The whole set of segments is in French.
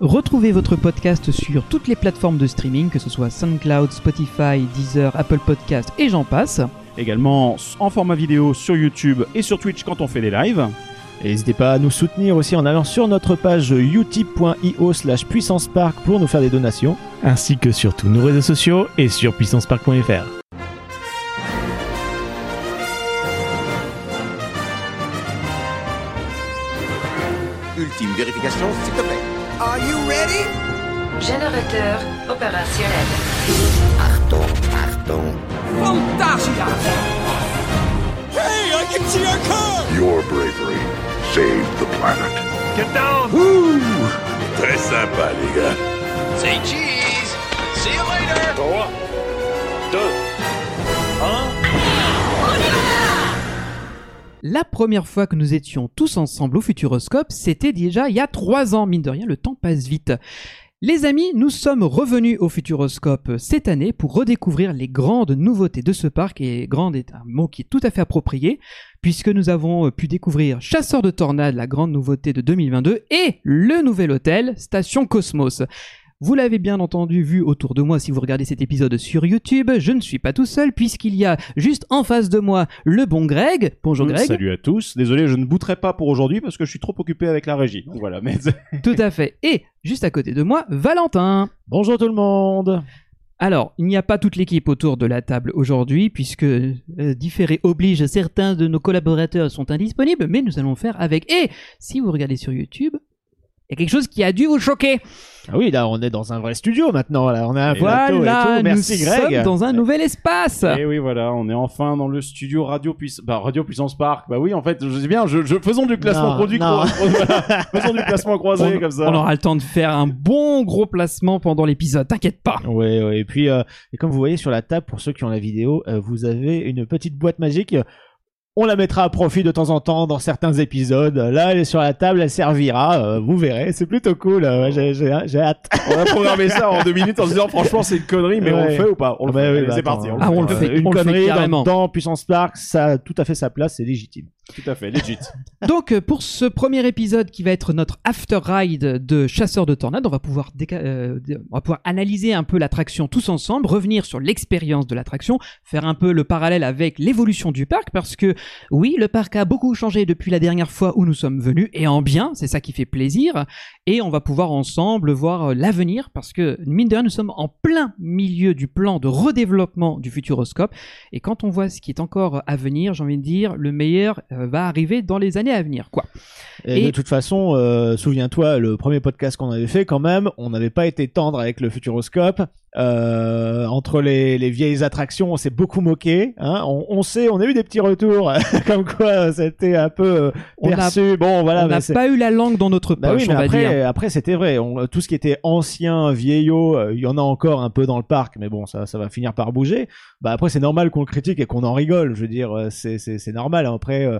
Retrouvez votre podcast sur toutes les plateformes de streaming, que ce soit SoundCloud, Spotify, Deezer, Apple Podcast et j'en passe. Également en format vidéo sur YouTube et sur Twitch quand on fait des lives. Et n'hésitez pas à nous soutenir aussi en allant sur notre page utip.io slash puissancepark pour nous faire des donations. ainsi que sur tous nos réseaux sociaux et sur puissancepark.fr. Ultime vérification, s'il te plaît. Are you ready? Générateur opérationnel. Achtung, Achtung. Fantasia! Hey, I can see our car! Your bravery saved the planet. Get down! Très sympa, les gars. Say cheese! See you later! La première fois que nous étions tous ensemble au Futuroscope, c'était déjà il y a trois ans, mine de rien, le temps passe vite. Les amis, nous sommes revenus au Futuroscope cette année pour redécouvrir les grandes nouveautés de ce parc, et grande est un mot qui est tout à fait approprié, puisque nous avons pu découvrir Chasseur de Tornades, la grande nouveauté de 2022, et le nouvel hôtel, Station Cosmos. Vous l'avez bien entendu vu autour de moi si vous regardez cet épisode sur YouTube, je ne suis pas tout seul puisqu'il y a juste en face de moi le bon Greg. Bonjour Greg. Salut à tous. Désolé, je ne bouterai pas pour aujourd'hui parce que je suis trop occupé avec la régie. Donc voilà, mais Tout à fait. Et juste à côté de moi, Valentin. Bonjour tout le monde Alors, il n'y a pas toute l'équipe autour de la table aujourd'hui, puisque euh, différé oblige, certains de nos collaborateurs sont indisponibles, mais nous allons faire avec. Et si vous regardez sur YouTube, il y a quelque chose qui a dû vous choquer. Ah oui, là on est dans un vrai studio maintenant, là. on a un plateau Voilà, et tout. Merci nous Greg sommes dans un nouvel espace. Et oui, voilà, on est enfin dans le studio Radio, Puiss- bah, Radio Puissance Park. Bah oui, en fait, je sais bien, je, je- faisons du classement Non, produit, non. voilà, faisons du classement croisé on, comme ça. on aura le temps de faire un bon gros placement pendant l'épisode, t'inquiète pas. Ouais, ouais, et puis euh, et comme vous voyez sur la table, pour ceux qui ont la vidéo, euh, vous avez une petite boîte magique. On la mettra à profit de temps en temps dans certains épisodes. Là, elle est sur la table, elle servira. euh, vous verrez, c'est plutôt cool. euh, j'ai- j'ai j'ai hâte. On a programmé ça en deux minutes en se disant, franchement, c'est une connerie, mais on le fait ou pas? On le Bah fait. oui, Allez, bah c'est attends, parti. hein. Ah, on le Euh, fait, Une on le fait connerie carrément. dans, dans Puissance Park, ça a tout à fait sa place, c'est légitime. Tout à fait, legit. Donc euh, pour ce premier épisode qui va être notre after ride de chasseurs de tornades, on va pouvoir euh, on va pouvoir analyser un peu l'attraction tous ensemble, revenir sur l'expérience de l'attraction, faire un peu le parallèle avec l'évolution du parc parce que oui, le parc a beaucoup changé depuis la dernière fois où nous sommes venus et en bien, c'est ça qui fait plaisir et on va pouvoir ensemble voir euh, l'avenir parce que mine de rien nous sommes en plein milieu du plan de redéveloppement du Futuroscope et quand on voit ce qui est encore à venir, j'ai envie de dire le meilleur va arriver dans les années à venir quoi. Et, Et- de toute façon, euh, souviens-toi, le premier podcast qu'on avait fait, quand même, on n'avait pas été tendre avec le Futuroscope. Euh, entre les, les vieilles attractions, on s'est beaucoup moqué. Hein. On, on sait, on a eu des petits retours, comme quoi euh, c'était un peu euh, On a- perçu. bon, voilà. on n'a pas eu la langue dans notre Bah poche, oui, mais on va après, dire. après c'était vrai. On- tout ce qui était ancien, vieillot, euh, il y en a encore un peu dans le parc, mais bon, ça, ça va finir par bouger. Bah après, c'est normal qu'on le critique et qu'on en rigole. Je veux dire, euh, c'est normal. Après,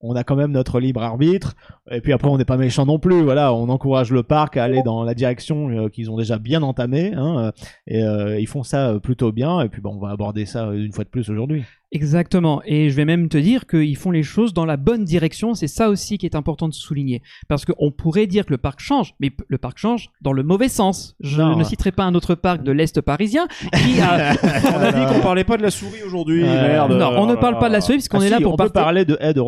on a quand même notre libre arbitre. Et puis après, on n'est pas méchant non plus. Voilà, on encourage le parc à aller dans la direction euh, qu'ils ont déjà bien entamée. Hein, euh, et euh, ils font ça plutôt bien. Et puis, bon, on va aborder ça une fois de plus aujourd'hui. Exactement. Et je vais même te dire qu'ils font les choses dans la bonne direction. C'est ça aussi qui est important de souligner. Parce qu'on pourrait dire que le parc change, mais le parc change dans le mauvais sens. Je Non. ne citerai pas un autre parc de l'Est parisien qui a... On a dit qu'on parlait pas de la souris aujourd'hui, non, on ne Oh parle pas de la souris puisqu'on Ah est si, là pour on peut partir- parler de Ed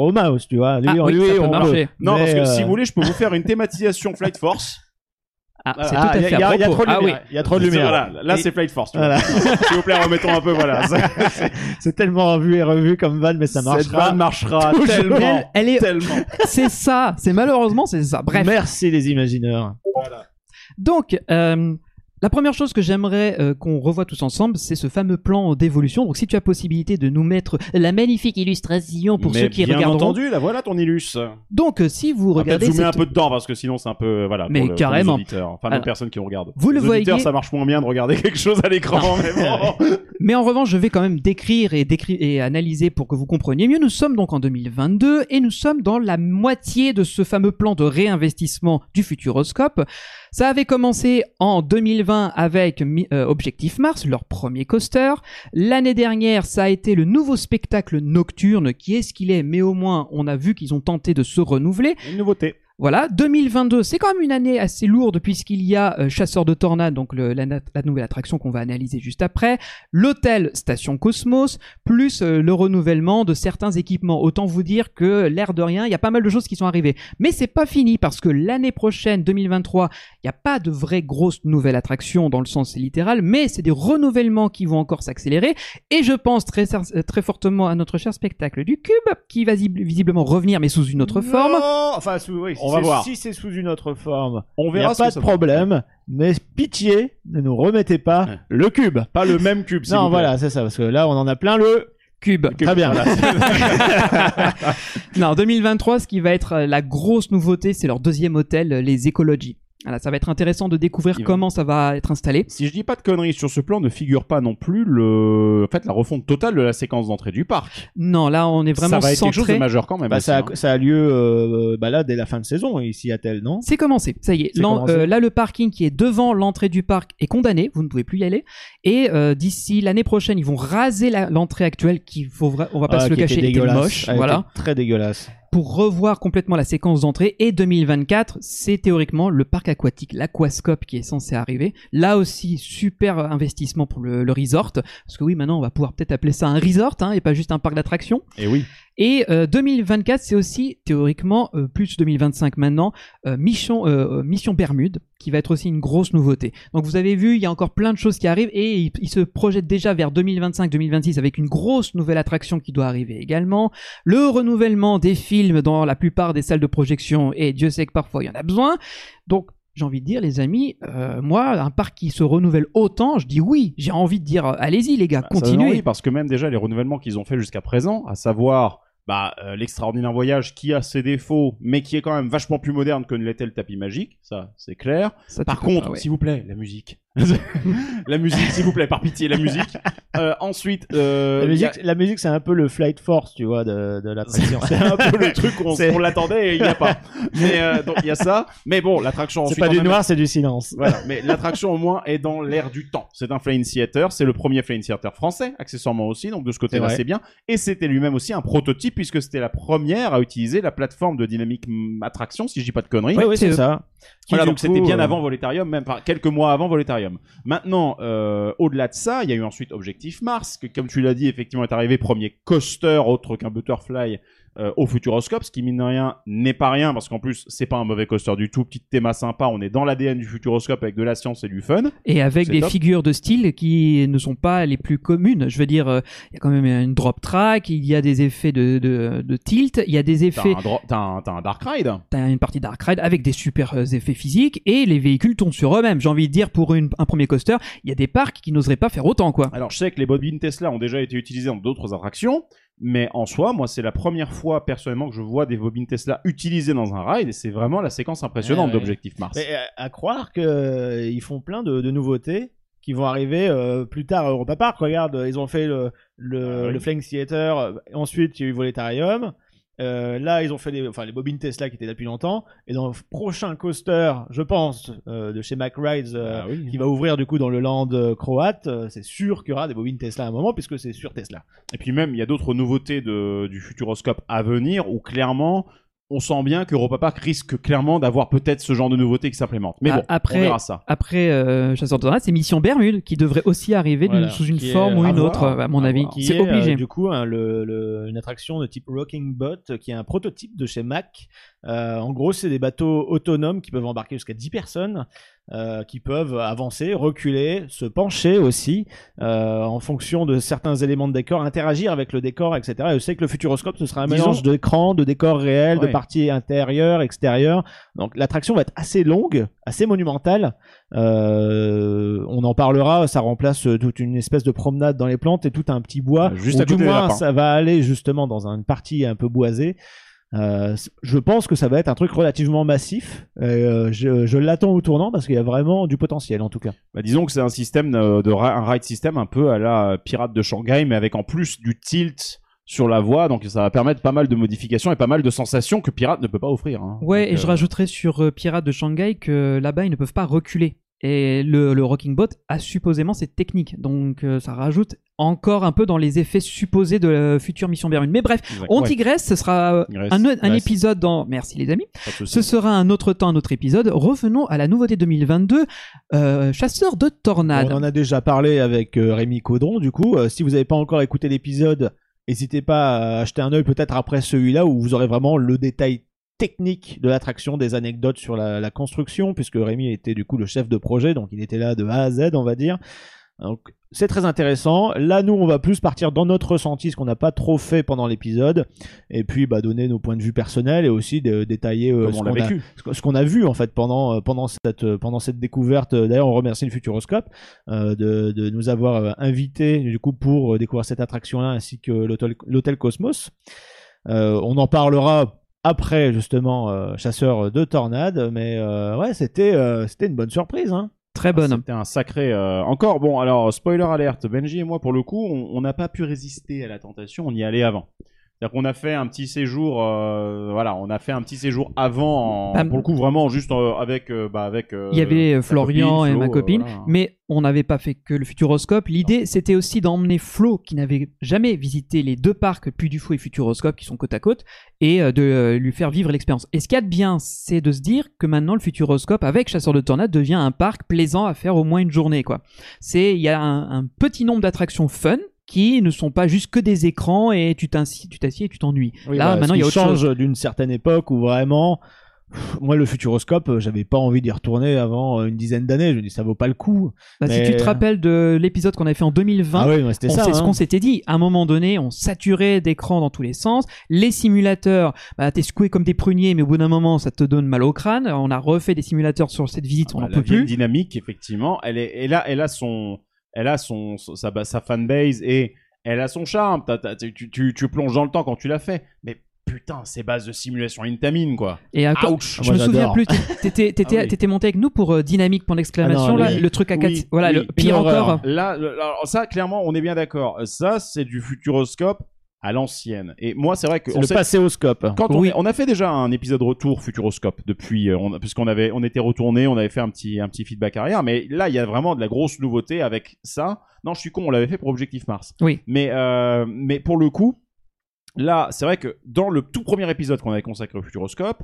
Tu vois. Lui, Ah oui, lui, ça peut on marcher. Non, Mais, parce que euh, si vous voulez, je peux vous faire une thématisation Flight Force. Ah, Voilà. c'est Ah, tout à il y a- fait il y a- à il y a propos. trop de Ah oui. Il y a trop de lumière. Voilà, là Et- c'est Flight Force. Voilà. S'il vous plaît, remettons un peu, voilà. C'est tellement vu et revu comme van, mais ça Cette marchera. vanne marchera toujours. tellement. Elle, est... Tellement. C'est ça. C'est malheureusement c'est ça. Bref. Merci les imagineurs. Donc, euh, la première chose que j'aimerais euh, qu'on revoie tous ensemble, c'est ce fameux plan d'évolution. Donc, si tu as possibilité de nous mettre la magnifique illustration pour Mais ceux qui bien regarderont. entendu, là voilà ton illus. Donc, euh, si vous peut-être regardez zoomer un peu dedans parce que sinon c'est un peu euh, voilà. Mais pour le- pour carrément. les auditeurs, enfin Alors, les personnes qui regardent. vous le les voyez- ça marche moins bien de regarder quelque chose à l'écran. mais bon. Mais en revanche, je vais quand même décrire et, décrire et analyser pour que vous compreniez mieux. Nous sommes donc en 2022 et nous sommes dans la moitié de ce fameux plan de réinvestissement du Futuroscope. Ça avait commencé en 2020 avec euh, Objectif Mars, leur premier coaster. L'année dernière, ça a été le nouveau spectacle nocturne qui est ce qu'il est, mais au moins on a vu qu'ils ont tenté de se renouveler. Une nouveauté. Voilà, 2022, c'est quand même une année assez lourde puisqu'il y a euh, Chasseur de Tornades, donc le- la, la nouvelle attraction qu'on va analyser juste après, l'hôtel Station Cosmos, plus euh, le renouvellement de certains équipements. Autant vous dire que l'air de rien, il y a pas mal de choses qui sont arrivées. Mais c'est pas fini parce que l'année prochaine, 2023, il n'y a pas de vraies grosses nouvelles attractions dans le sens littéral, mais c'est des renouvellements qui vont encore s'accélérer. Et je pense très, cer- très fortement à notre cher spectacle du Cube, qui va vis- visiblement revenir, mais sous une autre forme. Enfin, sous, oui, On si va c'est- voir. Si c'est sous une autre forme, On il n'y verra a ce que pas ça de problème. Mais pitié, ne nous remettez pas Ouais. le cube. Pas le même cube, Non, vous plaît. voilà, c'est ça, parce que là, on en a plein le. Cube. Très bien. Non, 2023, ce qui va être euh, la grosse nouveauté, c'est leur deuxième hôtel, euh, les Ecology. Voilà, ça va être intéressant de découvrir comment ça va être installé. Si je dis pas de conneries, sur ce plan ne figure pas non plus le, en fait, la refonte totale de la séquence d'entrée du parc. Non, là, on est vraiment ça va être quelque chose de centré. majeur quand même. Bah, aussi, ça, hein. a, ça a lieu euh, bah là dès la fin de saison ici à Tel, non? C'est commencé, ça y est. Euh, là, le parking qui est devant l'entrée du parc est condamné, vous ne pouvez plus y aller. Et euh, d'ici l'année prochaine, ils vont raser l'entrée actuelle, qui faut vra- on va pas Ah, se le était cacher, était dégueulasse. moche, Elle était voilà, très dégueulasse. Pour revoir complètement la séquence d'entrée. Et 2024, c'est théoriquement le parc aquatique, l'aquascope qui est censé arriver. Là aussi, super investissement pour le, resort, parce que oui, maintenant, on va pouvoir peut-être appeler ça un resort, hein, et pas juste un parc d'attractions. Et oui. Et euh, 2024, c'est aussi théoriquement euh, plus 2025 maintenant, euh, Mission, euh, euh, Mission Bermude, qui va être aussi une grosse nouveauté. Donc vous avez vu, il y a encore plein de choses qui arrivent et il, il se projette déjà vers 2025-2026 avec une grosse nouvelle attraction qui doit arriver également. Le renouvellement des films dans la plupart des salles de projection et Dieu sait que parfois il y en a besoin. Donc j'ai envie de dire, les amis, euh, moi, un parc qui se renouvelle autant, je dis oui. J'ai envie de dire, euh, allez-y les gars, Bah, ça donne continuez. envie, parce que même déjà les renouvellements qu'ils ont fait jusqu'à présent, à savoir bah, euh, l'extraordinaire voyage qui a ses défauts, mais qui est quand même vachement plus moderne que ne l'était le tapis magique, ça c'est clair. Ça, Par contre, ouais. s'il vous plaît, la musique. la musique, s'il vous plaît, par pitié, la musique. Euh, ensuite, euh, la musique, a- la musique, c'est un peu le flight force, tu vois, de, de l'attraction. c'est un peu le truc qu'on on l'attendait et il n'y a pas. Mais euh, donc il y a ça. Mais bon, l'attraction C'est pas du même- noir, c'est du silence. Voilà, mais l'attraction au moins est dans l'air du temps. C'est un Flying Theater, c'est le premier Flying Theater français, accessoirement aussi, donc de ce côté-là C'est bien. Et c'était lui-même aussi un prototype puisque c'était la première à utiliser la plateforme de Dynamic mm, Attraction, si je dis pas de conneries. Oui, oui, c'est ça. Qui, Voilà, donc c'était bien euh, avant Voletarium, même enfin, quelques mois avant Voletarium. Maintenant, euh, au-delà de ça, il y a eu ensuite Objectif Mars, que comme tu l'as dit, effectivement est arrivé premier coaster autre qu'un Butterfly euh, au Futuroscope, ce qui mine de rien n'est pas rien parce qu'en plus c'est pas un mauvais coaster du tout, petit théma sympa, on est dans l'ADN du Futuroscope avec de la science et du fun. Et avec des top. figures de style qui ne sont pas les plus communes. Je veux dire, euh, il y a quand même une drop track, il y a des effets de, de, de tilt, il y a des effets, un, t'as un, t'as un Dark Ride. t'as une partie Dark Ride avec des super euh, effets physiques et les véhicules tournent sur eux-mêmes. J'ai envie de dire, pour une- un premier coaster, il y a des parcs qui n'oseraient pas faire autant, quoi. Alors je sais que les bobines Tesla ont déjà été utilisées dans d'autres attractions, mais en soi, moi c'est la première fois personnellement que je vois des bobines Tesla utilisées dans un ride et c'est vraiment la séquence impressionnante Ouais, ouais. d'Objectif Mars. Mais, euh, à croire que euh, font plein de, de nouveautés qui vont arriver euh, plus tard à Europa Park. Regarde, ils ont fait le, le, Ah oui. le Flying Theater, ensuite il y a eu Voletarium. Euh, là, ils ont fait les, enfin, les bobines Tesla qui étaient là depuis longtemps. Et dans le prochain coaster, je pense, euh, de chez Mack Rides, euh, Ah oui. qui va ouvrir du coup dans le land euh, croate, euh, c'est sûr qu'il y aura des bobines Tesla à un moment, puisque c'est sur Tesla. Et puis même, il y a d'autres nouveautés de, du Futuroscope à venir où clairement, on sent bien qu'Europa Park risque clairement d'avoir peut-être ce genre de nouveautés qui s'implémentent. Mais bon, après- on verra ça. Après euh, Chasseur de c'est Mission Bermude qui devrait aussi arriver Voilà, sous une est forme ou à une voir, autre, à mon à avis. C'est est, euh, obligé. du coup le- le- une attraction de type Rocking Boat qui est un prototype de chez Mac. Euh, en gros, c'est des bateaux autonomes qui peuvent embarquer jusqu'à 10 personnes, euh, qui peuvent avancer, reculer, se pencher aussi euh, en fonction de certains éléments de décor, interagir avec le décor, etc. Et je sais que le Futuroscope, ce sera un mélange d'écran, de décors réels, de parties intérieures, extérieures. Donc l'attraction va être assez longue, assez monumentale. Euh, on en parlera, ça remplace toute une espèce de promenade dans les plantes et tout un petit bois. Juste à côté du moins, ça va aller justement dans une partie un peu boisée. Euh, je pense que ça va être un truc relativement massif. Et, euh, je je l'attends au tournant parce qu'il y a vraiment du potentiel en tout cas. Bah, disons que c'est un système de, de ra- un ride system un peu à la Pirate de Shanghai, mais avec en plus du tilt sur la voie, donc ça va permettre pas mal de modifications et pas mal de sensations que Pirate ne peut pas offrir. hein. Ouais, Donc, et je euh, rajouterais sur euh, Pirates de Shanghai que là-bas, ils ne peuvent pas reculer. Et le, le Rocking Boat a supposément cette technique. Donc euh, ça rajoute encore un peu dans les effets supposés de la future mission Berune. Mais bref, Exact. on Ouais. digresse. Ce sera euh, un, épisode dans. Merci les amis. Ce sera un autre temps, un autre épisode. Revenons à la nouveauté 2022, euh, Chasseur de tornades. On en a déjà parlé avec euh, Rémi Caudron, du coup. Euh, si vous n'avez pas encore écouté l'épisode, n'hésitez pas à acheter un œil peut-être après celui-là où vous aurez vraiment le détail technique de l'attraction, des anecdotes sur la, la construction, puisque Rémi était du coup le chef de projet, donc il était là de A à Z, on va dire. Donc c'est très intéressant. Là, nous, on va plus partir dans notre ressenti, ce qu'on n'a pas trop fait pendant l'épisode, et puis bah, donner nos points de vue personnels et aussi de, détailler euh, ce qu'on a, ce vu en fait pendant euh, pendant cette euh, pendant cette découverte. D'ailleurs, on remercie le Futuroscope euh, de, de nous avoir invités du coup pour découvrir cette attraction-là ainsi que l'hôtel l'hôtel Cosmos. Euh, on en parlera après justement euh, chasseur de tornades, mais euh, ouais, c'était euh, c'était une bonne surprise. Hein. Très bonne. C'était un sacré. euh, Encore, bon, alors, spoiler alerte, Benji et moi, pour le coup, on on n'a pas pu résister à la tentation, on y allait avant. C'est-à-dire qu'on a fait un petit séjour, euh, voilà, on a fait un petit séjour avant, en- Bah, pour le coup, vraiment juste euh, avec, euh, bah, avec. euh, Il y avait Florian copine, et ma copine, voilà. mais on n'avait pas fait que le Futuroscope. L'idée, c'était aussi d'emmener Flo, qui n'avait jamais visité les deux parcs, Puy du Fou et Futuroscope, qui sont côte à côte, et de lui faire vivre l'expérience. Et ce qu'il y a de bien, c'est de se dire que maintenant le Futuroscope, avec Chasseur de Tornades, devient un parc plaisant à faire au moins une journée. quoi. C'est Il y a un, un petit nombre d'attractions fun qui ne sont pas juste que des écrans et tu t'assieds et tu t'ennuies. Là, bah, maintenant, il y a autre chose. change d'une certaine époque où vraiment. Moi, le Futuroscope, euh, j'avais pas envie d'y retourner avant euh, une dizaine d'années. Je me dis, ça vaut pas le coup. Bah, mais- Si tu te rappelles de l'épisode qu'on avait fait en 2020, Ah oui, on ça. sait ce hein. qu'on s'était dit. À un moment donné, on saturait d'écrans dans tous les sens. Les simulateurs, bah, t'es secoué comme des pruniers, mais au bout d'un moment, ça te donne mal au crâne. On a refait des simulateurs sur cette visite, on Bah, la peut plus. dynamique, effectivement, elle est, elle a, elle a son, elle a son, sa, sa fanbase et elle a son charme. T'as- t'as- tu, tu, tu plonges dans le temps quand tu l'as fait. Mais putain, ces bases de simulation Intamin, quoi. Et encore, Ouch. je me souviens plus. T'étais, Ah oui. monté avec nous pour euh, Dynamique point d'exclamation Ah là, oui. le truc à quatre. Oui, voilà, oui. le pire encore. Là, alors ça, clairement, on est bien d'accord. Ça, c'est du futuroscope à l'ancienne. Et moi, c'est vrai que on le sait- passéoscope. quand on, Oui. est- on a fait déjà un épisode retour Futuroscope depuis, euh, on, puisqu'on avait, on était retourné, on avait fait un petit, un petit feedback arrière, mais là il y a vraiment de la grosse nouveauté avec ça. Non, je suis con, on l'avait fait pour Objectif Mars. Oui. Mais, euh, mais pour le coup, là, c'est vrai que dans le tout premier épisode qu'on avait consacré au Futuroscope,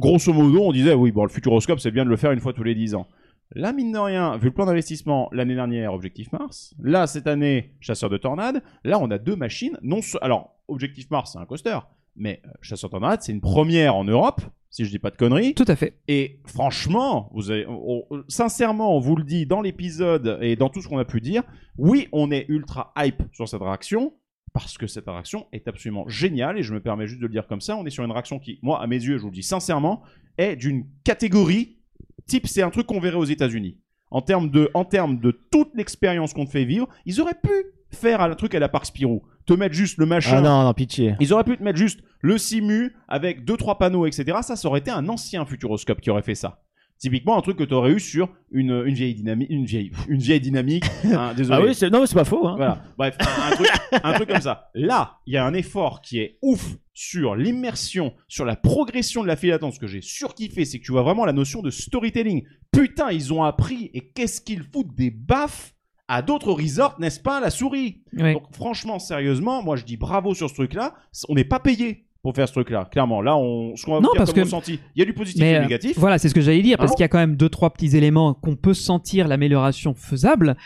grosso modo, on disait oui, bon, le Futuroscope, c'est bien de le faire une fois tous les 10 ans. Là, mine de rien, vu le plan d'investissement l'année dernière, Objectif Mars, là, cette année, Chasseur de Tornades, là, on a deux machines. Non, alors, Objectif Mars, c'est un coaster, mais euh, Chasseur de Tornades, c'est une première en Europe, si je dis pas de conneries. Tout à fait. Et franchement, vous avez, on- on- sincèrement, on vous le dit dans l'épisode et dans tout ce qu'on a pu dire, oui, on est ultra hype sur cette réaction parce que cette réaction est absolument géniale et je me permets juste de le dire comme ça. On est sur une réaction qui, moi, à mes yeux, je vous le dis sincèrement, est d'une catégorie type, c'est un truc qu'on verrait aux États-Unis. En termes de, en termes de toute l'expérience qu'on te fait vivre, ils auraient pu faire un truc à la Parc Spirou, te mettre juste le machin. Ah non, non, pitié. Ils auraient pu te mettre juste le simu avec deux trois panneaux, etc. Ça, ça aurait été un ancien Futuroscope qui aurait fait ça. Typiquement un truc que tu aurais eu sur une, une vieille dynamique, une vieille, une vieille dynamique. hein, désolé. Ah oui, c'est- non, mais c'est pas faux. Hein. Voilà. Bref, un, un truc, un truc comme ça. Là, il y a un effort qui est ouf sur l'immersion, sur la progression de la file d'attente. Ce que j'ai surkiffé, c'est que tu vois vraiment la notion de storytelling. Putain, ils ont appris et qu'est-ce qu'ils foutent des baffes à d'autres resorts, n'est-ce pas, la souris? Oui. donc franchement, sérieusement, moi je dis bravo sur ce truc-là. On n'est pas payé pour faire ce truc-là. Clairement, là, on, ce qu'on va Non, parce comme que- ressenti, il y a du positif et euh, du négatif. voilà, c'est ce que j'allais dire, parce Ah qu'il y a quand même deux, trois petits éléments qu'on peut sentir l'amélioration faisable.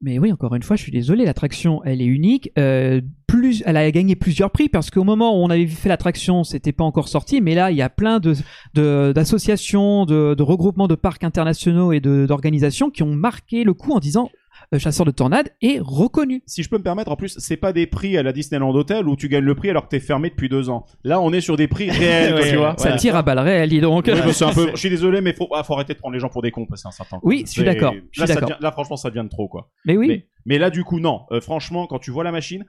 Mais oui, encore une fois, je suis désolé, l'attraction, elle est unique. Euh, plus, elle a gagné plusieurs prix parce qu'au moment où on avait fait l'attraction, c'était pas encore sorti, mais là, il y a plein de de- d'associations, de, de, regroupements de parcs internationaux et d'organisations qui ont marqué le coup en disant euh, chasseur de tornades est reconnu. Si je peux me permettre, en plus, c'est pas des prix à la Disneyland Hotel où tu gagnes le prix alors que t'es fermé depuis deux ans. Là, on est sur des prix réels, Ouais, tu vois. Ça tire à balles réelles, dis donc. Oui, bah, c'est un peu. Je suis désolé, mais faut, ah, faut arrêter de prendre les gens pour des cons, parce que c'est un certain. Oui, je suis d'accord, Là, devient- franchement, ça devient de trop, quoi. Mais oui. Mais, mais là, du coup, non. Euh, franchement, quand tu vois la machine,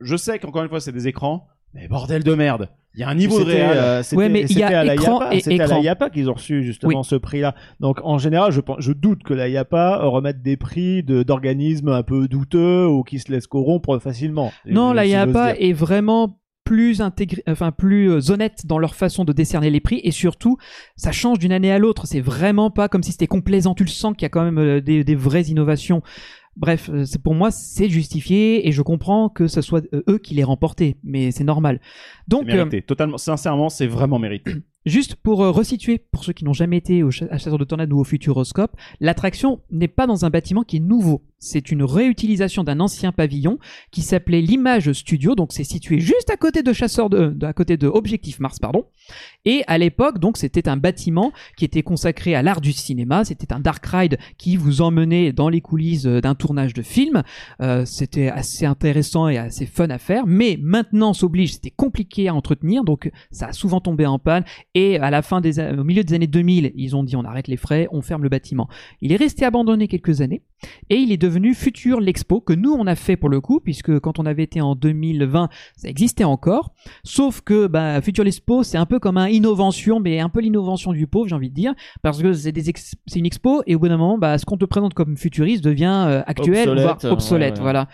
je sais qu'encore une fois, c'est des écrans, mais bordel de merde. Il y a un niveau de réel. euh, c'était- Ouais, mais il y a c'était à la écran IAPA, et C'était à la IAPA qu'ils ont reçu justement ce prix-là. Donc en général, je, pense, je doute que la IAPA remettent des prix de- d'organismes un peu douteux ou qui se laissent corrompre facilement. Non, la est vraiment plus intégrés, enfin plus euh, honnêtes dans leur façon de décerner les prix et surtout ça change d'une année à l'autre. C'est vraiment pas comme si c'était complaisant. Tu le sens qu'il y a quand même euh, des, des vraies innovations. Bref, euh, pour moi c'est justifié et je comprends que ce soit euh, eux qui l'aient remporté, mais c'est normal. Donc euh. Totalement, sincèrement, c'est vraiment mérité. Juste pour resituer, pour ceux qui n'ont jamais été au à Chasseur de Tornades ou au Futuroscope, l'attraction n'est pas dans un bâtiment qui est nouveau. C'est une réutilisation d'un ancien pavillon qui s'appelait l'Image Studio, donc c'est situé juste à côté de Chasseur de, à côté de Objectif Mars, pardon. Et à l'époque, donc, c'était un bâtiment qui était consacré à l'art du cinéma. C'était un dark ride qui vous emmenait dans les coulisses euh, d'un tournage de film. Euh, c'était assez intéressant et assez fun à faire. Mais maintenant, s'oblige, c'était compliqué à entretenir, donc ça a souvent tombé en panne. Et à la fin des, au milieu des années 2000, ils ont dit on arrête les frais, on ferme le bâtiment. Il est resté abandonné quelques années et il est devenu Futur l'Expo que nous on a fait pour le coup puisque quand on avait été en 2020, ça existait encore. Sauf que bah, Future l'Expo c'est un peu comme un innovation, mais un peu l'innovation du pauvre, j'ai envie de dire, parce que c'est ex- une expo et au bout d'un moment, bah, ce qu'on te présente comme futuriste devient euh, actuel, Obsolète, voire obsolète, ouais, ouais. voilà.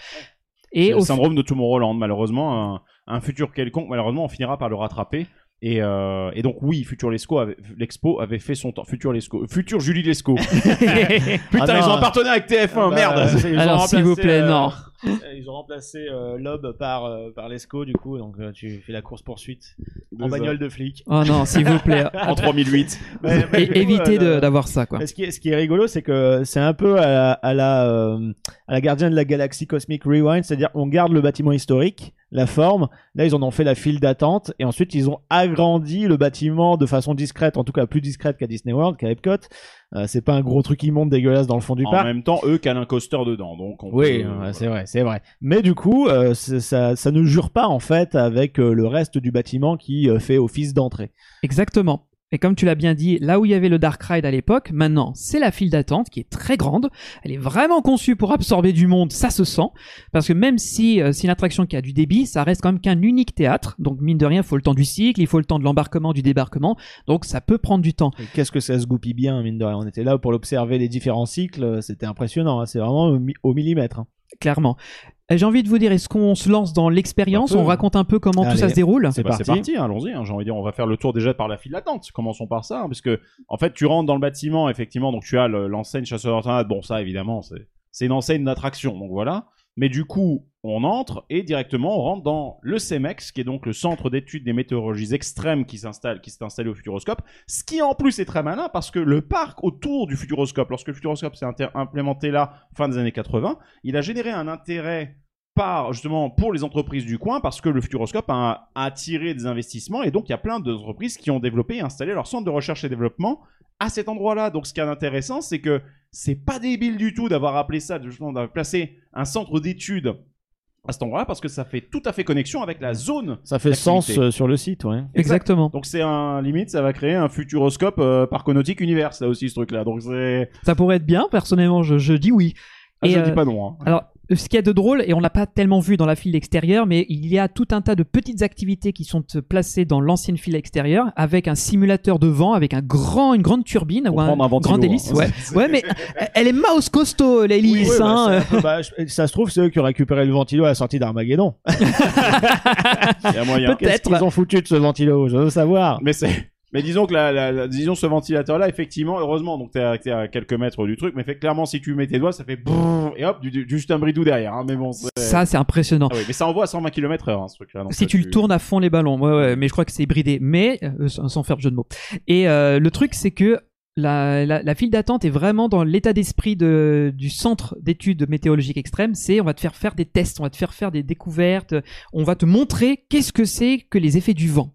C'est Et le au syndrome de Tomorrowland, malheureusement. Un, un futur quelconque, malheureusement, on finira par le rattraper. Et, euh, et donc oui, Futur Lesco avait, l'Expo avait fait son temps. Futur Lesco, Futur Julie Lesco. Putain, Ah ils ont un partenariat avec TF1, Bah, merde. ils ont Alors, s'il vous plaît, euh, non. euh, Ils ont remplacé euh, Lob par, euh, par Lesco, du coup, donc euh, tu fais la course-poursuite en bagnole de flic. Oh non, s'il vous plaît. En 3008. Mais- mais Et coup, évitez euh, d'avoir ça, quoi. Ce qui, est, ce qui est rigolo, c'est que c'est un peu à la, à la, euh, à la gardien de la galaxie Cosmic Rewind, c'est-à-dire on garde le bâtiment historique, la forme. Là, ils en ont fait la file d'attente et ensuite ils ont agrandi le bâtiment de façon discrète, en tout cas plus discrète qu'à Disney World, qu'à Epcot. Euh, c'est pas un gros truc immonde dégueulasse dans le fond du En parc. même temps, eux calent un coaster dedans, donc on Oui, peut- voilà. c'est vrai, c'est vrai. Mais du coup, euh, ça, ça ne jure pas en fait avec euh, le reste du bâtiment qui euh, fait office d'entrée. Exactement. Et comme tu l'as bien dit, là où il y avait le Dark Ride à l'époque, maintenant c'est la file d'attente qui est très grande. Elle est vraiment conçue pour absorber du monde, ça se sent. Parce que même si euh, c'est une attraction qui a du débit, ça reste quand même qu'un unique théâtre. Donc mine de rien, il faut le temps du cycle, il faut le temps de l'embarquement, du débarquement. Donc ça peut prendre du temps. Qu'est-ce que ça se goupille bien, mine de rien. On était là pour l'observer les différents cycles, c'était impressionnant. hein. C'est vraiment au millimètre. hein. Clairement. Euh, J'ai envie de vous dire, est-ce qu'on se lance dans l'expérience. On raconte un peu comment tout ça se déroule C'est parti. C'est parti, allons-y. hein. J'ai envie de dire, on va faire le tour déjà par la file d'attente. Commençons par ça, hein, parce que en fait, tu rentres dans le bâtiment, effectivement, donc tu as le- l'enseigne chasseur tornades. Bon, ça, évidemment, c'est c'est une enseigne d'attraction, donc voilà. Mais du coup, on entre et directement on rentre dans le CEMEX, qui est donc le centre d'études des météorologies extrêmes qui s'installe, qui s'est installé au Futuroscope. Ce qui en plus est très malin parce que le parc autour du Futuroscope, lorsque le Futuroscope s'est implémenté là fin des années 80, il a généré un intérêt par justement pour les entreprises du coin parce que le Futuroscope a attiré des investissements et donc il y a plein d'entreprises qui ont développé et installé leur centre de recherche et développement à cet endroit-là. Donc ce qui est intéressant, c'est que c'est pas débile du tout d'avoir appelé ça, justement d'avoir placé un centre d'études à cet endroit-là parce que ça fait tout à fait connexion avec la zone. Ça fait sens euh, sur le site, ouais. Exactement. Donc c'est un limite, ça va créer un Futuroscope euh, Parconautique Univers, là aussi ce truc-là. Donc c'est, Ça pourrait être bien, personnellement, je, je dis oui. ah, Et, je euh, dis pas non. Hein. Alors, ce qu'il y a de drôle, et on l'a pas tellement vu dans la file extérieure, mais il y a tout un tas de petites activités qui sont euh, placées dans l'ancienne file extérieure, avec un simulateur de vent, avec un grand, une grande turbine ou un, un grand hélice. hein. Ouais. ouais, mais elle est mouse costaud, l'hélice. Oui, bah, hein, bah, ça se trouve, c'est eux qui ont récupéré le ventilo à la sortie d'Armageddon. Il y a moyen. peut-être. Qu'est-ce qu'ils ont foutu de ce ventilo? Je veux savoir. Mais c'est. Mais disons que la, la- la- disons ce ventilateur là effectivement heureusement donc t'es à, t'es à quelques mètres du truc mais fait clairement si tu mets tes doigts ça fait brrr, et hop du, du- juste un bridou derrière hein, mais bon c'est- Ça, c'est impressionnant. ah oui, mais ça envoie à 120 km heure hein, ce truc là si tu le tournes à fond les ballons, ouais, ouais, mais je crois que c'est bridé, mais euh, sans sans faire de jeu de mots. Et euh, le truc, c'est que la, la, la file d'attente est vraiment dans l'état d'esprit de, du centre d'études météorologiques extrêmes. C'est on va te faire faire des tests, on va te faire faire des découvertes, on va te montrer qu'est-ce que c'est que les effets du vent.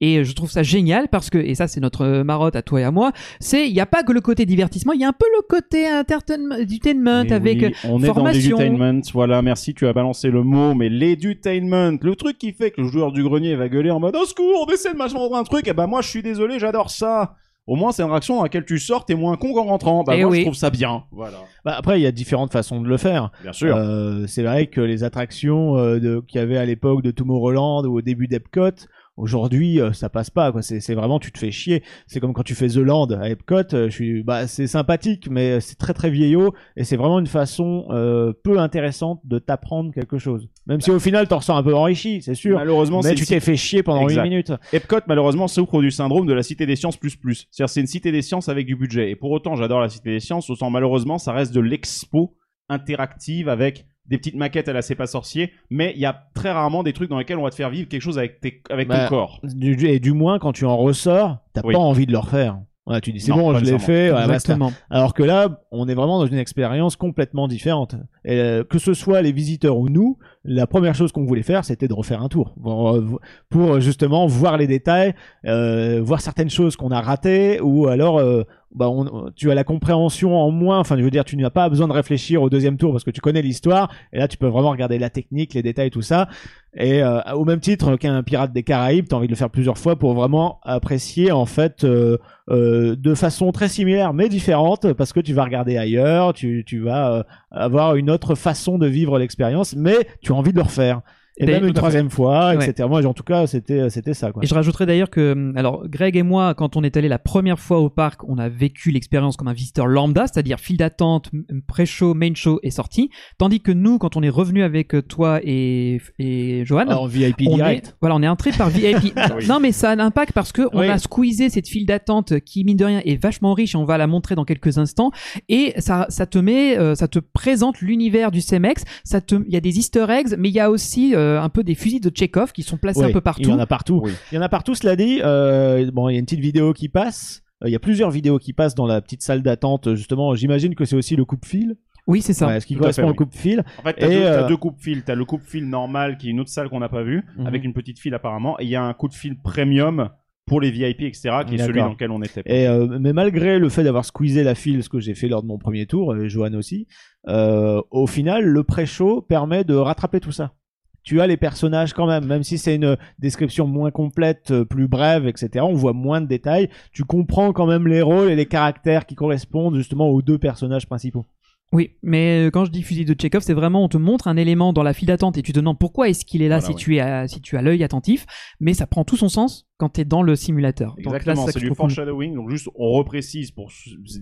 Et je trouve ça génial parce que, et ça c'est notre euh, marotte à toi et à moi, c'est il n'y a pas que le côté divertissement, il y a un peu le côté entertainment Mais avec oui, on est dans voilà merci tu as balancé le mot mais l'edutainment le truc qui fait que le joueur du grenier va gueuler en mode au secours on essaie de m'acheter un truc et bah moi je suis désolé j'adore ça. Au moins c'est une réaction dans laquelle tu sors t'es moins con qu'en rentrant. Bah Eh moi oui. je trouve ça bien voilà. Bah, après, il y a différentes façons de le faire. bien sûr. Euh, c'est vrai que les attractions euh, qu'il y avait à l'époque de Tomorrowland ou au début d'Epcot, Aujourd'hui, euh, ça passe pas. quoi. C'est c'est vraiment, tu te fais chier. C'est comme quand tu fais The Land à Epcot. euh, Je suis, bah, c'est sympathique, mais c'est très très vieillot et c'est vraiment une façon euh, peu intéressante de t'apprendre quelque chose. Même si au final, t'en ressens un peu enrichi, c'est sûr. Malheureusement, Mais c'est tu t'es fait chier pendant Exact. une minute. Epcot, malheureusement, souffre du syndrome de la cité des sciences plus plus. C'est-à-dire, c'est une cité des sciences avec du budget. Et pour autant, j'adore la cité des sciences, autant malheureusement, ça reste de l'expo interactive avec des petites maquettes à la C'est pas sorcier, mais il y a très rarement des trucs dans lesquels on va te faire vivre quelque chose avec, tes, avec Bah, ton corps. Du- et du moins, quand tu en ressors, t'as Oui. pas envie de le refaire. Voilà, tu dis c'est bon, je l'ai fait. basta. Exactement. Alors que là, on est vraiment dans une expérience complètement différente. Euh, que ce soit les visiteurs ou nous, la première chose qu'on voulait faire, c'était de refaire un tour pour, euh, pour, euh, justement voir les détails, voir certaines choses qu'on a ratées, ou alors bah, tu as la compréhension en moins. Enfin, je veux dire, tu n'as pas besoin de réfléchir au deuxième tour parce que tu connais l'histoire. Et là, tu peux vraiment regarder la technique, les détails, tout ça. Et au même titre qu'un pirate des Caraïbes, t'as envie de le faire plusieurs fois pour vraiment apprécier en fait de façon très similaire mais différente parce que tu vas regarder ailleurs, tu, vas avoir une autre façon de vivre l'expérience, mais tu as envie de le refaire. Et même une troisième fois, Ouais. etc. Moi, en tout cas, c'était c'était ça. Quoi. Et je rajouterais d'ailleurs que, hum, alors, Greg et moi, quand on est allé la première fois au parc, on a vécu l'expérience comme un visiteur lambda, c'est-à-dire file d'attente, pré-show, main show et sortie. Tandis que nous, quand on est revenu avec euh, toi et, et Johan, en VIP on direct. est, voilà, on est entré par VIP. Oui. Non, mais ça a un impact parce que on a squeezé cette file d'attente qui, mine de rien, est vachement riche et on va la montrer dans quelques instants. Et ça, ça te met, euh, ça te présente l'univers du CMX. Ça te, il y a des Easter eggs, mais il y a aussi euh, un peu des fusils de Chekhov qui sont placés un peu partout. Il y en a partout. Oui. Il y en a partout, cela dit. Euh, bon, il y a une petite vidéo qui passe. Euh, Il y a plusieurs vidéos qui passent dans la petite salle d'attente, justement. J'imagine que c'est aussi le coupe-fil. Oui, c'est ça. Ouais, ce qui Tout correspond fait, au oui. coupe-fil. En fait, t'as deux, euh, deux coupes fil. T'as le coupe fil normal qui est une autre salle qu'on n'a pas vue, Mhm. avec une petite file apparemment, et il y a un coup de fil premium pour les VIP, etc., qui est celui dans lequel on était. Et euh, mais malgré le fait d'avoir squeezé la file, ce que j'ai fait lors de mon premier tour, et Johan aussi, euh, au final, le pré-show permet de rattraper tout ça. Tu as les personnages quand même, même si c'est une description moins complète, euh, plus brève, etc. On voit moins de détails. Tu comprends quand même les rôles et les caractères qui correspondent justement aux deux personnages principaux. Oui, mais euh, quand je dis fusil de Chekhov, c'est vraiment on te montre un élément dans la file d'attente et tu te demandes pourquoi est-ce qu'il est là Voilà, si, ouais. tu es à- si tu as l'œil attentif, mais ça prend tout son sens quand tu es dans le simulateur. Exactement, c'est du foreshadowing. Donc juste, on reprécise pour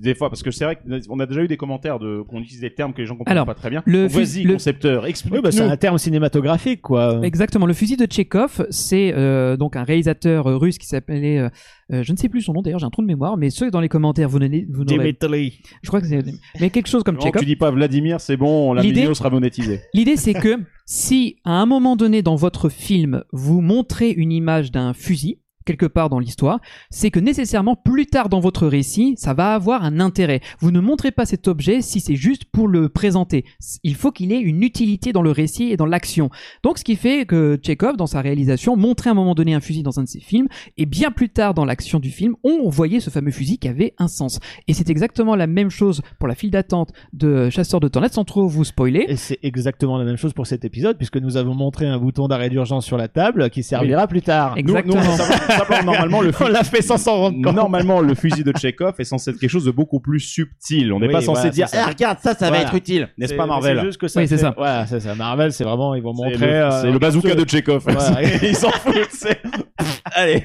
des fois parce que c'est vrai qu'on a déjà eu des commentaires de qu'on utilise des termes que les gens comprennent Alors, pas très bien. le Vas-y, le- concepteur, explique. Oui, bah, c'est un terme cinématographique, quoi. Exactement. Le fusil de Tchekhov, c'est euh, donc un réalisateur euh, russe qui s'appelait, euh, euh, je ne sais plus son nom d'ailleurs, j'ai un trou de mémoire, mais ceux dans les commentaires, vous n'avez, vous Dimitri. je crois que c'est, mais quelque chose comme Tchekhov. tu dis pas Vladimir, c'est bon, la L'idée- vidéo sera monétisée. L'idée, c'est que si à un moment donné dans votre film, vous montrez une image d'un fusil, quelque part dans l'histoire, c'est que nécessairement plus tard dans votre récit, ça va avoir un intérêt. Vous ne montrez pas cet objet si c'est juste pour le présenter. Il faut qu'il ait une utilité dans le récit et dans l'action. Donc ce qui fait que Chekhov, dans sa réalisation, montrait à un moment donné un fusil dans un de ses films, et bien plus tard dans l'action du film, on voyait ce fameux fusil qui avait un sens. Et c'est exactement la même chose pour la file d'attente de Chasseur de Tornades, sans trop vous spoiler. Et c'est exactement la même chose pour cet épisode, puisque nous avons montré un bouton d'arrêt d'urgence sur la table qui servira plus tard. Exactement. Nous, nous, simplement- normalement, le On fusil, l'a fait sans s'en rendre compte. normalement, le fusil de Chekhov est censé être quelque chose de beaucoup plus subtil. On n'est Oui, pas censé voilà, dire. Eh, regarde, ça, ça Voilà. va être utile. N'est-ce pas, Marvel? C'est juste que ça. Oui, c'est fait- ça. Voilà, c'est ça. Marvel, c'est vraiment, ils vont C'est montrer. le, euh, le bazooka de Chekhov. Voilà. Ils s'en foutent, allez.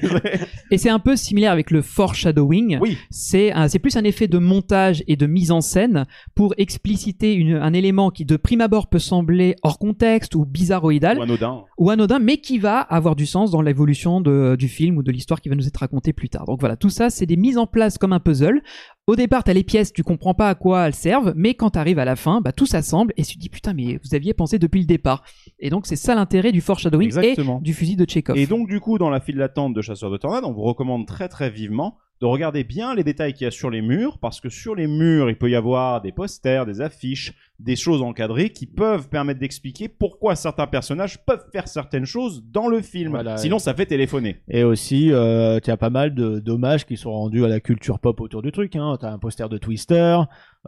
Et c'est un peu similaire avec le foreshadowing. Oui. C'est c'est plus un effet de montage et de mise en scène pour expliciter une- un élément qui de prime abord peut sembler hors contexte ou bizarroïdal Ou anodin. ou anodin, mais qui va avoir du sens dans l'évolution du film ou de l'histoire qui va nous être racontée plus tard. Donc voilà, tout ça, c'est des mises en place comme un puzzle. Au départ, t'as les pièces, tu comprends pas à quoi elles servent, mais quand t'arrives à la fin, bah, tout s'assemble et tu te dis putain, mais vous aviez pensé depuis le départ. Et donc c'est ça l'intérêt du foreshadowing Exactement. et du fusil de Chekhov. Et donc, du coup, dans la file d'attente de Chasseurs de Tornades, on vous recommande très très vivement de regarder bien les détails qu'il y a sur les murs, parce que sur les murs, il peut y avoir des posters, des affiches, des choses encadrées qui peuvent permettre d'expliquer pourquoi certains personnages peuvent faire certaines choses dans le film. Voilà. Sinon, ça fait téléphoner. Et aussi, euh, tu as pas mal de dommages qui sont rendus à la culture pop autour du truc. Hein. T'as un poster de Twister,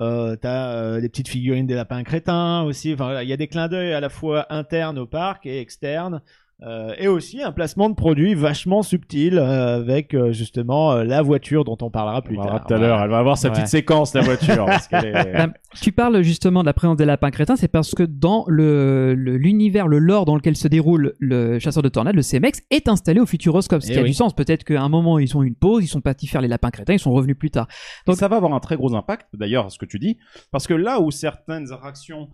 euh, t'as euh, des petites figurines des lapins crétins aussi. Enfin, il y a des clins d'œil à la fois internes au parc et externes. Euh, et aussi un placement de produit vachement subtil euh, avec euh, justement euh, la voiture dont on parlera plus On tard. tout à l'heure, elle va avoir sa Ouais. petite séquence, la voiture. parce qu'elle est- Bah, tu parles justement de la présence des lapins crétins, c'est parce que dans le le- l'univers, le, lore dans lequel se déroule le chasseur de tornades, le CMX, est installé au Futuroscope, ce Eh qui a oui. du sens. Peut-être qu'à un moment, ils ont eu une pause, ils sont partis faire les lapins crétins, ils sont revenus plus tard. Donc ça va avoir un très gros impact, d'ailleurs, ce que tu dis, parce que là où certaines attractions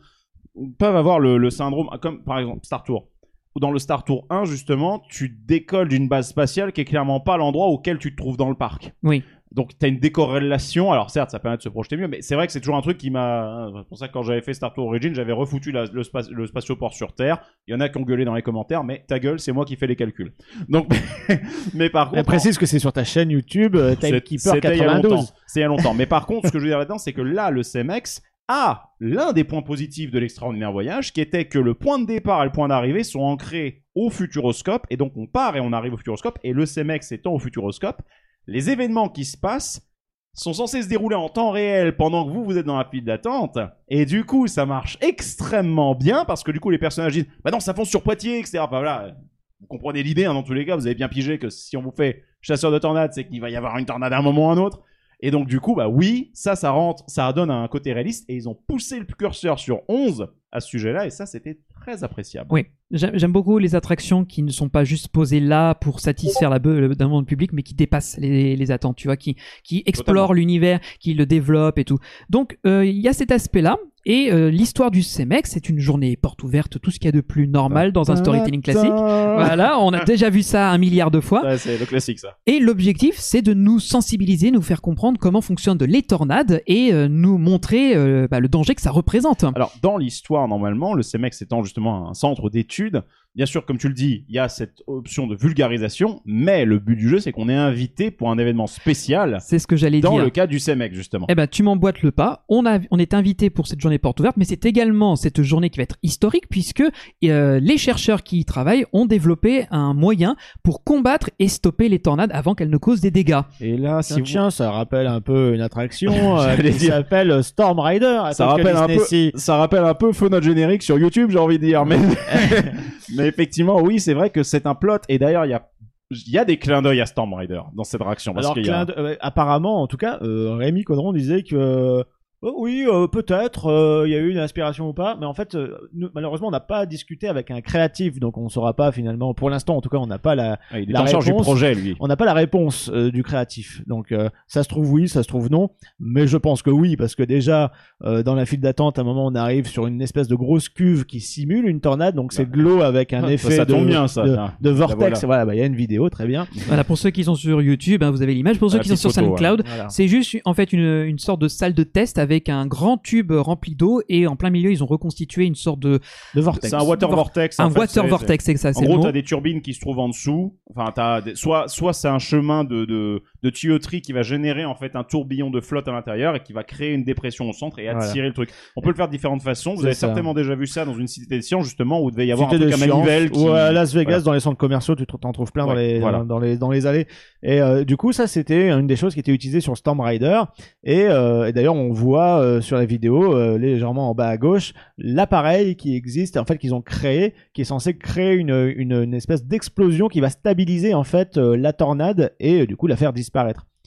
peuvent avoir le, le syndrome, comme par exemple Star Tour, dans le Star Tour 1, justement, tu décolles d'une base spatiale qui est clairement pas l'endroit auquel tu te trouves dans le parc. Oui. Donc tu as une décorrélation, alors certes, ça permet de se projeter mieux, mais c'est vrai que c'est toujours un truc qui m'a... C'est pour ça que quand j'avais fait Star Tour Origin, j'avais refoutu la- le, spa- le spatioport sur Terre. Il y en a qui ont gueulé dans les commentaires, mais ta gueule, c'est moi qui fais les calculs. Donc, mais par contre... Précise que c'est sur ta chaîne YouTube euh, C'est- Timekeeper c'était il y a 92. longtemps. C'est il y a longtemps. Mais par contre, ce que je veux dire là-dedans, c'est que là, le CMX a l'un des points positifs de l'extraordinaire voyage, qui était que le point de départ et le point d'arrivée sont ancrés au futuroscope, et donc on part et on arrive au futuroscope, et le CMX étant au futuroscope, les événements qui se passent sont censés se dérouler en temps réel pendant que vous, vous êtes dans la file d'attente, et du coup, ça marche extrêmement bien, parce que du coup, les personnages disent, bah non, ça fonce sur Poitiers, etc. Enfin, voilà, vous comprenez l'idée, hein, dans tous les cas, vous avez bien pigé que si on vous fait chasseur de tornades, c'est qu'il va y avoir une tornade à un moment ou à un autre. Et donc, du coup, bah oui, ça, ça rentre, ça donne un côté réaliste, et ils ont poussé le curseur sur 11 à ce sujet-là, et ça, c'était très appréciable. Oui, j'aime beaucoup les attractions qui ne sont pas juste posées là pour satisfaire la be- le demande public, mais qui dépassent les, les attentes, tu vois, qui, qui explorent l'univers, qui le développent et tout. Donc, euh, il y a cet aspect-là. Et euh, l'histoire du CMX, c'est une journée porte ouverte, tout ce qu'il y a de plus normal dans un storytelling classique. Voilà, on a déjà vu ça un milliard de fois. Ouais, c'est le classique, ça. Et l'objectif, c'est de nous sensibiliser, nous faire comprendre comment fonctionnent les tornades et euh, nous montrer euh, bah, le danger que ça représente. Alors, dans l'histoire, normalement, le CMX étant justement un centre d'études, bien sûr, comme tu le dis, il y a cette option de vulgarisation, mais le but du jeu, c'est qu'on est invité pour un événement spécial C'est ce que j'allais dans dire. le cas du CMX, justement. Eh ben, tu m'emboîtes le pas. On a, on est invité pour cette journée porte ouverte, mais c'est également cette journée qui va être historique puisque euh, les chercheurs qui y travaillent ont développé un moyen pour combattre et stopper les tornades avant qu'elles ne causent des dégâts. Et là, si Tiens, vous... tiens, ça rappelle un peu une attraction euh, qui s'appelle Storm Rider. ça rappelle un peu, ça rappelle un peu notre générique sur YouTube, j'ai envie de dire, mais, mais effectivement, oui, c'est vrai que c'est un plot, et d'ailleurs, il y a, il y a des clins d'œil à Storm Rider dans cette réaction, parce Alors, y a... euh, apparemment, en tout cas, euh, Rémi Caudron disait que oui, euh, peut-être, euh, il y a eu une inspiration ou pas, mais en fait, euh, nous, malheureusement, on n'a pas discuté avec un créatif, donc on ne saura pas finalement. Pour l'instant, en tout cas, on n'a pas la, Ah, il est la en charge du réponse- projet, lui. on n'a pas la réponse euh, du créatif. Donc euh, ça se trouve oui, ça se trouve non, mais je pense que oui parce que déjà euh, dans la file d'attente, à un moment on arrive sur une espèce de grosse cuve qui simule une tornade, donc c'est de l'eau avec un Ah, effet ça de, tombe bien, ça. de, Ah, de vortex. voilà. Voilà, bah, il y a une vidéo, très bien. Voilà, pour ceux qui sont sur YouTube, hein, vous avez l'image. Pour ceux La qui sont sur photo, SoundCloud, Voilà. c'est juste en fait une, une sorte de salle de test avec un grand tube rempli d'eau et en plein milieu ils ont reconstitué une sorte de De vortex. C'est un water Vor- vortex. un en fait, water vortex, c'est ça, En gros, t'as des turbines qui se trouvent en dessous. Enfin, t'as des- soit soit c'est un chemin de, de de tuyauterie qui va générer en fait un tourbillon de flotte à l'intérieur et qui va créer une dépression au centre et Voilà. attirer le truc. On peut le faire de différentes façons. Vous avez ça. certainement déjà vu ça dans une cité de science justement où il devait y avoir Cité un truc à manivelle qui ou à Las Vegas Voilà. dans les centres commerciaux tu te- t'en trouves plein dans les voilà. dans les dans les allées et euh, du coup ça c'était une des choses qui était utilisée sur Storm Rider et, euh, et d'ailleurs on voit euh, sur la vidéo légèrement en bas à gauche l'appareil qui existe en fait qu'ils ont créé qui est censé créer une une, une espèce d'explosion qui va stabiliser en fait la tornade et du coup la faire disparaître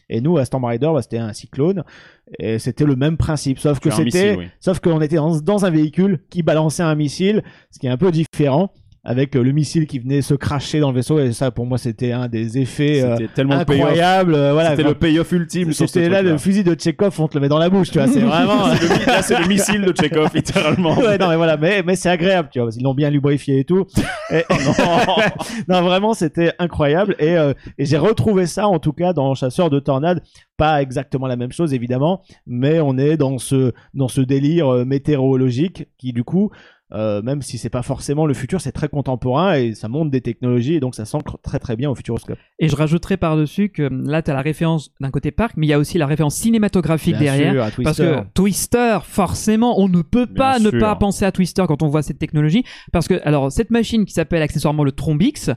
et nous à Storm Rider bah, c'était un cyclone. Et c'était le même principe sauf que c'était missile, oui. Sauf qu'on était dans, dans un véhicule qui balançait un missile, ce qui est un peu différent, avec euh, le missile qui venait se cracher dans le vaisseau. Et ça, pour moi, c'était un des effets euh, C'était tellement le payoff. incroyables. euh, voilà, C'était le payoff ultime. C'était là le fusil de Tchekhov, on te le met dans la bouche, tu vois. C'est vraiment. Là, c'est le missile de Chekhov, littéralement. ouais, non, mais voilà, mais, mais c'est agréable, tu vois, parce qu'ils l'ont bien lubrifié et tout. Et- non, vraiment, c'était incroyable. Et, euh, et j'ai retrouvé ça, en tout cas, dans Chasseur de Tornades. Pas exactement la même chose, évidemment, mais on est dans ce, dans ce délire euh, météorologique qui, du coup, euh, même si c'est pas forcément le futur, c'est très contemporain et ça montre des technologies et donc ça s'ancre très très bien au Futuroscope. Et je rajouterai par-dessus que là, tu as la référence d'un côté parc, mais il y a aussi la référence cinématographique Bien derrière. sûr, à Parce Twister. que Twister, forcément, on ne peut Bien pas ne sûr. pas penser à Twister quand on voit cette technologie. Parce que, alors, cette machine qui s'appelle accessoirement le Trombix,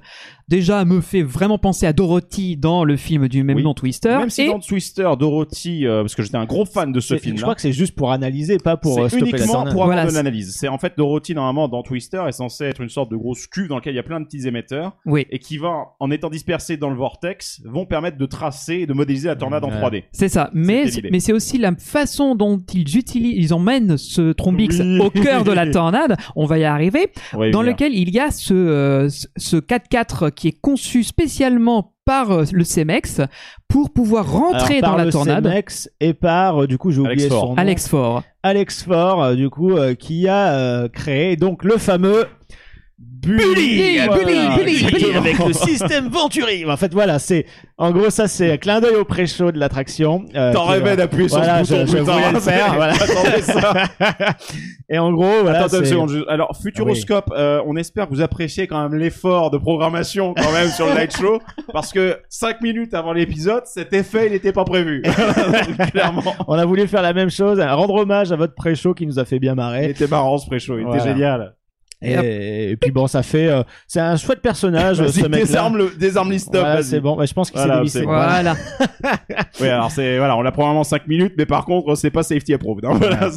déjà me fait vraiment penser à Dorothy dans le film du même Oui. nom Twister. Même si et dans Twister, Dorothy, euh, parce que j'étais un gros fan de ce film-là. Je crois que c'est juste pour analyser, pas pour euh, c'est stopper la uniquement tornade. pour avoir Voilà, de c'est- l'analyse. C'est en fait Dorothy normalement dans Twister est censé être une sorte de grosse cuve dans laquelle il y a plein de petits émetteurs Oui. et qui va, en étant dispersés dans le vortex, vont permettre de tracer et de modéliser la tornade en Ouais. 3D. C'est ça, mais mais c'est aussi la façon dont ils utilisent, ils emmènent ce trombix Oui. au cœur de la tornade. On va y arriver. Y dans lequel il y a ce, euh, ce- ce 4x4 qui est conçu spécialement par euh, le CEMEX pour pouvoir rentrer Alors, par dans la le tornade. CEMEX et par, euh, du coup, j'ai Alex oublié Faure. son nom. Alex Faure. Alex Faure, euh, du coup, euh, qui a euh, créé donc le fameux Bully, Bully, Bully, Bully, Bully. avec le système Venturi. En fait, voilà, c'est en gros ça, c'est un clin d'œil au pré-show de l'attraction. euh, T'en rêvais d'appuyer sur Voilà, ce bouton, je, je putain. voulais le faire. voilà. Ça. Et en gros, voilà, Attends une seconde. juste- Alors, Futuroscope, euh, on espère que vous appréciez quand même l'effort de programmation quand même sur le light show, parce que 5 minutes avant l'épisode, cet effet, il n'était pas prévu. Donc, clairement. on a voulu faire la même chose, rendre hommage à votre pré-show qui nous a fait bien Il marrer. était marrant ce pré-show, il Voilà. était génial. Et, et puis bon, ça fait, euh, c'est un chouette personnage, ce mec-là. désarme le, désarme Voilà, vas-y. c'est bon. Ouais, je pense qu'il Voilà, s'est. Voilà. Oui, alors c'est, voilà, on a probablement 5 minutes, mais par contre, c'est pas safety approved. hein, voilà,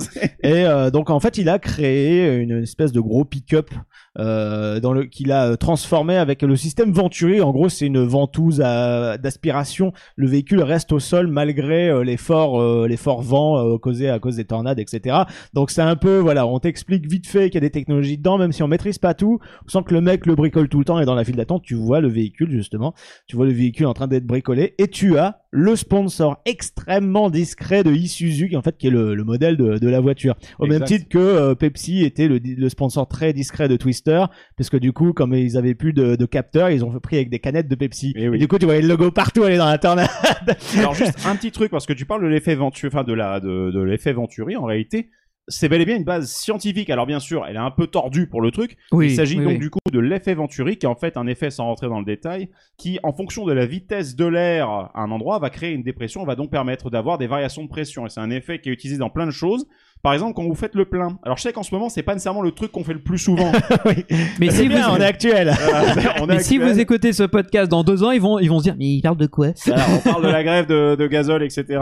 Et euh, donc en fait, il a créé une espèce de gros pick-up euh, dans le qu'il a euh, transformé avec le système Venturi. En gros, c'est une ventouse d'aspiration. Le véhicule reste au sol malgré euh, les forts euh, les forts vents euh, causés à cause des tornades, etc. Donc c'est un peu voilà, on t'explique vite fait qu'il y a des technologies dedans, même si on maîtrise pas tout. On sent que le mec le bricole tout le temps et dans la file d'attente, tu vois le véhicule justement, tu vois le véhicule en train d'être bricolé et tu as le sponsor extrêmement discret de Isuzu qui en fait qui est le, le modèle de, de la voiture au même titre que euh, Pepsi était le, le sponsor très discret de Twister parce que du coup comme ils avaient plus de, de capteurs ils ont pris avec des canettes de Pepsi Eh oui. et du coup tu voyais le logo partout aller dans la tornade Alors juste un petit truc parce que tu parles de l'effet enfin de la de, de l'effet Venturi en réalité. C'est bel et bien une base scientifique. Alors bien sûr, elle est un peu tordue pour le truc. Oui, Il s'agit oui, donc oui. du coup de l'effet Venturi, qui est en fait un effet sans rentrer dans le détail, qui en fonction de la vitesse de l'air à un endroit va créer une dépression, va donc permettre d'avoir des variations de pression. Et c'est un effet qui est utilisé dans plein de choses. Par exemple, quand vous faites le plein. Alors je sais qu'en ce moment, c'est pas nécessairement le truc qu'on fait le plus souvent. Mais c'est si bien vous, on est actuel Voilà, on est mais si vous écoutez ce podcast dans deux ans, ils vont, ils vont se dire, mais il parle de quoi? On parle de la grève de, de gazole, etc.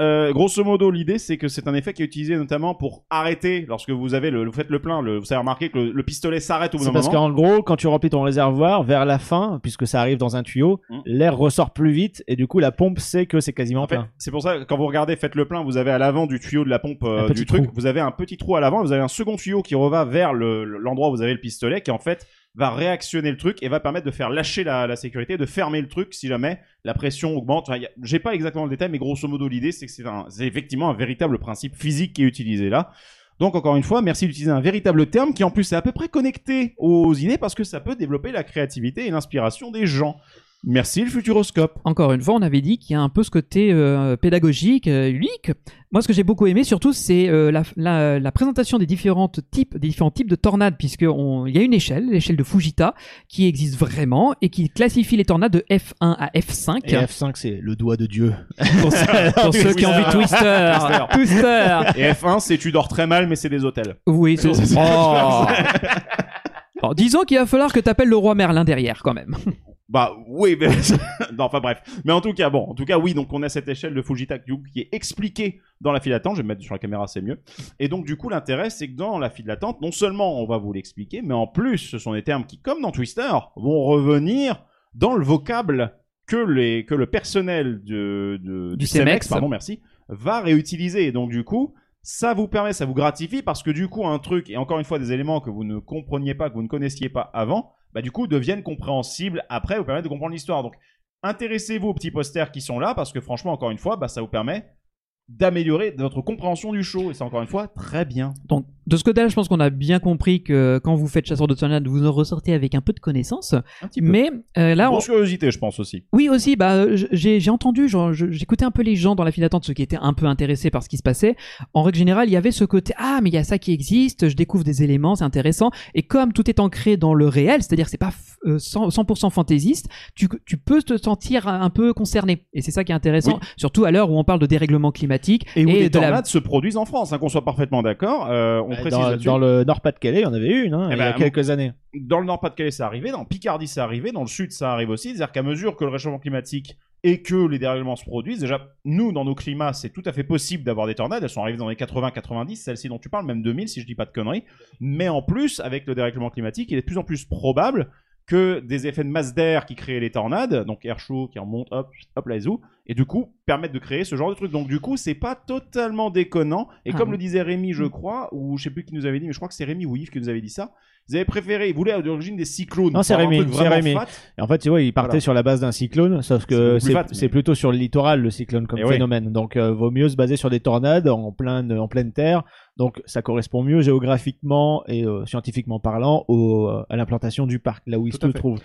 Euh, grosso modo, l'idée, c'est que c'est un effet qui est utilisé notamment pour arrêter lorsque vous avez le, vous faites le plein. Le, vous avez remarqué que le, le pistolet s'arrête au bout c'est d'un parce moment. qu'en gros quand tu remplis ton réservoir vers la fin puisque ça arrive dans un tuyau Mm. l'air ressort plus vite et du coup la pompe sait que c'est quasiment En fait, plein c'est pour ça que quand vous regardez, faites le plein, vous avez à l'avant du tuyau de la pompe euh, du truc, trou. vous avez un petit trou à l'avant, vous avez un second tuyau qui reva vers le- l'endroit où vous avez le pistolet, qui en fait va réactionner le truc et va permettre de faire lâcher la, la sécurité, de fermer le truc si jamais la pression augmente. Enfin, J'ai pas exactement le détail, mais grosso modo l'idée c'est que c'est effectivement un véritable principe physique qui est utilisé là. Donc encore une fois, merci d'utiliser un véritable terme qui en plus est à peu près connecté aux idées parce que ça peut développer la créativité et l'inspiration des gens. Merci le futuroscope. Encore une fois, on avait dit qu'il y a un peu ce côté euh, pédagogique, euh, unique. Moi, ce que j'ai beaucoup aimé, surtout, c'est euh, la, la, la présentation des différentes types, des différents types de tornades, puisque on- il y a une échelle, l'échelle de Fujita, qui existe vraiment et qui classifie les tornades de F1 à F5. et F5 c'est le doigt de Dieu Pour, ceux- pour ceux qui ont vu Twister, Twister. Et F1, c'est tu dors très mal, mais c'est des hôtels. Oui, c'est Oh. Bon, disons qu'il va falloir que tu appelles le roi Merlin derrière, quand même. Bah oui, mais non, enfin bref. Mais en tout cas, bon, en tout cas, oui. Donc on a cette échelle de Fujita du coup, qui est expliquée dans la file d'attente. Je vais me mettre sur la caméra, c'est mieux. Et donc du coup, l'intérêt, c'est que dans la file d'attente, non seulement on va vous l'expliquer, mais en plus, ce sont des termes qui, comme dans Twister, vont revenir dans le vocable que les que le personnel de, de- Du CEMEX. pardon, merci, va réutiliser. Et donc du coup. Ça vous permet, ça vous gratifie parce que du coup un truc et encore une fois des éléments que vous ne compreniez pas, que vous ne connaissiez pas avant, bah du coup deviennent compréhensibles après, vous permettent de comprendre l'histoire. Donc intéressez-vous aux petits posters qui sont là parce que franchement encore une fois, bah ça vous permet d'améliorer votre compréhension du show et c'est encore une fois très bien. De ce côté-là, je pense qu'on a bien compris que quand vous faites chasseur de tornades, vous en ressortez avec un peu de connaissances. Un petit peu. Mais euh, là, on- curiosité, je pense aussi. oui aussi, bah, j- j'ai entendu, j'écoutais un peu les gens dans la file d'attente, ceux qui étaient un peu intéressés par ce qui se passait. En règle générale, il y avait ce côté ah mais il y a ça qui existe, je découvre des éléments, c'est intéressant. Et comme tout est ancré dans le réel, c'est-à-dire que c'est pas f- euh, 100%, 100% fantaisiste, tu, tu peux te sentir un peu concerné. Et c'est ça qui est intéressant, Oui. surtout à l'heure où on parle de dérèglement climatique Et où les de la tornades se produisent en France, hein, qu'on soit parfaitement d'accord. euh, on précise dans, dans le Nord-Pas-de-Calais, il y en avait une, hein, Eh il y a ben, quelques années. dans le Nord-Pas-de-Calais, ça arrivé, dans Picardie, ça arrivé, dans le Sud, ça arrive aussi. C'est-à-dire qu'à mesure que le réchauffement climatique et que les dérèglements se produisent, déjà, nous, dans nos climats, c'est tout à fait possible d'avoir des tornades. Elles sont arrivées dans les 80-90, celles-ci dont tu parles, même 2000, si je dis pas de conneries. Mais en plus, avec le dérèglement climatique, il est de plus en plus probable que des effets de masse d'air qui créent les tornades, donc air chaud qui remonte, hop, hop, là, zou, et du coup, permettent de créer ce genre de truc. Donc, du coup, c'est pas totalement déconnant. Et Ah comme bon le disait Rémi, Mm. je crois, ou je sais plus qui nous avait dit, mais je crois que c'est Rémi ou Yves qui nous avait dit ça, ils avaient préféré, ils voulaient à l'origine des cyclones. Non, c'est Rémi, c'est Rémi. Et en fait, tu vois, il partait Voilà. sur la base d'un cyclone, sauf que c'est mais- plutôt sur le littoral le cyclone comme Eh phénomène. Donc, euh, vaut mieux se baser sur des tornades en pleine en pleine terre. Donc, ça correspond mieux géographiquement et euh, scientifiquement parlant au, euh, à l'implantation du parc, là où il se trouve.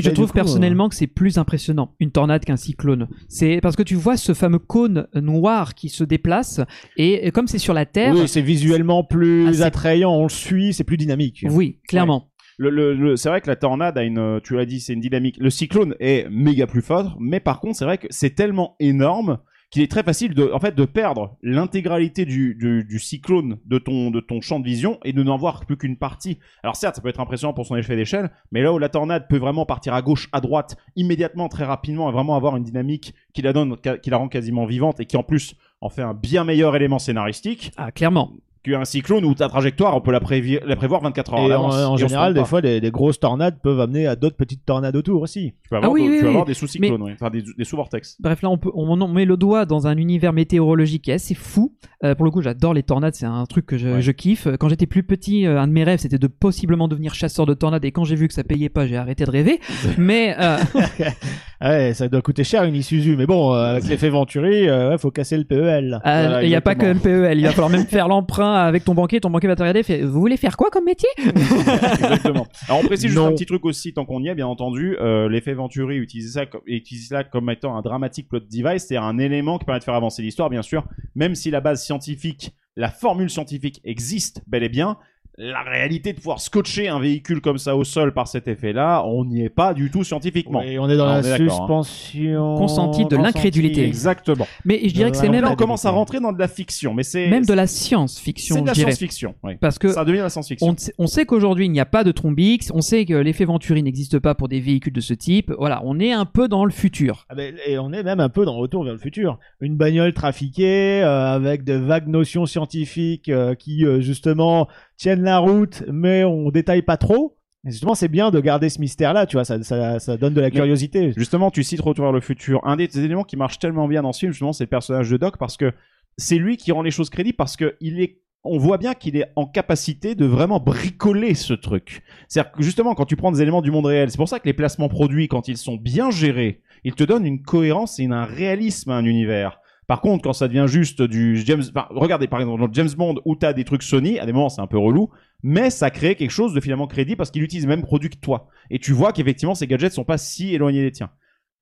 Et je Mais du trouve coup, personnellement que c'est plus impressionnant une tornade qu'un cyclone. C'est parce que tu vois ce fameux cône noir qui se déplace et comme c'est sur la Terre, Oui, c'est visuellement plus Ah, attrayant, on le suit, c'est plus dynamique. oui, clairement. Le, le- le- c'est vrai que la tornade a une, euh, tu l'as dit, c'est une dynamique. Le cyclone est méga plus fort, mais par contre, c'est vrai que c'est tellement énorme qu'il est très facile de, en fait, de perdre l'intégralité du, du, cyclone de ton, de ton champ de vision et de n'en voir plus qu'une partie. Alors certes, ça peut être impressionnant pour son effet d'échelle, mais là où la tornade peut vraiment partir à gauche, à droite, immédiatement, très rapidement, et vraiment avoir une dynamique qui la donne, qui la rend quasiment vivante et qui en plus en fait un bien meilleur élément scénaristique Ah, clairement. Qu'un cyclone où ta trajectoire, on peut la, prévi- la prévoir 24 heures Et en, Et général, des pas. fois, des, des grosses tornades peuvent amener à d'autres petites tornades autour aussi. Tu peux avoir, Ah oui, de- oui, tu peux oui. avoir des sous-cyclones, ouais. enfin des, des sous-vortex. Bref, là, on, peut, on en met le doigt dans un univers météorologique qui est assez fou. Euh, pour le coup, j'adore les tornades, c'est un truc que je, Ouais. je kiffe. Quand j'étais plus petit, euh, un de mes rêves, c'était de possiblement devenir chasseur de tornades. Et quand j'ai vu que ça payait pas, j'ai arrêté de rêver. Mais euh, Ouais, ça doit coûter cher une Isuzu, mais bon, avec l'effet Venturi, euh, ouais, faut casser le PEL. euh, il Voilà, n'y a pas que exactement. MPEL, il va falloir même faire l'emprunt avec ton banquier. Ton banquier va te regarder, fait, vous voulez faire quoi comme métier? Exactement. Alors on précise juste Non. un petit truc aussi, tant qu'on y est, bien entendu, euh, l'effet Venturi utilise ça, comme, utilise ça comme étant un dramatique plot device, c'est un élément qui permet de faire avancer l'histoire, bien sûr, même si la base scientifique, la formule scientifique existe bel et bien. La réalité de pouvoir scotcher un véhicule comme ça au sol par cet effet-là, on n'y est pas du tout scientifiquement. Et on est dans Ah, la est hein. suspension Consentie de l'incrédulité. Exactement. Mais je dirais que c'est même, là, on commence à rentrer dans de la fiction, mais c'est même de la c'est science-fiction, de la science-fiction. oui. Parce que Ça devient de la science-fiction. On, sait- qu'aujourd'hui il n'y a pas de trombix, on sait que l'effet Venturi n'existe pas pour des véhicules de ce type. Voilà, on est un peu dans le futur. Ah et on est même un peu dans le retour vers le futur. Une bagnole trafiquée euh, avec de vagues notions scientifiques euh, qui euh, justement tiennent la route, mais on détaille pas trop. Et justement, c'est bien de garder ce mystère-là, tu vois, ça, ça, ça donne de la curiosité. Justement, tu cites Retour vers le futur. Un des des éléments qui marche tellement bien dans ce film, justement, c'est le personnage de Doc parce que c'est lui qui rend les choses crédibles parce que il est on voit bien qu'il est en capacité de vraiment bricoler ce truc. C'est-à-dire que justement, quand tu prends des éléments du monde réel, c'est pour ça que les placements produits, quand ils sont bien gérés, ils te donnent une cohérence et un réalisme à un univers. Par contre, quand ça devient juste du James, enfin, regardez par exemple dans James Bond où t'as des trucs Sony, à des moments c'est un peu relou, mais ça crée quelque chose de finalement crédible parce qu'il utilise le même produit que toi. Et tu vois qu'effectivement ces gadgets sont pas si éloignés des tiens.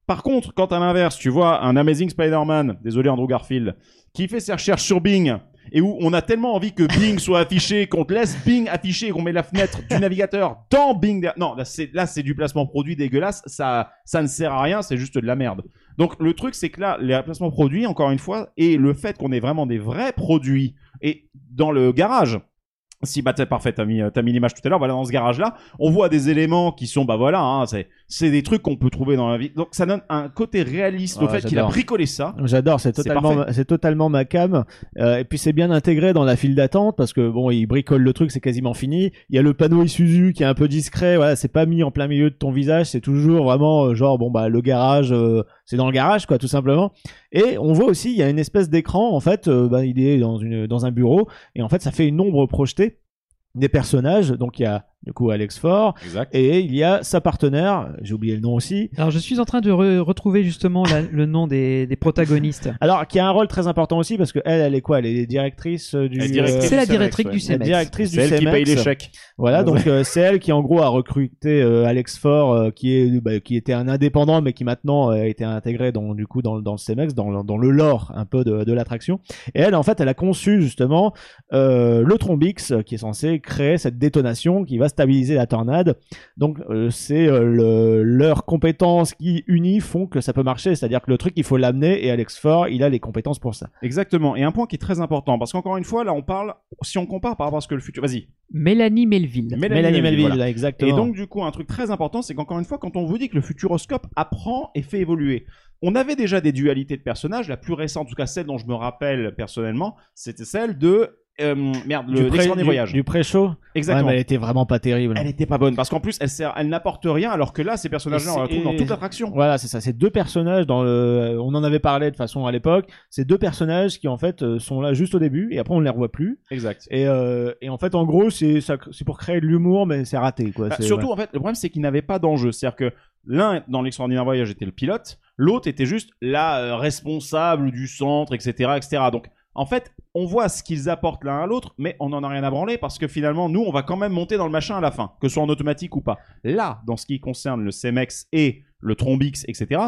Par contre, quand à l'inverse, tu vois un Amazing Spider-Man, désolé Andrew Garfield, qui fait ses recherches sur Bing, et où on a tellement envie que Bing soit affiché, qu'on te laisse Bing affiché, qu'on met la fenêtre du navigateur dans Bing. Non, là c'est là c'est du placement produit dégueulasse, ça ça ne sert à rien, c'est juste de la merde. Donc le truc c'est que là les placements produits encore une fois et le fait qu'on ait vraiment des vrais produits et dans le garage si bah t'es parfait, t'as mis, euh, t'as mis l'image tout à l'heure. Voilà dans ce garage-là, on voit des éléments qui sont bah voilà, hein, c'est c'est des trucs qu'on peut trouver dans la vie. Donc ça donne un côté réaliste au Ah, fait qu'il a bricolé ça. J'adore, c'est totalement, c'est totalement ma cam. Euh, et puis c'est bien intégré dans la file d'attente parce que bon, il bricole le truc, c'est quasiment fini. Il y a le panneau Isuzu qui est un peu discret. Voilà, c'est pas mis en plein milieu de ton visage. C'est toujours vraiment euh, genre bon bah le garage, euh, c'est dans le garage quoi, tout simplement. Et on voit aussi, il y a une espèce d'écran en fait. euh, bah, il est dans une dans un bureau et en fait ça fait une ombre projetée des personnages. Donc il y a du coup Alex Ford Exact. et il y a sa partenaire. J'ai oublié le nom aussi. Alors je suis en train de re- retrouver justement la- le nom des, des protagonistes. Alors, qui a un rôle très important aussi parce que elle, elle est quoi? Elle est directrice euh, du. Est directrice C'est la du directrice ouais. du la CEMEX. directrice du C'est elle qui paye CEMEX. les chèques. Voilà, Ouais. donc euh, c'est elle qui en gros a recruté euh, Alex Faure, euh, qui est bah, qui était un indépendant, mais qui maintenant euh, a été intégré dans du coup dans, le- dans le CEMEX, dans, le- dans le lore un peu de, de l'attraction. Et elle, en fait, elle a conçu justement euh, le Trombix, euh, qui est censé créer cette détonation qui va va stabiliser la tornade. Donc euh, c'est euh, le, leurs compétences qui unies font que ça peut marcher. C'est-à-dire que le truc, il faut l'amener et Alex Ford, il a les compétences pour ça. Exactement. Et un point qui est très important, parce qu'encore une fois, là, on parle, si on compare par rapport à ce que le futur. Vas-y. Mélanie Melville. Mélanie Melville, voilà. là, exactement. Et donc, du coup, un truc très important, c'est qu'encore une fois, quand on vous dit que le futuroscope apprend et fait évoluer, on avait déjà des dualités de personnages. La plus récente, en tout cas celle dont je me rappelle personnellement, c'était celle de. Euh, merde, le l'extraordinaire du- voyage. du pré-show. Exactement. Ouais, mais elle était vraiment pas terrible. Elle était pas bonne parce qu'en plus elle sert, elle n'apporte rien alors que là ces personnages-là on c'est- retrouve dans et- toute l'attraction. Voilà, c'est ça. C'est deux personnages dans le. On en avait parlé de façon à l'époque. C'est deux personnages qui en fait euh, sont là juste au début et après on ne les revoit plus. Exact. Et, euh, et en fait, en gros, c'est ça- c'est pour créer de l'humour, mais c'est raté quoi. Bah, C'est- surtout en fait le problème c'est qu'ils n'avaient pas d'enjeu, c'est-à-dire que l'un dans l'extraordinaire voyage était le pilote, l'autre était juste la euh, responsable du centre, etc., etc. Donc en fait on voit ce qu'ils apportent l'un à l'autre, mais on n'en a rien à branler parce que finalement nous on va quand même monter dans le machin à la fin, que ce soit en automatique ou pas. Là dans ce qui concerne le CMX et le Trombix, etc.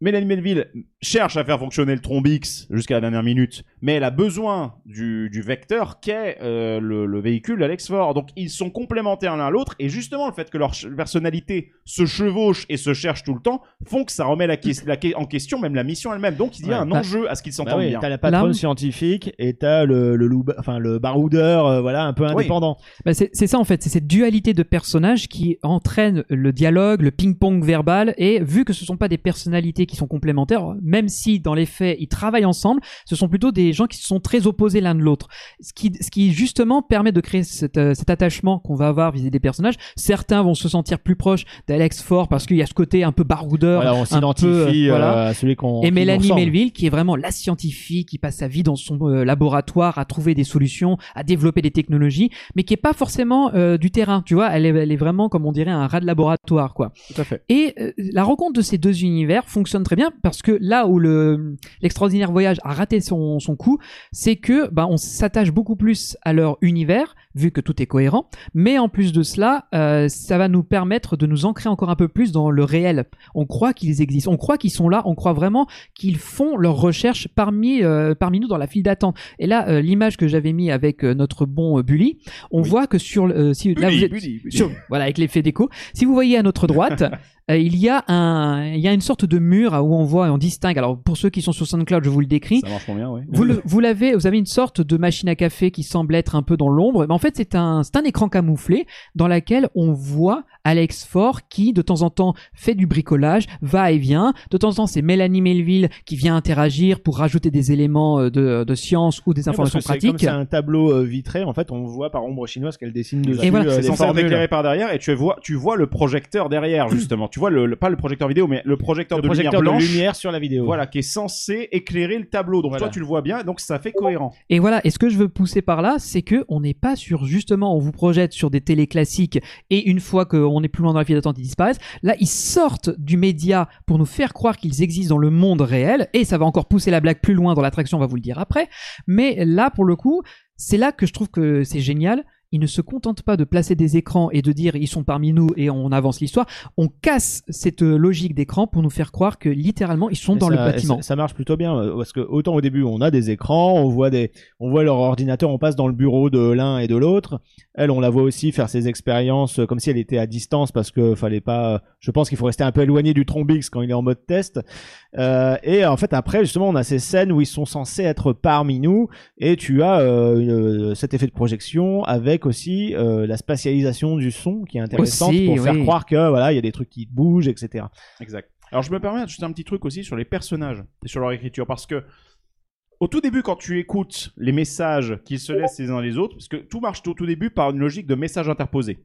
Mélanie Melville cherche à faire fonctionner le Trombix jusqu'à la dernière minute, mais elle a besoin du, du vecteur qu'est euh, le, le véhicule d'Alex Ford. Donc ils sont complémentaires l'un à l'autre, et justement le fait que leur personnalité se chevauche et se cherche tout le temps font que ça remet la, la que- en question même la mission elle-même. Donc il y a Ouais. un Bah, enjeu à ce qu'ils Bah s'entendent oui, bien. t'as la patronne scientifique et t'as le, le, loup- enfin, le baroudeur, euh, voilà, un peu indépendant. Bah, c'est c'est ça en fait, c'est cette dualité de personnages qui entraîne le dialogue, le ping-pong verbal, et vu que ce sont pas des personnalités qui sont complémentaires, même si dans les faits ils travaillent ensemble, ce sont plutôt des gens qui sont très opposés l'un de l'autre. Ce qui, ce qui justement permet de créer cet, euh, cet attachement qu'on va avoir vis-à-vis des personnages. Certains vont se sentir plus proches d'Alex Ford parce qu'il y a ce côté un peu baroudeur, Voilà, on s'identifie euh, euh, voilà. à celui qu'on. Et Mélanie. Melville, qui est vraiment la scientifique, qui passe sa vie dans son euh, laboratoire à trouver des solutions, à développer des technologies, mais qui est pas forcément du terrain, tu vois. Elle est, elle est vraiment, comme on dirait, un rat de laboratoire, quoi. Tout à fait. Et la rencontre de ces deux univers fonctionne très bien parce que là où le l'extraordinaire voyage a raté son, son coup, c'est que bah, on s'attache beaucoup plus à leur univers vu que tout est cohérent. Mais en plus de cela, euh, ça va nous permettre de nous ancrer encore un peu plus dans le réel. On croit qu'ils existent, on croit qu'ils sont là, on croit vraiment qu'ils font leurs recherches parmi euh, parmi nous dans la file d'attente. Et là, euh, l'image que j'avais mis avec notre bon Bully, on Oui. voit que sur le- si là Bully, vous êtes Bully, Bully. sur- voilà avec l'effet d'écho. Si vous voyez à notre droite, il y a un il y a une sorte de mur où on voit on distingue. Alors pour ceux qui sont sur SoundCloud, je vous le décris. Ça marche bien, ouais. Vous, le- vous l'avez, vous avez une sorte de machine à café qui semble être un peu dans l'ombre, mais en fait c'est un, écran camouflé dans lequel on voit Alex Ford qui de temps en temps fait du bricolage, va et vient. De temps en temps c'est Mélanie Melville qui vient interagir pour rajouter des éléments euh, de, de science ou des parce informations que pratiques. c'est un tableau euh, vitré, en fait, on voit par ombre chinoise qu'elle dessine dessus. Et voilà, euh, C'est censé être éclairé par derrière et tu vois, tu vois le projecteur derrière justement. tu vois le, le- pas le projecteur vidéo mais le projecteur Le de projecteur lumière de blanche. lumière sur la vidéo. Voilà, qui est censé éclairer le tableau. Donc Voilà. toi tu le vois bien, donc ça fait cohérent. Et voilà, et ce que je veux pousser par là, c'est que on n'est pas sur justement, on vous projette sur des télés classiques et une fois qu'on est plus loin dans la file d'attente, ils disparaissent. Là, ils sortent du média pour nous faire croire qu'ils existent dans le monde réel et ça va encore pousser la blague plus loin dans l'attraction, on va vous le dire après. Mais là, pour le coup, c'est là que je trouve que c'est génial. Ils ne se contentent pas de placer des écrans et de dire ils sont parmi nous et on avance l'histoire. On casse cette euh, logique d'écran pour nous faire croire que littéralement ils sont Et dans ça- le bâtiment. Ça, ça marche plutôt bien euh, parce que autant au début on a des écrans, on voit des, on voit leur ordinateur, on passe dans le bureau de l'un et de l'autre. Elle, on la voit aussi faire ses expériences euh, comme si elle était à distance parce que fallait pas. Je pense qu'il faut rester un peu éloigné du Trombix quand il est en mode test. Euh, et en fait après justement on a ces scènes où ils sont censés être parmi nous et tu as euh, cet effet de projection avec aussi euh, la spatialisation du son qui est intéressante Aussi, pour faire oui. croire que voilà il y a des trucs qui bougent etc. Exact. Alors je me permets d'ajouter un petit truc aussi sur les personnages et sur leur écriture parce que au tout début quand tu écoutes les messages qu'ils se laissent les uns les autres, parce que tout marche au tout début par une logique de messages interposés.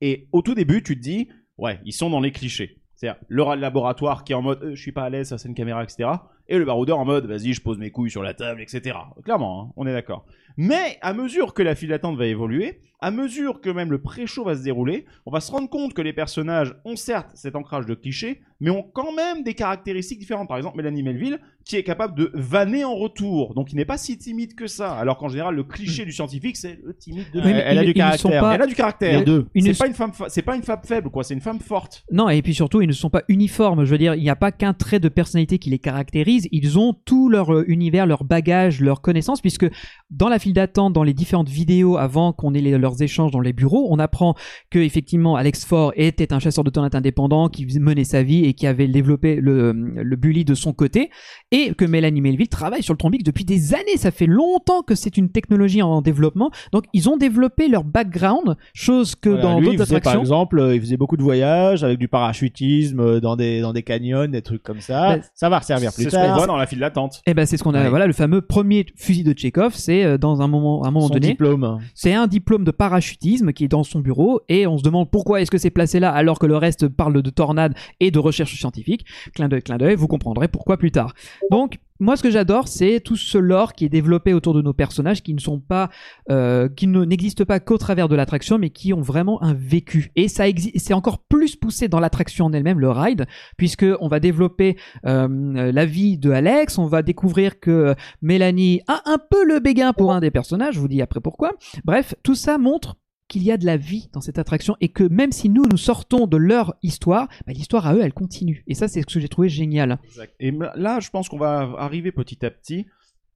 Et au tout début tu te dis ouais ils sont dans les clichés. C'est-à-dire le laboratoire qui est en mode euh, je suis pas à l'aise, ça c'est une caméra, etc. Et le baroudeur en mode vas-y je pose mes couilles sur la table, etc. Clairement, hein, on est d'accord. Mais à mesure que la file d'attente va évoluer, à mesure que même le pré-show va se dérouler, on va se rendre compte que les personnages ont certes cet ancrage de clichés, mais ont quand même des caractéristiques différentes. Par exemple, Mélanie Melville, qui est capable de vanner en retour, donc il n'est pas si timide que ça. Alors qu'en général, le cliché du scientifique, c'est le timide de. Oui, elle a du caractère. pas- Elle a du caractère. Deux. Ils ne C'est pas une femme, fa- c'est pas une femme faible, quoi. C'est une femme forte. Non, et puis surtout, ils ne sont pas uniformes. Je veux dire, il n'y a pas qu'un trait de personnalité qui les caractérise. ils ont tout leur euh, univers, leur bagage, leurs connaissances, puisque dans la file d'attente, dans les différentes vidéos avant qu'on ait les- leurs échanges dans les bureaux, on apprend que effectivement Alex Ford était un chasseur de tornades indépendant qui menait sa vie et qui avait développé le, le bully de son côté, et que Mélanie Melville travaille sur le Trombix depuis des années. Ça fait longtemps que c'est une technologie en développement, donc ils ont développé leur background, chose que Voilà, dans d'autres faisait, par attractions. exemple, euh, il faisait beaucoup de voyages avec du parachutisme euh, dans des dans des canyons, des trucs comme ça. Bah, ça va resservir plus C'est ce qu'on tard. voit dans la file d'attente. Eh ben c'est ce qu'on a Ouais. voilà le fameux premier fusil de Tchekhov, c'est euh, dans un moment à un moment Son donné, diplôme. c'est un diplôme de parachutisme qui est dans son bureau et on se demande pourquoi est-ce que c'est placé là alors que le reste parle de tornade et de recherche scientifique. Clin d'œil, clin d'œil, vous comprendrez pourquoi plus tard. Donc moi, ce que j'adore, c'est tout ce lore qui est développé autour de nos personnages, qui ne sont pas, euh, qui ne n'existent pas qu'au travers de l'attraction, mais qui ont vraiment un vécu. Et ça existe, c'est encore plus poussé dans l'attraction en elle-même, le ride, puisque on va développer euh, la vie de Alex, on va découvrir que euh, Mélanie a un peu le béguin pour un des personnages. Je vous dis après pourquoi. Bref, tout ça montre qu'il y a de la vie dans cette attraction et que même si nous nous sortons de leur histoire, bah, l'histoire à eux elle continue. Et ça c'est ce que j'ai trouvé génial. Et là, je pense qu'on va arriver petit à petit,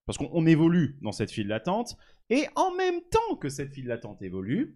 parce qu'on on évolue dans cette file d'attente, et en même temps que cette file d'attente évolue,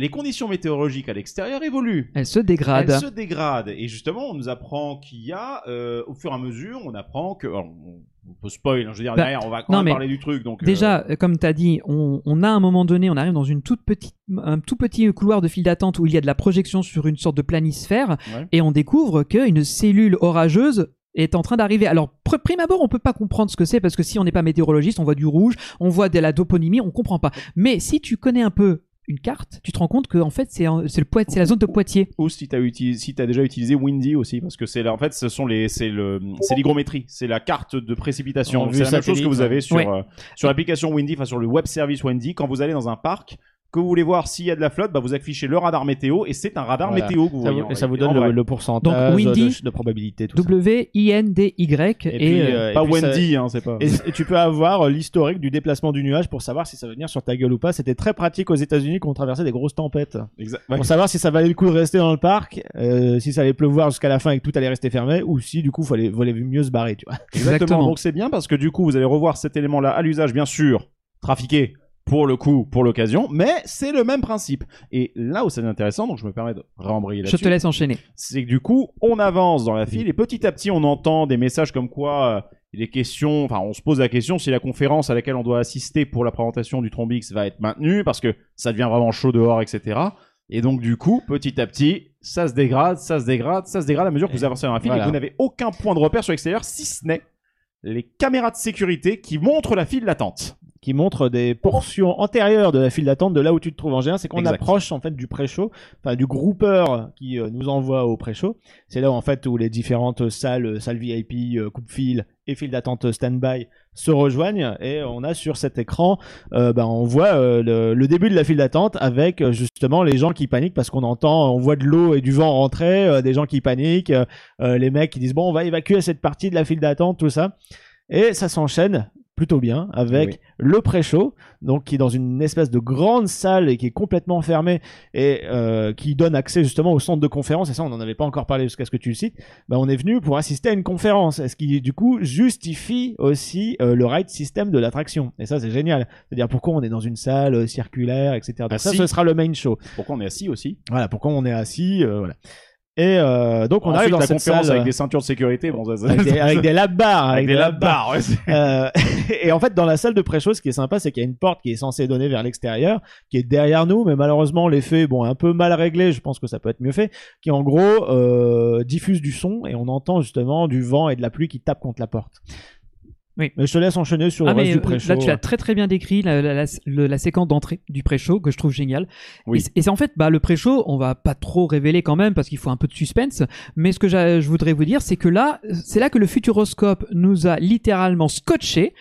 les conditions météorologiques à l'extérieur évoluent. Elle se dégrade. Elle se dégrade. Et justement, on nous apprend qu'il y a, euh, au fur et à mesure, on apprend que. alors, on on peut spoil, hein, je veux dire, Bah, derrière, on va quand non, même parler du truc. Donc, euh, Déjà, euh, comme tu as dit, on, on a un moment donné, on arrive dans une toute petite, un tout petit couloir de file d'attente où il y a de la projection sur une sorte de planisphère Ouais. et on découvre qu'une cellule orageuse est en train d'arriver. Alors, pr- prime abord, on peut pas comprendre ce que c'est parce que si on n'est pas météorologiste, on voit du rouge, on voit de la toponymie, on comprend pas. Mais si tu connais un peu une carte, tu te rends compte que en fait c'est un- c'est le Poit- c'est la zone de Poitiers. Ou si tu as, si déjà utilisé Windy aussi, parce que c'est en fait, ce sont les, c'est le, c'est l'hygrométrie, c'est la carte de précipitation. C'est la même chose que vous avez sur, Ouais. euh, sur l'application Windy, enfin sur le web service Windy. Quand vous allez dans un parc, que vous voulez voir s'il y a de la flotte, bah, vous affichez le radar météo et c'est un radar Voilà. météo que vous Ça voyez. vous, et ça vous donne le, pourcentage Donc, Windy, de, de probabilité. Tout ça. W-I-N-D-Y. Et, Et puis, euh, euh, et Pas puis ça- Wendy, hein, c'est pas. Et, et tu peux avoir euh, l'historique du déplacement du nuage pour savoir si ça va venir sur ta gueule ou pas. C'était très pratique aux États-Unis quand on traversait des grosses tempêtes. Exact- ouais. Pour savoir si ça valait le coup de rester dans le parc, euh, si ça allait pleuvoir jusqu'à la fin et que tout allait rester fermé, ou si du coup fallait, valait mieux se barrer, tu vois. Exactement. Exactement. Donc c'est bien parce que du coup, vous allez revoir cet élément-là à l'usage, bien sûr, trafiqué pour le coup, pour l'occasion, mais c'est le même principe. Et là où c'est intéressant, donc je me permets de rembrayer je là-dessus. te laisse enchaîner. c'est que du coup, on avance dans la file et petit à petit, on entend des messages comme quoi euh, il est question, enfin, on se pose la question si la conférence à laquelle on doit assister pour la présentation du Trombix va être maintenue parce que ça devient vraiment chaud dehors, etc. Et donc, du coup, petit à petit, ça se dégrade, ça se dégrade, ça se dégrade à mesure que vous avancez dans la file voilà. et que vous n'avez aucun point de repère sur l'extérieur si ce n'est les caméras de sécurité qui montrent la file d'attente. Qui montre des portions antérieures de la file d'attente de là où tu te trouves en général, c'est qu'on approche en fait du pré-show, enfin du groupeur qui euh, nous envoie au pré-show. C'est là en fait où les différentes salles, euh, salles VIP, euh, coupe-file et files d'attente stand-by se rejoignent et on a sur cet écran, euh, ben, on voit le, le début de la file d'attente avec justement les gens qui paniquent parce qu'on entend, on voit de l'eau et du vent rentrer, des gens qui paniquent, les mecs qui disent bon on va évacuer cette partie de la file d'attente, tout ça. Et ça s'enchaîne plutôt bien avec Oui. le pré-show, donc qui est dans une espèce de grande salle et qui est complètement fermée et euh, qui donne accès justement au centre de conférence. Et ça, on n'en avait pas encore parlé jusqu'à ce que tu le cites. Ben, on est venu pour assister à une conférence, ce qui du coup justifie aussi euh, le ride system de l'attraction. Et ça, c'est génial. C'est-à-dire pourquoi on est dans une salle euh, circulaire, etc. Donc ça, ce sera le main show. Pourquoi on est assis aussi? Voilà, pourquoi on est assis. euh, voilà. Et euh, donc on Ensuite, arrive dans la cette conférence salle avec des ceintures de sécurité. Bon, ça, ça- avec des, avec des lab bars, avec des ouais, euh, et en fait, dans la salle de pré-show, ce qui est sympa, c'est qu'il y a une porte qui est censée donner vers l'extérieur, qui est derrière nous, mais malheureusement, l'effet, bon, est un peu mal réglé. Je pense que ça peut être mieux fait, qui en gros euh, diffuse du son et on entend justement du vent et de la pluie qui tapent contre la porte. Oui. Mais je te laisse enchaîner sur le Ah, reste du euh, pré-show. là, tu as très très bien décrit la, la- la- séquence d'entrée du pré-show que je trouve génial. Oui. Et c'est- Et c'est en fait, bah, le pré-show, on va pas trop révéler quand même parce qu'il faut un peu de suspense. Mais ce que je voudrais vous dire, c'est que là, c'est là que le Futuroscope nous a littéralement scotché.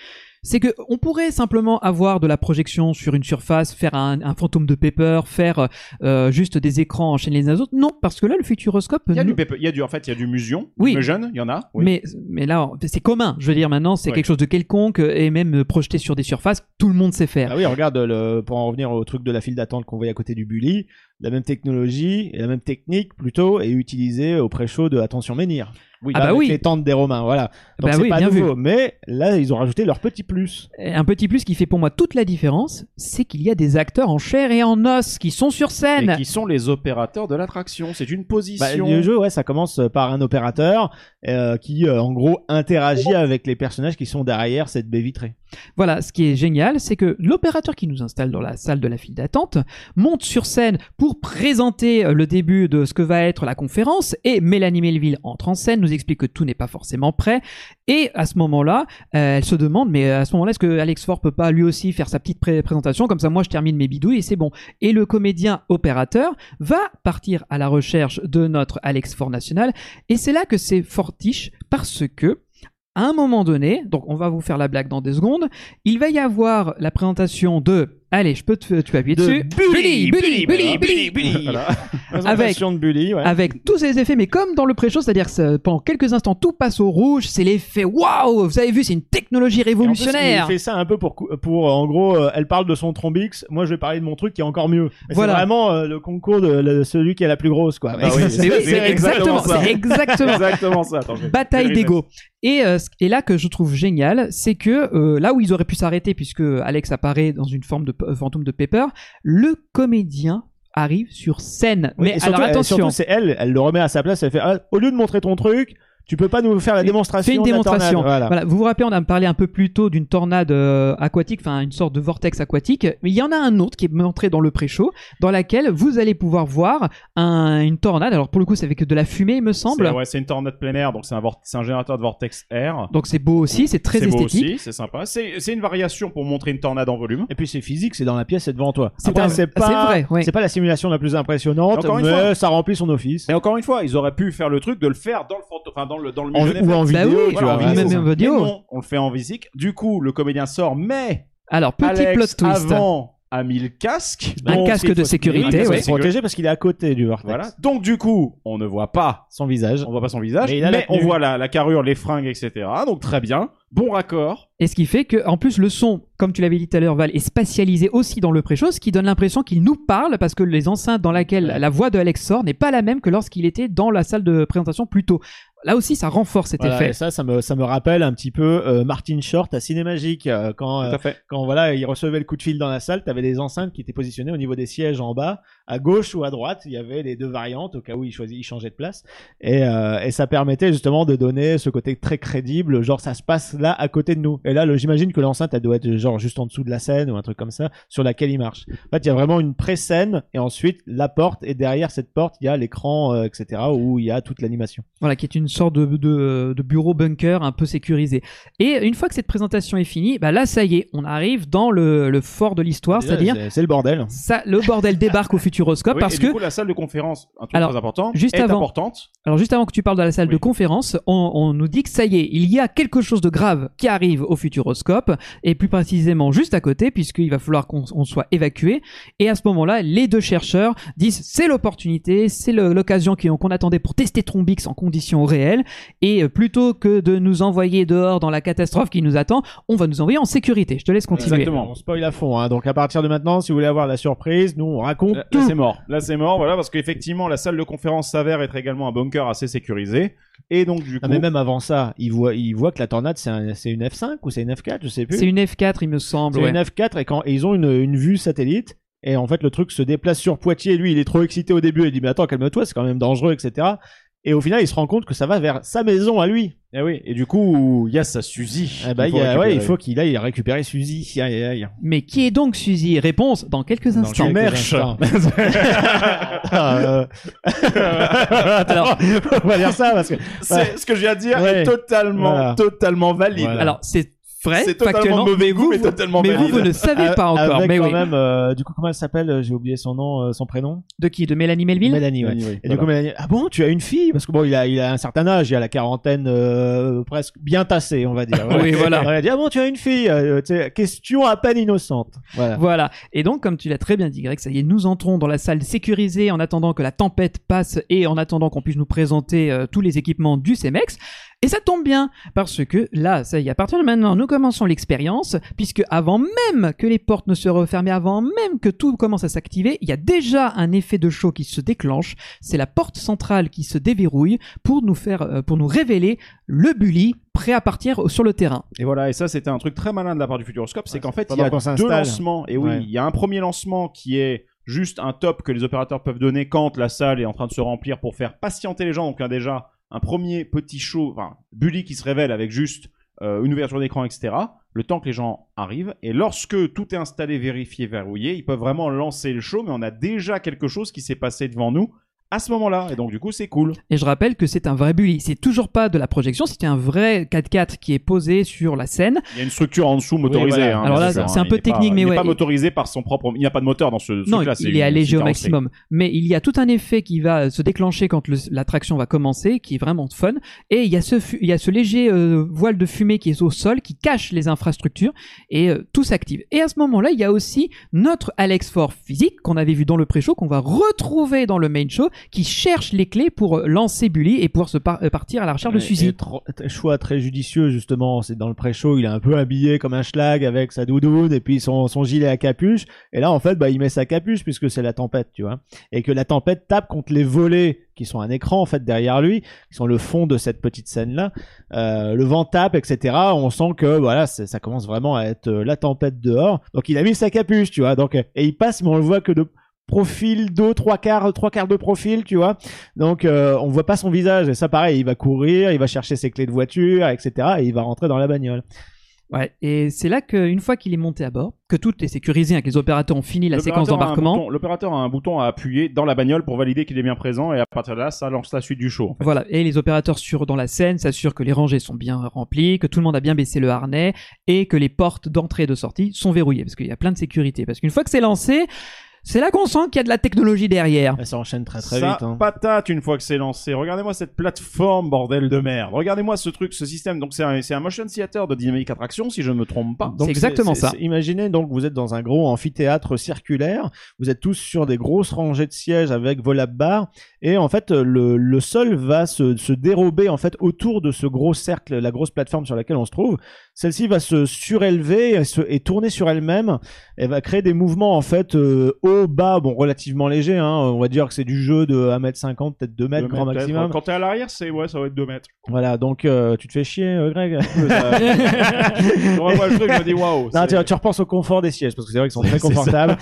C'est que on pourrait simplement avoir de la projection sur une surface, faire un, un fantôme de paper, faire euh, juste des écrans enchaînés les uns aux autres. Non, parce que là, le Futuroscope, Il y a nous- du pépé- il y a du, en fait, il y a du musion. Oui. Du jeune, il y en a. Oui. mais, mais là, c'est commun. Je veux dire, maintenant, c'est quelque chose de quelconque et même euh, projeté sur des surfaces, tout le monde sait faire. Ah oui, regarde, le, pour en revenir au truc de la file d'attente qu'on voyait à côté du Bully, la même technologie et la même technique plutôt est utilisée au pré-show de Attention Menhir. Oui, Ah bah avec oui. les tentes des Romains, voilà. Donc Bah c'est oui, pas bien vu. nouveau, mais là ils ont rajouté leur petit plus. Un petit plus qui fait pour moi toute la différence, c'est qu'il y a des acteurs en chair et en os qui sont sur scène. Et qui sont les opérateurs de l'attraction. C'est une Bah, position. le jeu, ouais, ça commence par un opérateur euh, qui, euh, en gros, interagit avec les personnages qui sont derrière cette baie vitrée. Voilà, ce qui est génial, c'est que l'opérateur qui nous installe dans la salle de la file d'attente monte sur scène pour présenter euh, le début de ce que va être la conférence et Mélanie Melville entre en scène, nous explique que tout n'est pas forcément prêt et à ce moment-là, euh, elle se demande mais à ce moment-là, est-ce que Alex Ford peut pas lui aussi faire sa petite pré- présentation comme ça moi je termine mes bidouilles et c'est bon. Et le comédien opérateur va partir à la recherche de notre Alex Ford national et c'est là que c'est fortiche parce que à un moment donné, donc on va vous faire la blague dans des secondes, il va y avoir la présentation de Allez, je peux te, tu appuyer De dessus. Bully, Bully, Bully, Bully, Voilà. Présentation de Bully, ouais. Avec tous ces effets, mais comme dans le pré-show, c'est-à-dire ça- pendant quelques instants tout passe au rouge, c'est l'effet waouh Vous avez vu, c'est une technologie en plus, révolutionnaire. il fait ça un peu pour, pour en gros, euh, elle parle de son trombix, moi je vais parler de mon truc qui est encore mieux. Voilà. C'est vraiment euh, le concours de le- celui qui est la plus grosse, quoi. Bah oui, Mais oui, c'est exactement, ça. c'est exactement. Exactement ça. Attends, je vais- bataille d'ego. Et, euh, ce- et là que je trouve génial, c'est que euh, là où ils auraient pu s'arrêter, puisque Alex apparaît dans une forme de euh, fantôme de Pepper, le comédien arrive sur scène. Oui, Mais et surtout, alors attention, c'est elle, elle le remet à sa place, elle fait, ah, au lieu de montrer ton truc, tu peux pas nous faire la démonstration Fais une de la démonstration. tornade. Voilà. Voilà, vous vous rappelez, on a parlé un peu plus tôt d'une tornade euh, aquatique, enfin une sorte de vortex aquatique. Mais il y en a un autre qui est montré dans le pré-show, dans laquelle vous allez pouvoir voir un- une tornade. Alors pour le coup, c'est avec de la fumée, il me semble. C'est ouais, c'est une tornade plein air, donc c'est un, c'est générateur de vortex air. Donc c'est beau aussi, c'est très C'est beau esthétique. aussi, c'est sympa. C'est c'est une variation pour montrer une tornade en volume. Et puis c'est physique, c'est dans la pièce, c'est devant toi. C'est c'est c'est pas, vrai, ouais. c'est pas la simulation la plus impressionnante, Encore une mais fois. ça remplit son office. Et encore une fois, ils auraient pu faire le truc de le faire dans le dans le dans le En- milieu ou en Bah vidéo, oui, tu Voilà, vois, en même vidéo. en vidéo. Mais non, on le fait en physique. Du coup, le comédien sort, mais Alors petit Alex plot twist. avant a mis le casque. Un casque de sécurité, se protéger parce qu'il est à côté du vortex. Voilà. Donc du coup, on ne voit pas, Son visage. on voit pas son visage, Mais on voit la, la carrure, les fringues, etc. Donc très bien, bon raccord. Et ce qui fait que, en plus, le son, comme tu l'avais dit tout à l'heure, Val, est spatialisé aussi dans le pré-show, ce qui donne l'impression qu'il nous parle parce que les enceintes dans laquelle la voix de Alex sort n'est pas la même que lorsqu'il était dans la salle de présentation plus tôt. Là aussi, ça renforce cet Voilà, effet. et ça, ça me, ça me rappelle un petit peu euh, Martin Short à Cinémagique euh, quand, euh, quand voilà, il recevait le coup de fil dans la salle, t'avais des enceintes qui étaient positionnées au niveau des sièges en bas, à gauche ou à droite, il y avait les deux variantes au cas où il choisit, il changeait de place, et, euh, et ça permettait justement de donner ce côté très crédible, genre ça se passe là à côté de nous. Et là, j'imagine que l'enceinte elle doit être genre juste en dessous de la scène ou un truc comme ça, sur laquelle il marche. En fait, il y a vraiment une pré-scène et ensuite la porte et derrière cette porte il y a l'écran, euh, etc. où il y a toute l'animation. Voilà, qui est une sorte de, de, de bureau bunker un peu sécurisé. Et une fois que cette présentation est finie, bah là, ça y est, on arrive dans le, le fort de l'histoire, c'est-à-dire, c'est- le bordel. ça, le bordel débarque au Futuroscope Oui, parce et que coup, la salle de conférence, un truc Alors, très important, juste est avant- importante. Alors juste avant que tu parles de la salle Oui. de conférence, on, on nous dit que ça y est, il y a quelque chose de grave qui arrive au Futuroscope, et plus précisément juste à côté, puisqu'il va falloir qu'on on soit évacué. Et à ce moment-là, les deux chercheurs disent c'est l'opportunité, c'est l'occasion qu'on attendait pour tester Trombix en conditions réelles, et euh, plutôt que de nous envoyer dehors dans la catastrophe qui nous attend, on va nous envoyer en sécurité. Je te laisse continuer. Exactement. On spoil à fond, hein. donc à partir de maintenant, si vous voulez avoir la surprise, nous on raconte Là, tout. C'est mort. Là, c'est mort, voilà, parce qu'effectivement, la salle de conférence s'avère être également un bunker assez sécurisé. Et donc, du coup, Ah, mais même avant ça, il voit, il voit que la tornade c'est un- c'est une F5 ou c'est une F4, je sais plus. C'est une F4, il me semble. C'est ouais. une F4 et quand et ils ont une, une vue satellite et en fait le truc se déplace sur Poitiers. Lui, il est trop excité au début. Il dit mais attends, calme-toi, c'est quand même dangereux, etc. Et au final, il se rend compte que ça va vers sa maison à lui. eh oui, et du coup, il y a sa Suzy. Eh bah, il, faut y a- ouais, il faut qu'il aille récupérer Suzy. Aïe, aïe, aïe. Mais qui est donc Suzy? Réponse dans quelques Dans instants. Merch. euh, Alors- on va dire ça parce que ce que je viens de dire Ouais. est totalement, Voilà. totalement valide. Voilà. Alors c'est vrai, C'est totalement factuellement, mauvais goût, mais vous- totalement mais vous, valide. vous ne savez pas encore. avec Mais quand oui. même, euh, du coup, comment elle s'appelle J'ai oublié son nom, euh, son prénom. De qui? De Mélanie Melville? Mélanie, ouais. Anyway, Et voilà. du coup, Mélanie, ah bon, tu as une fille? Parce que bon, il a, il a un certain âge, il a la quarantaine euh, presque bien tassée, on va dire. Oui, voilà. On a dit, ah bon, tu as une fille euh, tu sais, Question à peine innocente. Voilà. Voilà. Et donc, comme tu l'as très bien dit, Greg, ça y est, nous entrons dans la salle sécurisée en attendant que la tempête passe et en attendant qu'on puisse nous présenter euh, tous les équipements du CEMEX. Et ça tombe bien, parce que là, ça y est, à partir de maintenant, nous commençons l'expérience, puisque avant même que les portes ne se referment, avant même que tout commence à s'activer, il y a déjà un effet de chaud qui se déclenche. C'est la porte centrale qui se déverrouille pour nous faire, euh, pour nous révéler le bully prêt à partir sur le terrain. Et voilà, et ça c'était un truc très malin de la part du Futuroscope, c'est Ouais, qu'en fait il y a deux lancements. Et oui, Ouais. il y a un premier lancement qui est juste un top que les opérateurs peuvent donner quand la salle est en train de se remplir pour faire patienter les gens. Donc il y a déjà un premier petit show, enfin bully qui se révèle avec juste euh, une ouverture d'écran, etc. Le temps que les gens arrivent. Et lorsque tout est installé, vérifié, verrouillé, ils peuvent vraiment lancer le show, mais on a déjà quelque chose qui s'est passé devant nous à ce moment-là. Et donc du coup c'est cool. Et je rappelle que c'est un vrai bully. C'est toujours pas de la projection, c'était un vrai 4x4 qui est posé sur la scène. Il y a une structure en dessous motorisée. voilà. hein, Alors là, c'est hein. un peu Il est pas- technique, mais il n'est ouais, pas il- motorisé par son propre. Il n'y a pas de moteur dans ce. Non, truc-là, c'est il est allégé c'est au maximum. Mais il y a tout un effet qui va se déclencher quand l'attraction va commencer, qui est vraiment fun. Et il y a ce, fu- il y a ce léger euh, voile de fumée qui est au sol, qui cache les infrastructures, et euh, tout s'active. Et à ce moment-là, il y a aussi notre Alex Ford physique, qu'on avait vu dans le pré-show, qu'on va retrouver dans le main show, qui cherche les clés pour euh, lancer Bully et pouvoir se par- euh, partir à la recherche de Suzy. choix très judicieux justement. C'est dans le pré-show, il est un peu habillé comme un schlag avec sa doudoune et puis son, son gilet à capuche. Et là en fait, bah il met sa capuche puisque c'est la tempête, tu vois. Et que la tempête tape contre les volets qui sont un écran en fait derrière lui, qui sont le fond de cette petite scène là. Euh, le vent tape, etc. On sent que voilà, ça commence vraiment à être euh, la tempête dehors. Donc il a mis sa capuche, tu vois. Donc et il passe, mais on le voit que de profil d'eau, trois quarts, trois quarts de profil, tu vois. Donc euh, on voit pas son visage et ça pareil, il va courir, il va chercher ses clés de voiture, etc. et il va rentrer dans la bagnole. Ouais, et c'est là qu'une fois qu'il est monté à bord, que tout est sécurisé, hein, que les opérateurs ont fini la séquence d'embarquement. L'opérateur a un bouton à appuyer dans la bagnole pour valider qu'il est bien présent et à partir de là, ça lance la suite du show. en fait. Voilà, et les opérateurs sur dans la scène s'assurent que les rangées sont bien remplies, que tout le monde a bien baissé le harnais et que les portes d'entrée et de sortie sont verrouillées parce qu'il y a plein de sécurité. Parce qu'une fois que c'est lancé, c'est là qu'on sent qu'il y a de la technologie derrière. Ça enchaîne très très ça vite. hein. patate une fois que c'est lancé. Regardez-moi cette plateforme, bordel de merde. Regardez-moi ce truc, ce système. Donc c'est un, c'est un motion theater de dynamique attraction, si je ne me trompe pas. C'est exactement ça. Imaginez donc vous êtes dans un gros amphithéâtre circulaire, vous êtes tous sur des grosses rangées de sièges avec vos lap-bars, et en fait le, le sol va se, se dérober en fait autour de ce gros cercle, la grosse plateforme sur laquelle on se trouve. Celle-ci va se surélever et, se- et tourner sur elle-même. Elle va créer des mouvements en fait euh, haut, bas, bon relativement légers. Hein. On va dire que c'est du jeu de 1m50, peut-être 2 mètres grand mètres, maximum. peut-être. Quand t'es à l'arrière, c'est ouais, ça va être 2 mètres. Voilà, donc euh, tu te fais chier, euh, Greg. je revois le truc, je me dis waouh. Non, c'est- tu, tu repenses au confort des sièges parce que c'est vrai qu'ils sont très confortables.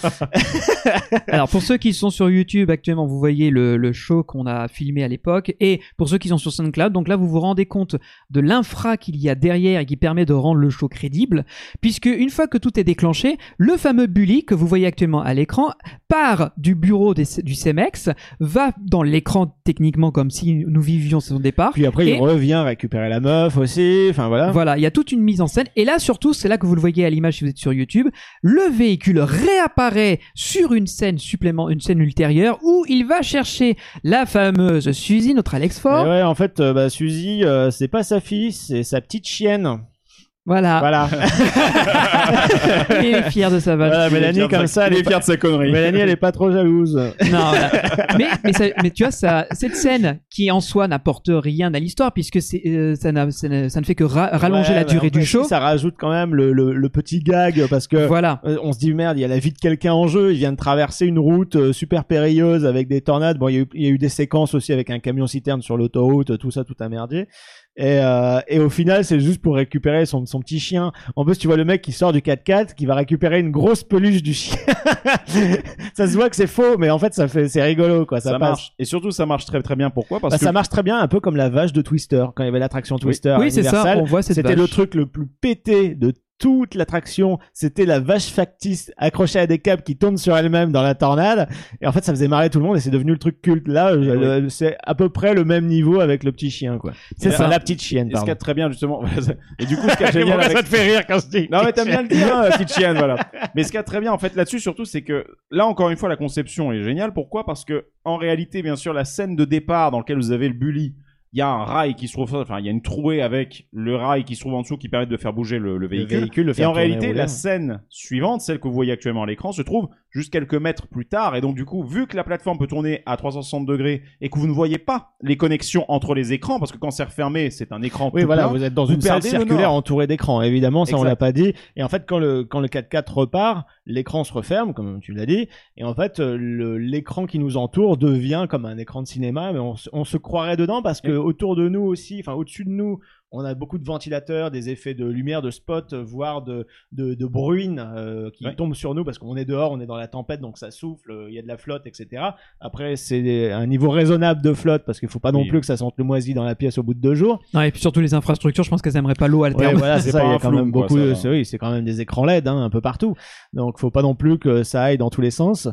Alors pour ceux qui sont sur YouTube actuellement, vous voyez le, le show qu'on a filmé à l'époque, et pour ceux qui sont sur SoundCloud, donc là vous vous rendez compte de l'infra qu'il y a derrière et qui permet de rendre le show crédible, puisque une fois que tout est déclenché, le fameux bully que vous voyez actuellement à l'écran part du bureau des- du CEMEX, va dans l'écran techniquement comme si nous vivions son départ. Puis après, Et- il revient récupérer la meuf aussi. Enfin voilà. Voilà, il y a toute une mise en scène. Et là, surtout, c'est là que vous le voyez à l'image si vous êtes sur YouTube. Le véhicule réapparaît sur une scène supplément, une scène ultérieure où il va chercher la fameuse Suzy, notre Alex Mais Ford. ouais, en fait, euh, bah, Suzy, euh, c'est pas sa fille, c'est sa petite chienne. Voilà. Voilà. Il est fier de sa vache. Voilà, Mélanie, comme ça, elle il est fier de sa connerie. Mélanie, elle est pas trop jalouse. Non, voilà. mais, mais, ça- mais tu vois, ça, cette scène qui en soi n'apporte rien à l'histoire puisque c'est, euh, ça, n'a- ça ne, ça ne fait que ra- rallonger Ouais, la bah, durée du show. si, Ça rajoute quand même le, le, le petit gag parce que Voilà. euh, on se dit merde, il y a la vie de quelqu'un en jeu. Il vient de traverser une route euh, super périlleuse avec des tornades. Bon, il y, a eu, il y a eu des séquences aussi avec un camion citerne sur l'autoroute, tout ça, tout a merdier. Et, euh, et au final, c'est juste pour récupérer son, son petit chien. En plus, tu vois le mec qui sort du 4x4, qui va récupérer une grosse peluche du chien. ça se voit que c'est faux, mais en fait, ça fait, c'est rigolo, quoi. Ça, Ça passe. marche. Et surtout, ça marche très très bien. Pourquoi? Parce Bah, que ça marche très bien, un peu comme la vache de Twister, quand il y avait l'attraction Twister. Oui, c'est ça. On voit cette C'était le truc le plus pété de toute l'attraction. C'était la vache factice accrochée à des câbles qui tourne sur elle-même dans la tornade. Et en fait, ça faisait marrer tout le monde et c'est devenu le truc culte. Là, oui. le- c'est à peu près le même niveau avec le petit chien, quoi. C'est ça. La petite chienne, Et ce qui pardon. est très bien justement. et du coup, ce qui est génial avec... te fait rire quand je dis Non mais t'aimes bien le dire, hein, la petite chienne, voilà. Mais ce qui est très bien en fait là-dessus surtout, c'est que là encore une fois la conception est géniale. Pourquoi? Parce que en réalité, bien sûr, la scène de départ dans laquelle vous avez le bully, il y a un rail qui se trouve, enfin il y a une trouée avec le rail qui se trouve en dessous qui permet de faire bouger le, le Le véhicule. véhicule, le Et en réalité, la scène suivante, celle que vous voyez actuellement à l'écran, se trouve juste quelques mètres plus tard. Et donc, du coup, vu que la plateforme peut tourner à 360 degrés et que vous ne voyez pas les connexions entre les écrans, parce que quand c'est refermé, c'est un écran Oui, tout voilà, plein, vous êtes dans vous une salle circulaire entourée d'écrans. Évidemment, ça on Exact. l'a pas dit. Et en fait, quand le quand le 4x4 repart, l'écran se referme, comme tu l'as dit, et en fait, euh, l'écran qui nous entoure devient comme un écran de cinéma, mais on, on se croirait dedans parce que autour de nous aussi, enfin au-dessus de nous, on a beaucoup de ventilateurs, des effets de lumière, de spot, euh, voire de de, de bruine euh, qui Ouais. tombent sur nous parce qu'on est dehors, on est dans la tempête, donc ça souffle, euh, il y a de la flotte, etc. Après, c'est un niveau raisonnable de flotte parce qu'il faut pas non Oui. plus que ça sente le moisi dans la pièce au bout de deux jours. Non, et puis surtout les infrastructures, je pense qu'elles aimeraient pas l'eau à Ouais, voilà, c'est ça. Il y a quand flou, même quoi, beaucoup. de- oui, c'est quand même des écrans LED hein, un peu partout. Donc, faut pas non plus que ça aille dans tous les sens.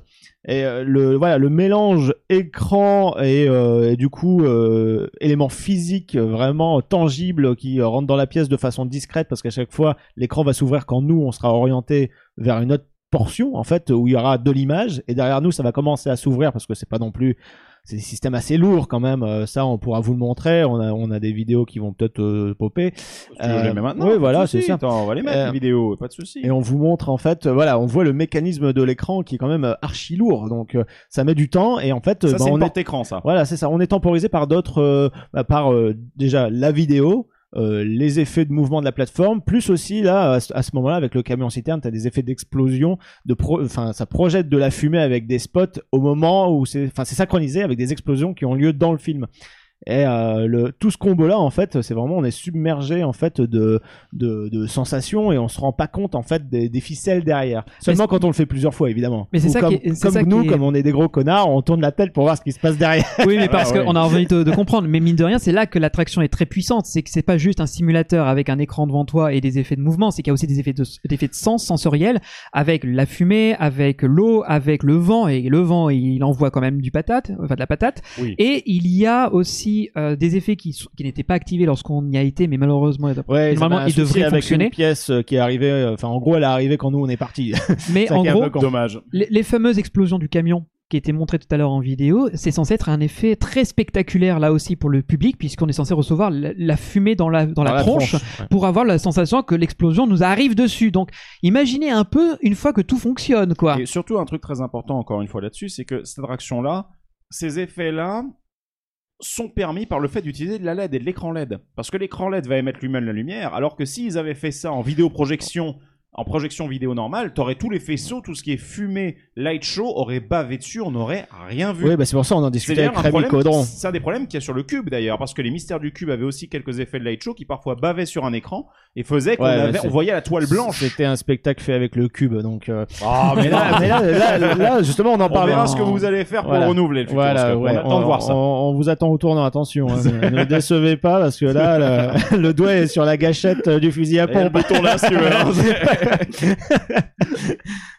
Et euh, le voilà, le mélange écran et, euh, et du coup euh, éléments physiques vraiment tangibles qui euh, rentrent dans la pièce de façon discrète parce qu'à chaque fois l'écran va s'ouvrir quand nous on sera orienté vers une autre portion en fait où il y aura de l'image et derrière nous ça va commencer à s'ouvrir parce que c'est pas non plus c'est des systèmes assez lourds quand même euh, ça on pourra vous le montrer on a on a des vidéos qui vont peut-être euh, popper Euh, maintenant, oui, voilà, c'est ça. Attends, on va les mettre, Euh, les vidéos, pas de souci. et on vous montre en fait, euh, voilà, on voit le mécanisme de l'écran qui est quand même euh, archi lourd, donc euh, ça met du temps et en fait, Ça, bah, c'est on est, porte-écran, ça. voilà, c'est ça, on est temporisé par d'autres, euh, bah, par euh, déjà la vidéo. Euh, les effets de mouvement de la plateforme, plus aussi là à ce, moment-là avec le camion citerne, t'as des effets d'explosion, de enfin ça projette de la fumée avec des spots au moment où c'est, enfin c'est synchronisé avec des explosions qui ont lieu dans le film. Et euh, le, tout ce combo-là, en fait, c'est vraiment, on est submergé en fait de, de, de sensations et on se rend pas compte en fait des, des ficelles derrière. Seulement quand on le fait plusieurs fois, évidemment. Mais c'est ça comme, qui est- comme ça nous, qui est- comme on est des gros connards, on tourne la tête pour voir ce qui se passe derrière. Oui, mais parce Ah ouais. qu'on a envie de, de comprendre. Mais mine de rien, c'est là que l'attraction est très puissante. C'est que c'est pas juste un simulateur avec un écran devant toi et des effets de mouvement. C'est qu'il y a aussi des effets de, des effets de sens sensoriels avec la fumée, avec l'eau, avec le vent. Et le vent, il envoie quand même du patate, enfin de la patate. Oui. Et il y a aussi euh, des effets qui, n'étaient pas activés lorsqu'on y a été, mais malheureusement, Ouais, normalement, ça ils devraient avec fonctionner. une pièce euh, qui est arrivée, euh, enfin en gros, elle est arrivée quand nous on est partis. Mais en gros. Dommage. les, les fameuses explosions du camion qui étaient montrées tout à l'heure en vidéo, c'est censé être un effet très spectaculaire là aussi pour le public puisqu'on est censé recevoir la, la fumée dans la, dans la, tronche, ouais. pour avoir la sensation que l'explosion nous arrive dessus. Donc imaginez un peu une fois que tout fonctionne quoi. Et surtout, un truc très important, encore une fois là-dessus, c'est que cette attraction-là, ces effets-là sont permis par le fait d'utiliser de la LED et de l'écran LED. Parce que l'écran LED va émettre lui-même la lumière, alors que s'ils avaient fait ça en vidéoprojection, en projection vidéo normale, t'aurais tous les faisceaux, tout ce qui est fumée, light show, aurait bavé dessus, on n'aurait rien vu. Oui, bah c'est pour ça on en discutait avec Rémi Caudron. c'est un des problèmes qu'il y a sur le cube d'ailleurs, parce que les mystères du cube avaient aussi quelques effets de light show qui parfois bavaient sur un écran et faisaient qu'on Ouais, avait- on voyait la toile blanche. C'était un spectacle fait avec le cube, donc. euh, Ah, mais là, mais là, là, là, justement, on en on parle. verra ce que vous allez faire pour Voilà. renouveler le Voilà, Futuroscope. ouais, on attend de voir ça. On, on vous attend au tournant, attention. hein. ne décevez pas parce que là, le, le doigt est sur la gâchette euh, du fusil à pompe.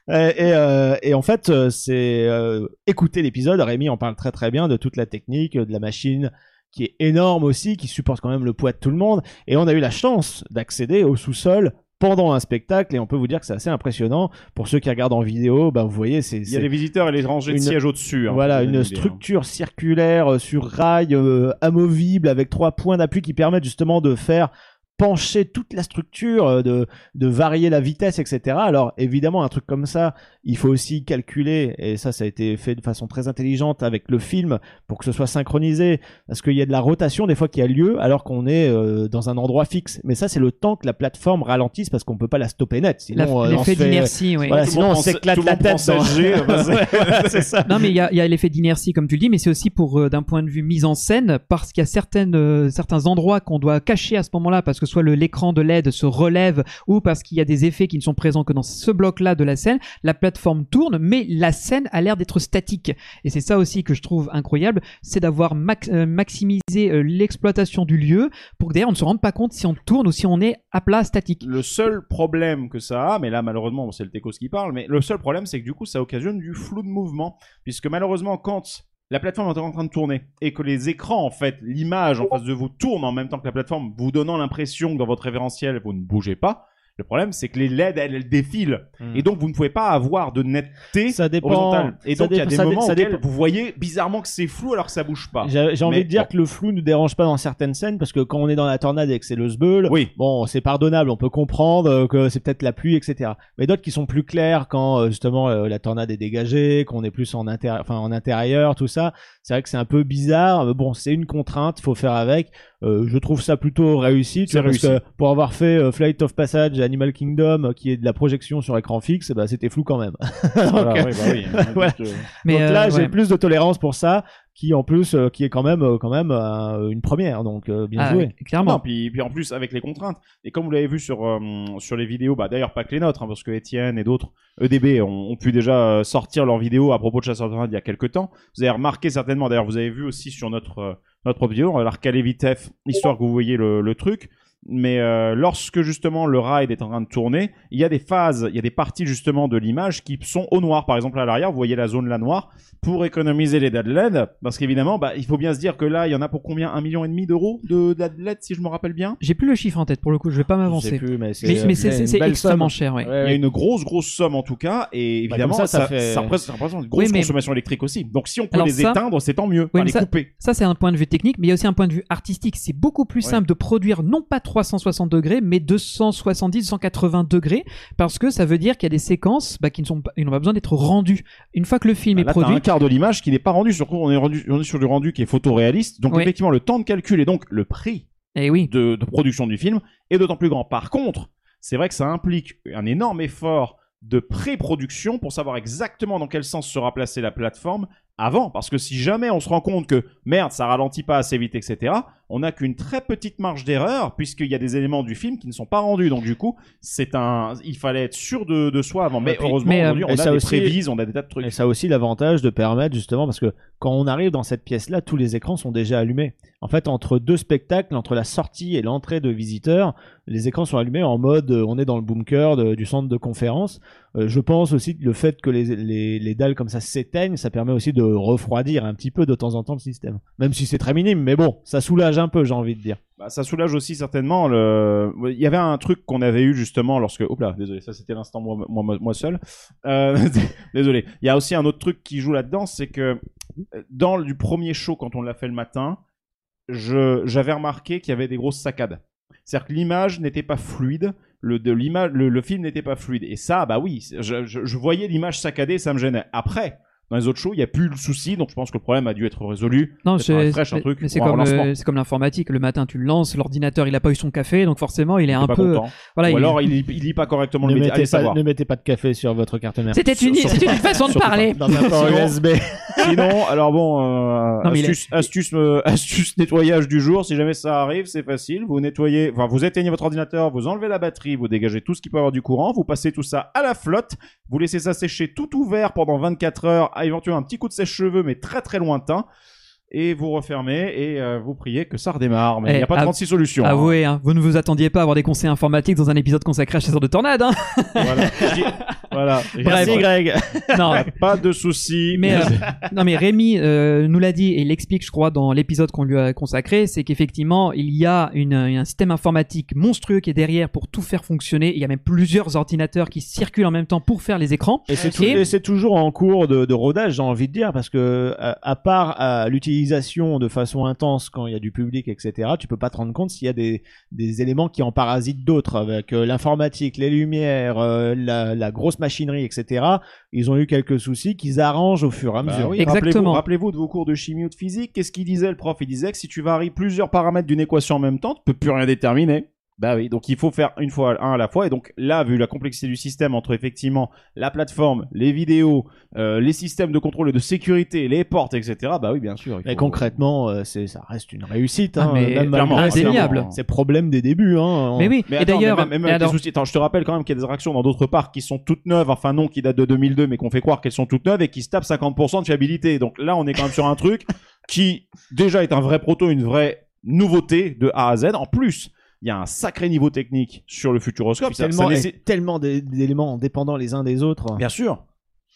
et, euh, et en fait, euh, c'est euh, écouter l'épisode. Rémi en parle très très bien de toute la technique, de la machine qui est énorme aussi, qui supporte quand même le poids de tout le monde. Et on a eu la chance d'accéder au sous-sol pendant un spectacle et on peut vous dire que c'est assez impressionnant. Pour ceux qui regardent en vidéo, bah, vous voyez, c'est Il y a les visiteurs et les rangées de Une- sièges au-dessus. hein, voilà, une hein. structure circulaire sur rail euh, amovible avec trois points d'appui qui permettent justement de faire pencher toute la structure, euh, de, de varier la vitesse, etc. Alors évidemment, un truc comme ça, il faut aussi calculer, et ça, ça a été fait de façon très intelligente avec le film pour que ce soit synchronisé, parce qu'il y a de la rotation des fois qui a lieu alors qu'on est euh, dans un endroit fixe. Mais ça, c'est le temps que la plateforme ralentisse parce qu'on peut pas la stopper net. Sinon, euh, on L'effet d'inertie, oui. Voilà, sinon on s'éclate la tête. dans- 16G, c'est- Voilà, c'est ça. Non mais il y a, il y a l'effet d'inertie comme tu le dis, mais c'est aussi pour euh, d'un point de vue mise en scène parce qu'il y a certaines euh, certains endroits qu'on doit cacher à ce moment-là parce que soit le l'écran de LED se relève ou parce qu'il y a des effets qui ne sont présents que dans ce bloc-là de la scène, la plateforme tourne mais la scène a l'air d'être statique et c'est ça aussi que je trouve incroyable, c'est d'avoir euh, maximisé euh, l'exploitation du lieu pour que d'ailleurs on ne se rende pas compte si on tourne ou si on est à plat statique. Le seul problème que ça a, mais là malheureusement c'est le Techos qui parle, mais le seul problème c'est que du coup ça occasionne du flou de mouvement, puisque malheureusement quand la plateforme est en train de tourner et que les écrans en fait, l'image en face de vous tourne en même temps que la plateforme, vous donnant l'impression que dans votre référentiel vous ne bougez pas, Le problème, c'est que les LED, elles, elles défilent. Hmm. Et donc, vous ne pouvez pas avoir de netteté Ça dépend. horizontale. Et donc, il y a des moments dépend. vous voyez bizarrement que c'est flou alors que ça bouge pas. J'ai envie de dire bon. que le flou ne dérange pas dans certaines scènes parce que quand on est dans la tornade et que c'est le sbeul, Oui. bon, c'est pardonnable, on peut comprendre euh, que c'est peut-être la pluie, etc. Mais d'autres qui sont plus clairs quand euh, justement euh, la tornade est dégagée, qu'on est plus en, intérie- enfin, en intérieur, tout ça. C'est vrai que c'est un peu bizarre. mais Bon, c'est une contrainte, faut faire avec. Euh, je trouve ça plutôt réussi. tu parce réussi. que pour avoir fait euh, Flight of Passage, et Animal Kingdom, euh, qui est de la projection sur écran fixe, bah, c'était flou quand même. Voilà, Donc, oui, bah oui. Voilà. Donc, Mais donc là, j'ai ouais. plus de tolérance pour ça, qui en plus, euh, qui est quand même, euh, quand même euh, une première. Donc euh, bien Ah, joué. clairement. Non, puis, puis en plus avec les contraintes. Et comme vous l'avez vu sur euh, sur les vidéos, bah d'ailleurs pas que les nôtres, hein, parce que Étienne et d'autres EDB ont, ont pu déjà sortir leurs vidéos à propos de Chasseur de il y a quelques temps. Vous avez remarqué certainement, d'ailleurs vous avez vu aussi sur notre euh, notre propre vidéo, on va la recaler vitef, histoire que vous voyez le, le truc. Mais euh, lorsque justement le ride est en train de tourner, il y a des phases, il y a des parties justement de l'image qui sont au noir. Par exemple à l'arrière, vous voyez la zone là noire pour économiser les dead LED, parce qu'évidemment, bah, il faut bien se dire que là, il y en a pour combien? Un million et demi d'euros de dead LED, si je me rappelle bien? J'ai plus le chiffre en tête pour le coup, je vais pas m'avancer. mais c'est extrêmement somme. cher, ouais. Ouais, Il y a une grosse, grosse somme en tout cas, et Bah, évidemment, ça, ça, fait- ça représente, ça représente une grosse Oui, mais- consommation électrique aussi. Donc si on peut Alors les ça- éteindre, c'est tant mieux. mais Enfin, les ça- couper. Ça, c'est un point de vue technique, mais il y a aussi un point de vue artistique. C'est beaucoup plus Ouais. simple de produire non pas 360 degrés, mais 270, 180 degrés, parce que ça veut dire qu'il y a des séquences bah, qui ne sont pas, ils n'ont pas besoin d'être rendues. Une fois que le film Bah, est là, t'as produit, un quart de l'image qui n'est pas rendu. Surtout, on est, rendu, on est sur du rendu qui est photoréaliste. Donc Oui. effectivement, le temps de calcul et donc le prix eh oui, de, de production du film est d'autant plus grand. Par contre, c'est vrai que ça implique un énorme effort de pré-production pour savoir exactement dans quel sens sera placée la plateforme avant. Parce que si jamais on se rend compte que merde, ça ralentit pas assez vite, etc., on n'a qu'une très petite marge d'erreur puisqu'il y a des éléments du film qui ne sont pas rendus. Donc du coup, c'est un, il fallait être sûr de, de soi avant. Mais Et heureusement, mais, euh, on et a ça des aussi- prévises, on a des tas de trucs. Et ça a aussi l'avantage de permettre justement parce que quand on arrive dans cette pièce-là, tous les écrans sont déjà allumés. En fait, entre deux spectacles, entre la sortie et l'entrée de visiteurs, les écrans sont allumés en mode euh, on est dans le bunker de- du centre de conférence. Euh, je pense aussi que le fait que les, les, les dalles comme ça s'éteignent, ça permet aussi de refroidir un petit peu de temps en temps le système. Même si c'est très minime, mais bon, ça soulage un peu, j'ai envie de dire. Bah, ça soulage aussi certainement le. Il y avait un truc qu'on avait eu justement lorsque. Hop là, désolé, ça c'était l'instant moi, moi, moi- seul. Euh, désolé. Il y a aussi un autre truc qui joue là-dedans, c'est que euh, dans le du premier show quand on l'a fait le matin, j'avais remarqué qu'il y avait des grosses saccades. C'est-à-dire que l'image n'était pas fluide, le de le, film n'était pas fluide. Et ça, bah oui, je, je, je voyais l'image saccadée, ça me gênait. Après. Dans les autres shows, il n'y a plus le souci, donc je pense que le problème a dû être résolu. non, c'est comme euh, comme l'informatique. Le matin, tu le lances, l'ordinateur, il a pas eu son café, donc forcément, il est T'es un pas peu. Voilà, Ou il- alors il, lit- il lit pas correctement Ne le média. pas, ne mettez pas de café sur votre carte mère. C'était une, Sur- c'était une façon de parler. Dans un USB. Sinon, alors bon, euh, Non, il astuce, astuce, euh, astuce nettoyage du jour. Si jamais ça arrive, c'est facile. Vous nettoyez, enfin, vous éteignez votre ordinateur, vous enlevez la batterie, vous dégagez tout ce qui peut avoir du courant, vous passez tout ça à la flotte, vous laissez ça sécher tout ouvert pendant 24 heures, à éventuellement un petit coup de sèche-cheveux, mais très très lointain. Et vous refermez et euh, vous priez que ça redémarre. Mais il Eh, n'y a pas av- 36 solutions. hein. Avouez, hein, vous ne vous attendiez pas à avoir des conseils informatiques dans un épisode consacré à chasseurs de tornades. Hein Voilà. Je dis- voilà. Merci Greg. non, Pas de soucis. Mais euh, non mais Rémi euh, nous l'a dit et l'explique je crois dans l'épisode qu'on lui a consacré, c'est qu'effectivement il y a une, un système informatique monstrueux qui est derrière pour tout faire fonctionner. Il y a même plusieurs ordinateurs qui circulent en même temps pour faire les écrans. Et c'est, Et- toujours en cours de, de rodage, j'ai envie de dire, parce que à, à part à l'utilisation de façon intense quand il y a du public, etc., tu peux pas te rendre compte s'il y a des, des éléments qui en parasitent d'autres, avec euh, l'informatique, les lumières, euh, la, la grosse machinerie, etc. Ils ont eu quelques soucis qu'ils arrangent au fur et à Bah mesure. oui, Exactement. Rappelez-vous, rappelez-vous de vos cours de chimie ou de physique. Qu'est-ce qu'il disait le prof? Il disait que si tu varies plusieurs paramètres d'une équation en même temps, tu peux plus rien déterminer. Bah oui, donc il faut faire une fois un à la fois. Et donc là, vu la complexité du système entre effectivement la plateforme, les vidéos, euh, les systèmes de contrôle et de sécurité, les portes, etc. Bah oui, bien sûr. il Mais faut- concrètement, euh, c'est, ça reste une réussite. Ah, Hein, mais même malgré ces- indéniable. ces problèmes des débuts. Hein, Mais oui, Mais et d'ailleurs, même, alors- attends, je te rappelle quand même qu'il y a des attractions dans d'autres parcs qui sont toutes neuves, enfin non, qui datent de 2002, mais qu'on fait croire qu'elles sont toutes neuves et qui se tapent 50% de fiabilité. Donc là, on est quand même sur un truc qui déjà est un vrai proto, une vraie nouveauté de A à Z. En plus, il y a un sacré niveau technique sur le Futuroscope. Puis tellement, ça d'éléments dépendants les uns des autres. Bien sûr.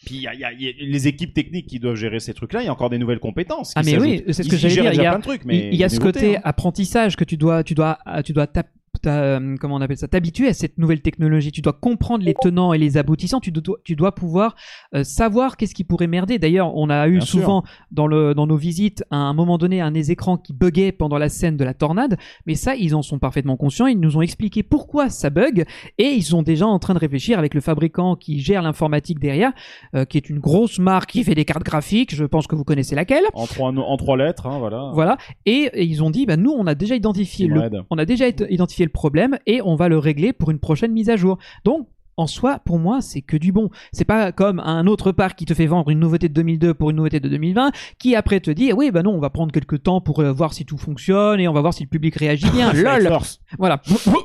Puis il y a, y y les équipes techniques qui doivent gérer ces trucs-là. Il y a encore des nouvelles compétences. Ah qui mais oui, c'est ce que j'allais dire. Il y a, plein de trucs, mais il y a ce côté hein. apprentissage que tu dois, tu dois, tu dois tap- t'as, euh, comment on appelle ça, t'habituer à cette nouvelle technologie. Tu dois comprendre les tenants et les aboutissants. Tu dois, tu dois pouvoir euh, savoir qu'est-ce qui pourrait merder. D'ailleurs, on a eu Bien sûr. souvent dans le dans nos visites à un moment donné un des écrans qui buguait pendant la scène de la tornade. Mais ça, ils en sont parfaitement conscients. Ils nous ont expliqué pourquoi ça bug et ils sont déjà en train de réfléchir avec le fabricant qui gère l'informatique derrière, euh, qui est une grosse marque qui fait des cartes graphiques. Je pense que vous connaissez laquelle. En trois, no- en trois lettres, hein, voilà. Voilà. Et, et ils ont dit, bah, nous, on a déjà identifié le, on a déjà identifié le problème et on va le régler pour une prochaine mise à jour. Donc, en soi, pour moi, c'est que du bon. C'est pas comme un autre parc qui te fait vendre une nouveauté de 2002 pour une nouveauté de 2020, qui après te dit, oui, bah non, on va prendre quelques temps pour euh, voir si tout fonctionne et on va voir si le public réagit bien. Lol. Force. Voilà.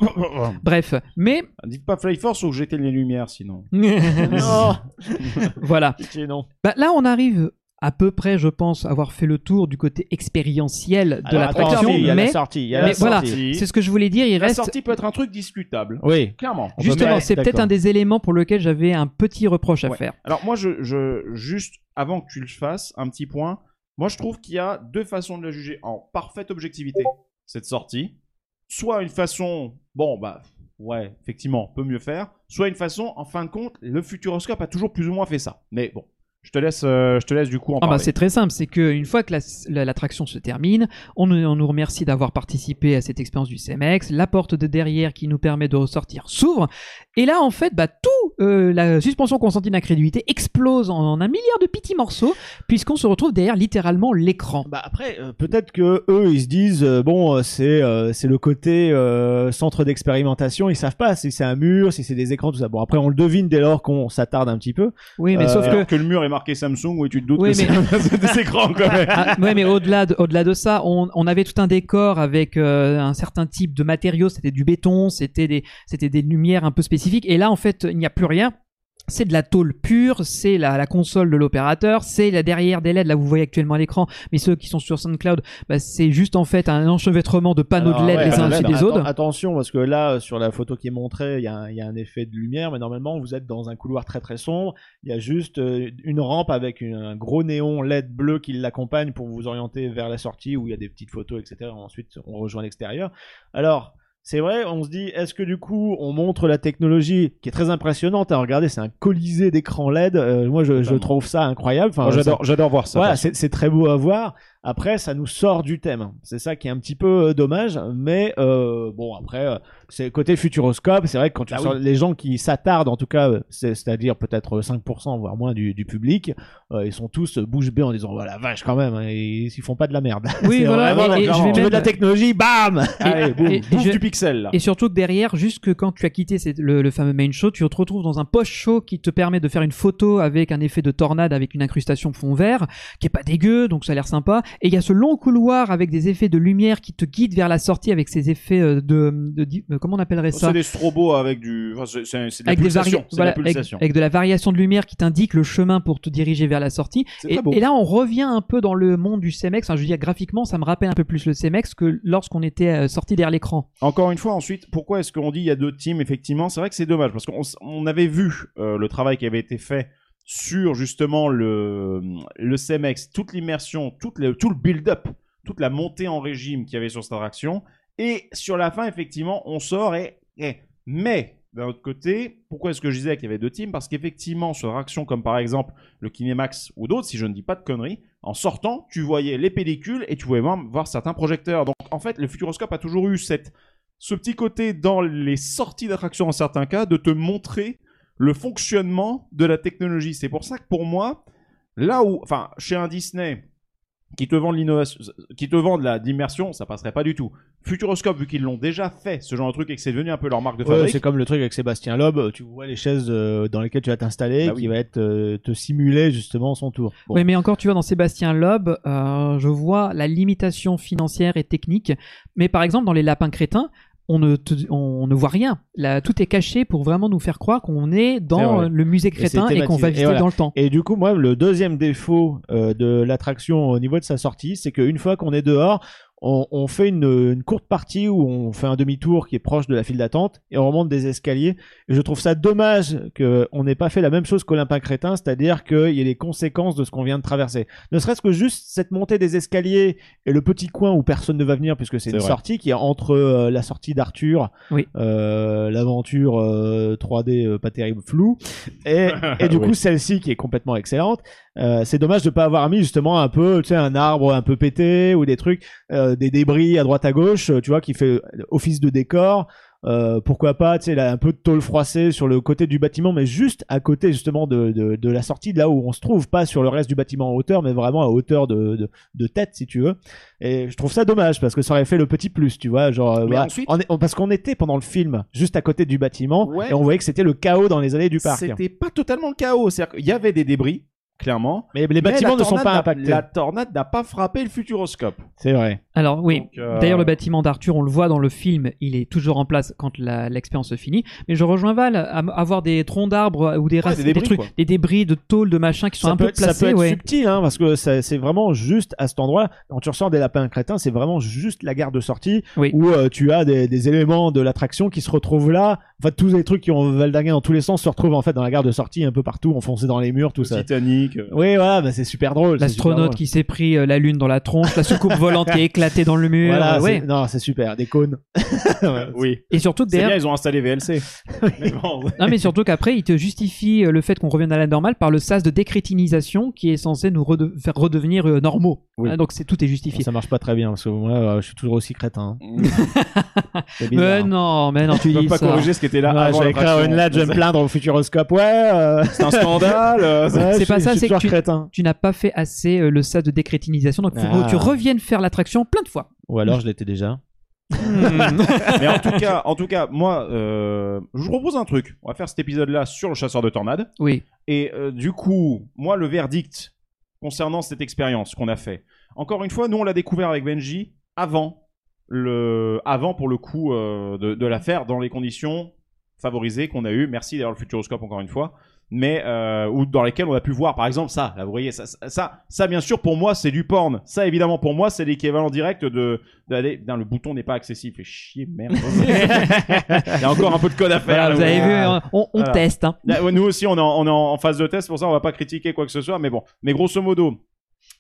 Bref. Mais, Dites pas Fly Force ou j'étais les lumières sinon. Non, voilà. non. Bah, là, on arrive à peu près, je pense, avoir fait le tour du côté expérientiel de Alors, l'attraction, attention, il y a mais la sortie. Il y a mais la voilà, sortie. c'est ce que je voulais dire. Il La reste sortie peut être un truc discutable. Oui. Clairement. Justement, c'est peut-être un des éléments pour lequel j'avais un petit reproche à Ouais. faire. Alors moi, je, je, juste avant que tu le fasses, un petit point. Moi, je trouve qu'il y a deux façons de la juger en parfaite objectivité, cette sortie. Soit une façon, bon, bah, ouais, effectivement, on peut mieux faire. Soit une façon, en fin de compte, le Futuroscope a toujours plus ou moins fait ça. Mais bon, je te laisse, euh, je te laisse du coup en Ah bah, parler. c'est très simple, c'est qu'une fois que la- la- l'attraction se termine, on, nous- on nous remercie d'avoir participé à cette expérience du CMX, la porte de derrière qui nous permet de ressortir s'ouvre, et là en fait, bah, tout euh, la suspension consentie d'incrédulité explose en, en un milliard de petits morceaux, puisqu'on se retrouve derrière littéralement l'écran. Bah après, euh, peut-être que eux, ils se disent euh, bon, c'est euh, c'est le côté euh, centre d'expérimentation. Ils savent pas si c'est un mur, si c'est des écrans, tout ça. Bon, après, on le devine dès lors qu'on s'attarde un petit peu. Oui, mais Euh, sauf que que le mur est marqué Samsung, oui, tu te doutes Oui, que mais- c'est écrans quand même. Ah, ouais, mais au-delà de, au-delà de ça, on, on avait tout un décor avec euh, un certain type de matériaux. C'était du béton, c'était des, c'était des lumières un peu spécifiques. Et là, en fait, il n'y a plus rien. C'est de la tôle pure, c'est la, la console de l'opérateur, c'est la derrière des LED, là vous voyez actuellement à l'écran, mais ceux qui sont sur SoundCloud, bah, c'est juste en fait un enchevêtrement de panneaux Alors, de LED ouais, les uns au-dessus des autres. Attention, parce que là, euh, sur la photo qui est montrée, il y, a un- il y a un effet de lumière, mais normalement, vous êtes dans un couloir très très sombre. Il y a juste euh, une rampe avec une- un gros néon LED bleu qui l'accompagne pour vous orienter vers la sortie où il y a des petites photos, etc. Ensuite, on rejoint l'extérieur. Alors, c'est vrai, on se dit, est-ce que du coup, on montre la technologie qui est très impressionnante? Hein, Regardez, c'est un colisée d'écran LED. Euh, moi, je, je trouve ça incroyable. Enfin, j'adore, j'adore voir ça. voilà, c'est très beau à voir. Après, ça nous sort du thème. C'est ça qui est un petit peu euh, dommage. Mais euh, bon, après, euh, c'est côté futuroscope. C'est vrai que quand tu Bah sors- les gens qui s'attardent, en tout cas, c'est- c'est-à-dire peut-être 5% voire moins du, du public, euh, ils sont tous bouche bée en disant voilà vache quand même. hein, ils, ils font pas de la merde. Oui, voilà, vraiment, et- et je vais tu veux de la technologie, bam. Allez, boum. et- Bouffe je- du pixel là. Et surtout que derrière, juste que quand tu as quitté cette- le, le fameux main show, tu te retrouves dans un post-show qui te permet de faire une photo avec un effet de tornade avec une incrustation fond vert, qui est pas dégueu, donc ça a l'air sympa. Et il y a ce long couloir avec des effets de lumière qui te guident vers la sortie avec ces effets euh, de, euh, comment on appellerait ça C'est des strobos avec du. enfin, c'est, c'est- des voilà, avec, pulsation. avec de la variation de lumière qui t'indique le chemin pour te diriger vers la sortie. C'est Et, très beau. et là, on revient un peu dans le monde du CMX. Enfin, je veux dire, graphiquement, ça me rappelle un peu plus le CMX que lorsqu'on était euh, sorti derrière l'écran. Encore une fois, ensuite, pourquoi est-ce qu'on dit il y a deux teams Effectivement, c'est vrai que c'est dommage parce qu'on on avait vu euh, le travail qui avait été fait sur justement le, le toute l'immersion, toute le- tout le build-up, toute la montée en régime qu'il y avait sur cette attraction. Et sur la fin, effectivement, on sort et. et- mais, d'un autre côté, pourquoi est-ce que je disais qu'il y avait deux teams? Parce qu'effectivement, sur attractions comme par exemple le Kinemax ou d'autres, si je ne dis pas de conneries, en sortant, tu voyais les pellicules et tu pouvais même voir certains projecteurs. Donc en fait, le Futuroscope a toujours eu cette, ce petit côté dans les sorties d'attractions en certains cas de te montrer le fonctionnement de la technologie. C'est pour ça que pour moi, là où, enfin, chez un Disney qui te vend de l'innovation, qui te vend de la d'immersion, ça passerait pas du tout. Futuroscope, vu qu'ils l'ont déjà fait, ce genre de truc et que c'est devenu un peu leur marque de Ouais, fabrique. c'est comme le truc avec Sébastien Loeb. Tu vois les chaises euh, dans lesquelles tu vas t'installer, Bah oui. qui va être euh, te simuler justement son tour. Bon. Oui, mais encore, tu vois, dans Sébastien Loeb, euh, je vois la limitation financière et technique. Mais par exemple, dans les lapins crétins, on ne, te- on ne voit rien. Là, tout est caché pour vraiment nous faire croire qu'on est dans le musée crétin et, qu'on va visiter voilà. dans le temps. Et du coup, moi, le deuxième défaut euh, de l'attraction au niveau de sa sortie, c'est qu'une fois qu'on est dehors, on, on fait une, une courte partie où on fait un demi-tour qui est proche de la file d'attente et on remonte des escaliers. Et je trouve ça dommage qu'on n'ait pas fait la même chose qu'Olympin Crétin, c'est-à-dire qu'il y ait les conséquences de ce qu'on vient de traverser. Ne serait-ce que juste cette montée des escaliers et le petit coin où personne ne va venir puisque c'est une vrai. sortie qui est entre euh, la sortie d'Arthur, Oui. euh, l'aventure euh, 3D euh, pas terrible flou et, et du Oui. coup celle-ci qui est complètement excellente. Euh, c'est dommage de pas avoir mis justement un peu, tu sais, un arbre un peu pété ou des trucs, euh, des débris à droite à gauche, euh, tu vois, qui fait office de décor. Euh, pourquoi pas, tu sais, un peu de tôle froissée sur le côté du bâtiment, mais juste à côté justement de, de, de la sortie, de là où on se trouve, pas sur le reste du bâtiment en hauteur, mais vraiment à hauteur de, de, de tête, si tu veux. Et je trouve ça dommage parce que ça aurait fait le petit plus, tu vois, genre, euh, bah, ensuite- on est- on- parce qu'on était pendant le film juste à côté du bâtiment Ouais. et on voyait que c'était le chaos dans les allées du parc. C'était pas totalement le chaos. C'est-à-dire qu'il y avait des débris, clairement. Mais les bâtiments ne sont pas impactés. La tornade n'a pas frappé le futuroscope. C'est vrai. Alors oui, euh, d'ailleurs le bâtiment d'Arthur, on le voit dans le film, il est toujours en place quand l'expérience se finit. Mais je rejoins Val, à avoir des troncs d'arbres ou des, Ouais, des débris, trucs, quoi. des débris de tôle, de machin qui sont ça un peu être, ça placés. peut être ouais. subtil, hein, parce que c'est vraiment juste à cet endroit. Quand tu ressors des lapins crétins, c'est vraiment juste la gare de sortie Oui. où euh, tu as des, des éléments de l'attraction qui se retrouvent là. En fait, tous les trucs qui ont valdagué dans tous les sens se retrouvent en fait dans la gare de sortie, un peu partout, enfoncés dans les murs, tout ça. Titanic. euh, Oui, voilà, bah, c'est super drôle. L'astronaute qui s'est pris euh, la lune dans la tronche, la soucoupe volante qui est dans le mur. Voilà, euh, ouais. c'est- non, c'est super, des cônes. Oui. Et surtout C'est bien, derrière, ils ont installé VLC. Mais bon, non mais surtout qu'après, il te justifie euh, le fait qu'on revienne à la normale par le sas de décrétinisation qui est censé nous rede- faire redevenir euh, normaux. Oui. Hein, donc c'est tout est justifié. Ça marche pas très bien parce que moi, euh, je suis toujours aussi crétin. hein. C'est bizarre. Mais non, mais non, tu tu peux dis pas ça. corriger ce qui était là avant J'allais écrire l'attraction. une lettre, je vais me plaindre au Futuroscope. Ouais, euh, C'est un scandale. euh, ouais, C'est je pas suis- ça, je suis c'est que toujours tu- crétin. Tu n'as pas fait assez euh, le sas de décrétinisation, donc il faut Ah. que tu reviennes faire l'attraction plein de fois. Ou alors je l'étais déjà. Mais en tout cas, en tout cas, moi, euh, je vous propose un truc. On va faire cet épisode-là sur le chasseur de tornades. Oui. Et euh, du coup, moi, le verdict concernant cette expérience qu'on a fait. Encore une fois, nous, on l'a découvert avec Benji avant le, avant pour le coup euh, de, de la faire dans les conditions favorisées qu'on a eues. Merci d'ailleurs le Futuroscope encore une fois. Mais euh, ou dans lesquelles on a pu voir, par exemple, ça. Là, vous voyez, ça, ça, ça, ça, bien sûr, pour moi, c'est du porn. Ça, évidemment, pour moi, c'est l'équivalent direct de d'aller. Le bouton n'est pas accessible. Fait chier, merde. Il y a encore un peu de code à faire. Voilà, vous avez vu, on, on Voilà. teste. hein. Là, Nous aussi, on est, en, on est en phase de test, pour ça, on va pas critiquer quoi que ce soit, mais bon. Mais grosso modo,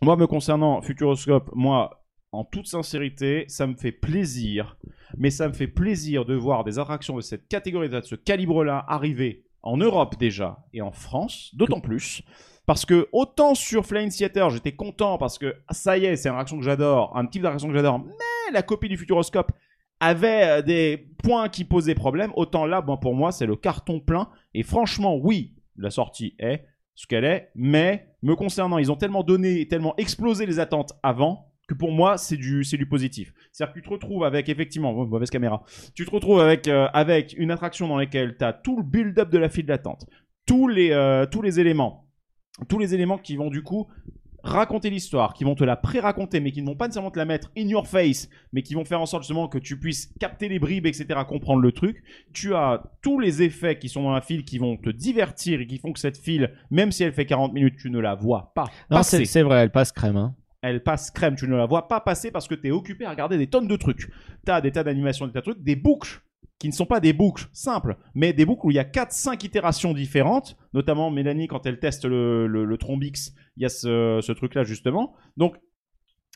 moi, me concernant Futuroscope, moi, en toute sincérité, ça me fait plaisir, mais ça me fait plaisir de voir des attractions de cette catégorie, de ce calibre-là, arriver en Europe déjà et en France, d'autant plus. Parce que autant sur Flying Theater, j'étais content parce que ah, ça y est, c'est une attraction que j'adore, un type d'attraction que j'adore, mais la copie du Futuroscope avait euh, des points qui posaient problème, autant là, bon, pour moi, c'est le carton plein. Et franchement, oui, la sortie est ce qu'elle est, mais me concernant, ils ont tellement donné, tellement explosé les attentes avant que pour moi, c'est du, c'est du positif. C'est-à-dire que tu te retrouves avec, effectivement, oh, mauvaise caméra, tu te retrouves avec, euh, avec une attraction dans laquelle tu as tout le build-up de la file d'attente, tous les, euh, tous les éléments, tous les éléments qui vont du coup raconter l'histoire, qui vont te la pré-raconter, mais qui ne vont pas nécessairement te la mettre in your face, mais qui vont faire en sorte justement que tu puisses capter les bribes, etc., comprendre le truc. Tu as tous les effets qui sont dans la file qui vont te divertir et qui font que cette file, même si elle fait 40 minutes, tu ne la vois pas Non, c'est vrai, elle passe crème. Hein. Elle passe crème, tu ne la vois pas passer parce que tu es occupé à regarder des tonnes de trucs. Tu as des tas d'animations, des tas de trucs, des boucles qui ne sont pas des boucles simples, mais des boucles où il y a 4-5 itérations différentes, notamment Mélanie quand elle teste le, le, le Trombix, il y a ce, ce truc-là justement. Donc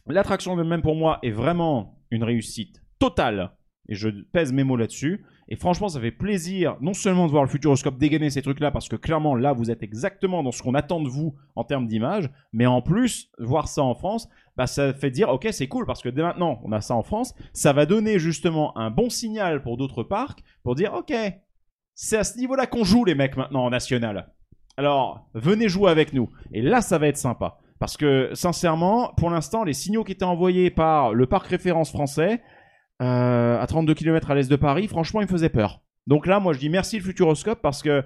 l'attraction elle-même pour moi est vraiment une réussite totale, et je pèse mes mots là-dessus. Et franchement, ça fait plaisir non seulement de voir le Futuroscope dégainer ces trucs-là, parce que clairement là, vous êtes exactement dans ce qu'on attend de vous en termes d'image, mais en plus, voir ça en France, bah, ça fait dire ok c'est cool parce que dès maintenant on a ça en France, ça va donner justement un bon signal pour d'autres parcs pour dire ok c'est à ce niveau-là qu'on joue les mecs maintenant en national. Alors venez jouer avec nous et là ça va être sympa parce que sincèrement pour l'instant les signaux qui étaient envoyés par le parc référence français à 32 km à l'est de Paris franchement ils me faisaient peur. Donc là moi je dis merci le Futuroscope parce que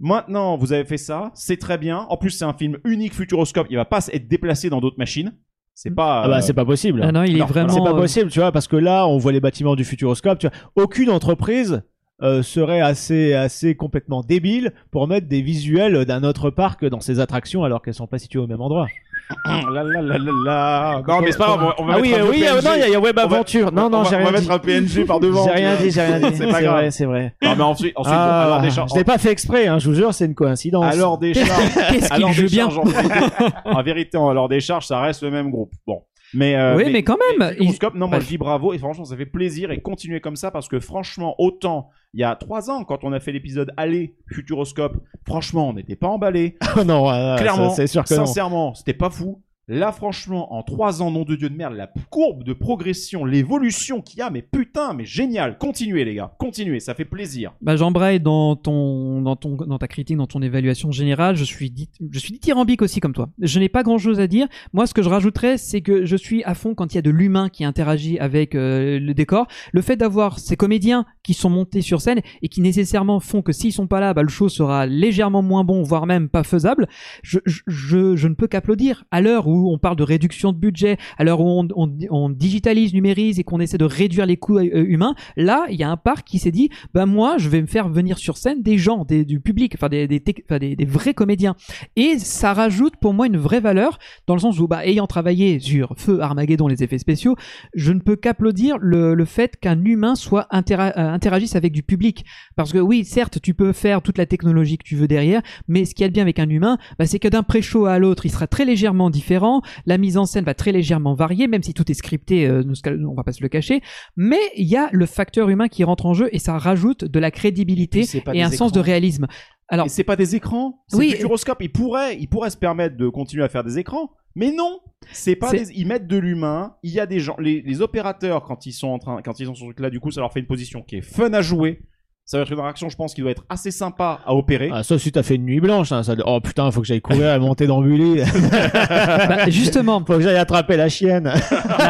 Maintenant, vous avez fait ça, c'est très bien. En plus, c'est un film unique Futuroscope. Il va pas être déplacé dans d'autres machines. C'est pas. Ah bah euh, c'est pas possible. Ah non, il est non, vraiment. C'est pas euh, possible, tu vois, parce que là, on voit les bâtiments du Futuroscope. Tu vois, aucune entreprise euh, serait assez, assez complètement débile pour mettre des visuels d'un autre parc dans ses attractions alors qu'elles sont pas situées au même endroit. la la la la. Non, mais c'est pas grave, on va ah mettre oui, un vieux oui, PNG. euh, non, il y a- il y a Web On va- Aventure. Non, on non, va- j'ai on rien va dit. mettre un PNG par devant. J'ai rien dit, j'ai rien dit. C'est pas grave. vrai, c'est vrai. Non, mais ensuite, ensuite Ah, alors des char- je l'ai pas fait exprès, hein, je vous jure, c'est une coïncidence. Alors des charges. Qu'est-ce qu'il alors joue des bien charges, en vérité, en vérité, alors des charges, ça reste le même groupe. Bon. Mais, euh, Oui, mais quand même, Futuroscope, non, moi je dis bravo et franchement ça fait plaisir et continuer comme ça parce que franchement autant il y a trois ans quand on a fait l'épisode Aller Futuroscope, franchement on n'était pas emballé. Oh non, euh, Clairement, ça, c'est sûr que non. sincèrement, c'était pas fou. Là, franchement, en trois ans, nom de Dieu de merde, la courbe de progression, l'évolution qu'il y a, mais putain, mais génial. Continuez, les gars, continuez, ça fait plaisir. Bah, j'embraye dans ton, dans ton, dans ta critique, dans ton évaluation générale. Je suis dit, je suis dithyrambique aussi comme toi. Je n'ai pas grand chose à dire. Moi, ce que je rajouterais, c'est que je suis à fond quand il y a de l'humain qui interagit avec euh, le décor. Le fait d'avoir ces comédiens qui sont montés sur scène et qui nécessairement font que s'ils sont pas là, bah, le show sera légèrement moins bon, voire même pas faisable. Je, je, je, je ne peux qu'applaudir. À l'heure où on parle de réduction de budget, à l'heure où on, digitalise, numérise et qu'on essaie de réduire les coûts euh, humains, là, il y a un parc qui s'est dit, bah moi, je vais me faire venir sur scène des gens, du public, enfin des, vrais comédiens. Et ça rajoute pour moi une vraie valeur dans le sens où, bah, ayant travaillé sur Feu, Armageddon, les effets spéciaux, je ne peux qu'applaudir le, fait qu'un humain soit euh, interagisse avec du public. Parce que oui, certes, tu peux faire toute la technologie que tu veux derrière, mais ce qui est bien avec un humain, bah, c'est que d'un pré-show à l'autre, il sera très légèrement différent. La mise en scène va très légèrement varier, même si tout est scripté, euh, on va pas se le cacher. Mais il y a le facteur humain qui rentre en jeu et ça rajoute de la crédibilité et un sens de réalisme. Alors, c'est pas des écrans. C'est Oui. Futuroscope. Il pourrait, il pourrait se permettre de continuer à faire des écrans. Mais non, c'est pas. Des... Ils mettent de l'humain. Il y a des gens, les, les opérateurs quand ils sont en train, quand ils sont sur ce truc-là, du coup, ça leur fait une position qui est fun à jouer. Ça va être une réaction, je pense, qui doit être assez sympa à opérer. Ah, sauf si t'as fait une nuit blanche, hein, ça... oh putain, faut que j'aille courir et monter dans Bully. bah, justement, faut que j'aille attraper la chienne.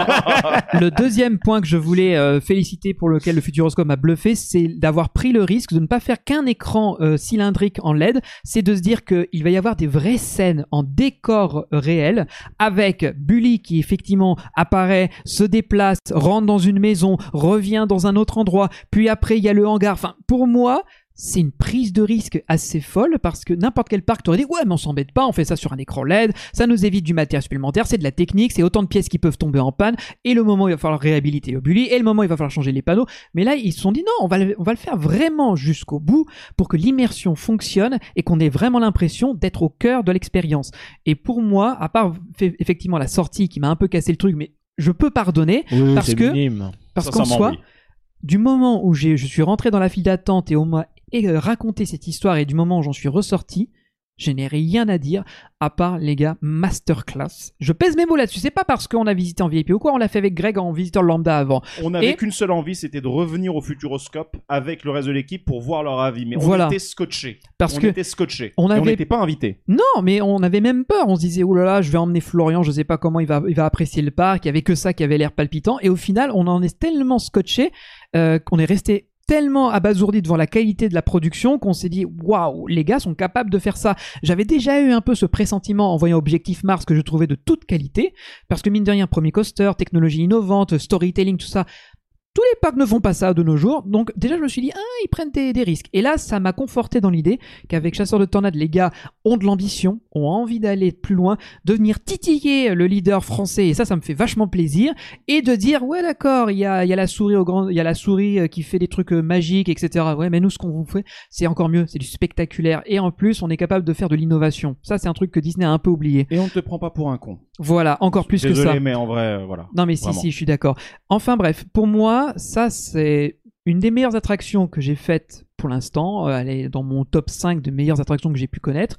le deuxième point que je voulais euh, féliciter pour lequel le Futuroscope m'a bluffé, c'est d'avoir pris le risque de ne pas faire qu'un écran euh, cylindrique en LED, c'est de se dire qu'il va y avoir des vraies scènes en décor réel avec Bully qui effectivement apparaît, se déplace, rentre dans une maison, revient dans un autre endroit, puis après il y a le hangar. Enfin, pour moi, c'est une prise de risque assez folle parce que n'importe quel parc t'aurait dit ouais mais on s'embête pas, on fait ça sur un écran LED, ça nous évite du matériel supplémentaire, c'est de la technique, c'est autant de pièces qui peuvent tomber en panne et le moment où il va falloir réhabiliter le bully et le moment où il va falloir changer les panneaux. Mais là ils se sont dit non, on va le, on va le faire vraiment jusqu'au bout pour que l'immersion fonctionne et qu'on ait vraiment l'impression d'être au cœur de l'expérience. Et pour moi, à part fait- effectivement la sortie qui m'a un peu cassé le truc, mais je peux pardonner Oui, Parce que- minime. parce qu'en soi, oui. Du moment où je suis rentré dans la file d'attente et on m'a euh, raconté cette histoire et du moment où j'en suis ressorti, je n'ai rien à dire à part les gars masterclass. Je pèse mes mots là-dessus. C'est pas parce qu'on a visité en VIP ou quoi. On l'a fait avec Greg en visiteur lambda avant. On n'avait Et- qu'une seule envie, c'était de revenir au Futuroscope avec le reste de l'équipe pour voir leur avis. Mais on Voilà. était scotchés. Parce on que était scotchés. on avait- n'était pas invités. Non, mais on avait même peur. On se disait, oh là là, je vais emmener Florian, je sais pas comment il va, il va apprécier le parc. Il y avait que ça qui avait l'air palpitant. Et au final, on en est tellement scotché euh, qu'on est resté tellement abasourdi devant la qualité de la production qu'on s'est dit waouh les gars sont capables de faire ça. J'avais déjà eu un peu ce pressentiment en voyant Objectif Mars que je trouvais de toute qualité parce que mine de rien premier coaster technologie innovante storytelling tout ça tous les parcs ne font pas ça de nos jours, donc déjà je me suis dit, ah, ils prennent des, des risques. Et là, ça m'a conforté dans l'idée qu'avec Chasseurs de Tornades, les gars ont de l'ambition, ont envie d'aller plus loin, de venir titiller le leader français, et ça, ça me fait vachement plaisir, et de dire, ouais, d'accord, il y a, y a la souris au grand, il y a la souris euh, qui fait des trucs euh, magiques, etc. Ouais, mais nous, ce qu'on vous fait, c'est encore mieux, c'est du spectaculaire, et en plus, on est capable de faire de l'innovation. Ça, c'est un truc que Disney a un peu oublié. Et on ne te prend pas pour un con. Voilà, encore plus Désolé, que ça. mais en vrai, euh, voilà. Non mais si Vraiment. si, je suis d'accord. Enfin bref, pour moi, ça c'est une des meilleures attractions que j'ai faites pour l'instant. Euh, Elle est dans mon top 5 de meilleures attractions que j'ai pu connaître.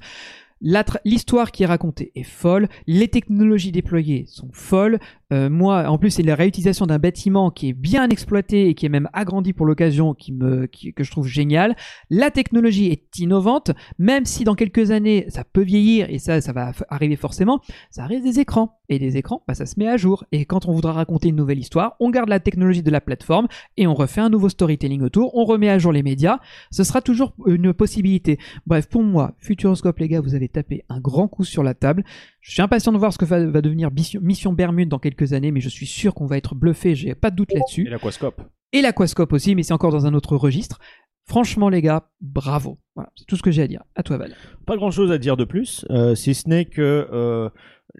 L'histoire qui est racontée est folle, les technologies déployées sont folles. Euh, moi, en plus, c'est la réutilisation d'un bâtiment qui est bien exploité et qui est même agrandi pour l'occasion, qui me, que je trouve génial. La technologie est innovante, même si dans quelques années ça peut vieillir et ça, ça va arriver forcément. Ça reste des écrans et des écrans, bah, ça se met à jour. Et quand on voudra raconter une nouvelle histoire, on garde la technologie de la plateforme et on refait un nouveau storytelling autour. On remet à jour les médias. Ce sera toujours une possibilité. Bref, pour moi, Futuroscope, les gars, vous avez tapé un grand coup sur la table. Je suis impatient de voir ce que va, devenir Mission, Mission Bermude dans quelques années, mais je suis sûr qu'on va être bluffé, j'ai pas de doute là-dessus. Et l'aquascope. Et l'aquascope aussi, mais c'est encore dans un autre registre. Franchement, les gars, bravo. Voilà, c'est tout ce que j'ai à dire. À toi, Val. Pas grand chose à dire de plus, euh, si ce n'est que euh,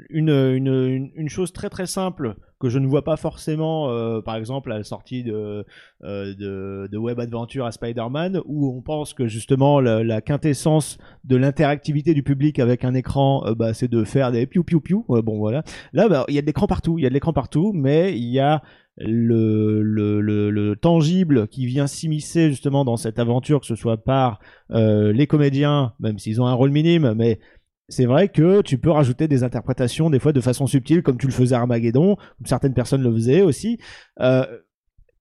une, une, une, chose très très simple que je ne vois pas forcément, euh, par exemple, à la sortie de, euh, de, de Web Adventure à Spider-Man, où on pense que justement la, quintessence de l'interactivité du public avec un écran, euh, bah, c'est de faire des piou piou piou. Bon voilà. Là, bah, il y a de l'écran partout, il y a de l'écran partout, mais il y a le, le, le, le tangible qui vient s'immiscer justement dans cette aventure, que ce soit par les comédiens, même s'ils ont un rôle minime, mais c'est vrai que tu peux rajouter des interprétations des fois de façon subtile, comme tu le faisais à Armageddon, comme certaines personnes le faisaient aussi. Euh,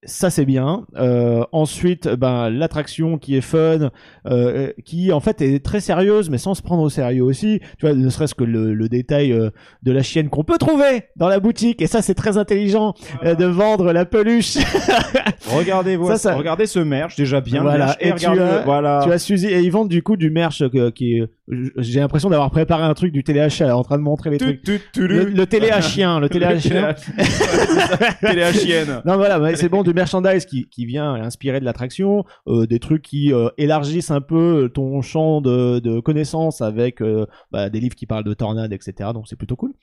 ça c'est bien. Euh, ensuite, ben l'attraction qui est fun, euh, qui en fait est très sérieuse, mais sans se prendre au sérieux aussi. Tu vois, ne serait-ce que le, le détail euh, de la chienne qu'on peut trouver dans la boutique, et ça c'est très intelligent euh, de vendre la peluche. Regardez, Ça, ça- regardez ce merch, déjà bien. Voilà. merch, Et tu as- voilà. tu as Suzy et ils vendent du coup du merch euh, qui est- j'ai l'impression d'avoir préparé un truc du téléachat en train de montrer les trucs. Tu- tu- tu- Le, le télé à chien, le télé à chien. Télé à chienne. Non voilà, mais c'est bon du merchandise qui, qui vient inspirer de l'attraction, euh, des trucs qui euh, élargissent un peu ton champ de, de connaissances avec euh, bah, des livres qui parlent de tornades, etc. Donc c'est plutôt cool.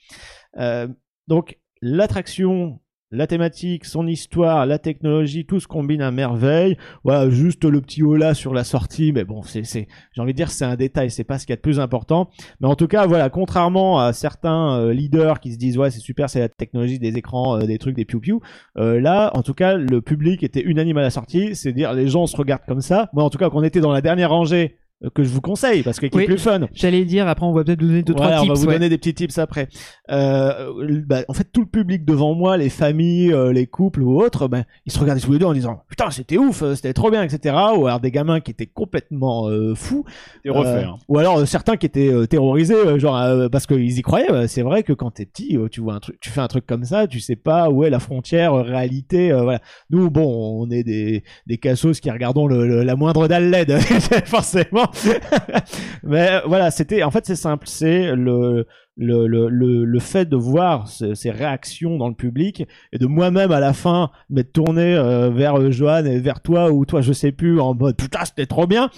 Donc l'attraction, la thématique, son histoire, la technologie, tout se combine à merveille. Voilà, juste le petit hola sur la sortie, mais bon, c'est, c'est, j'ai envie de dire, c'est un détail, c'est pas ce qu'il y a de plus important. Mais en tout cas, voilà, contrairement à certains euh, leaders qui se disent ouais, c'est super, c'est la technologie des écrans, euh, des trucs, des piou piou. Euh, là, en tout cas, le public était unanime à la sortie, c'est dire les gens se regardent comme ça. Moi, en tout cas, qu'on était dans la dernière rangée que je vous conseille parce que qui Oui. est plus fun. J'allais dire, après, on va peut-être vous donner deux, Voilà, trois on va tips. vous ouais. donner des petits tips après. Euh, bah, en fait, tout le public devant moi, les familles, euh, les couples ou autres, ben, ils se regardaient tous les deux en disant putain c'était ouf, euh, c'était trop bien, etc. Ou alors des gamins qui étaient complètement euh, fous. Et refait. Euh, hein. ou alors euh, certains qui étaient euh, terrorisés, euh, genre euh, parce qu'ils y croyaient. Euh, C'est vrai que quand t'es petit, euh, tu vois un truc, tu fais un truc comme ça, tu sais pas où est la frontière euh, réalité. euh, voilà. Nous, bon, on est des des cassos qui regardons le, le- la moindre dalle LED, forcément. Mais euh, voilà, c'était en fait c'est simple, c'est le le, le, le, le fait de voir ce- ces réactions dans le public et de moi-même à la fin m'être tourné euh, vers euh, Johan et vers toi ou toi je sais plus en mode putain c'était trop bien.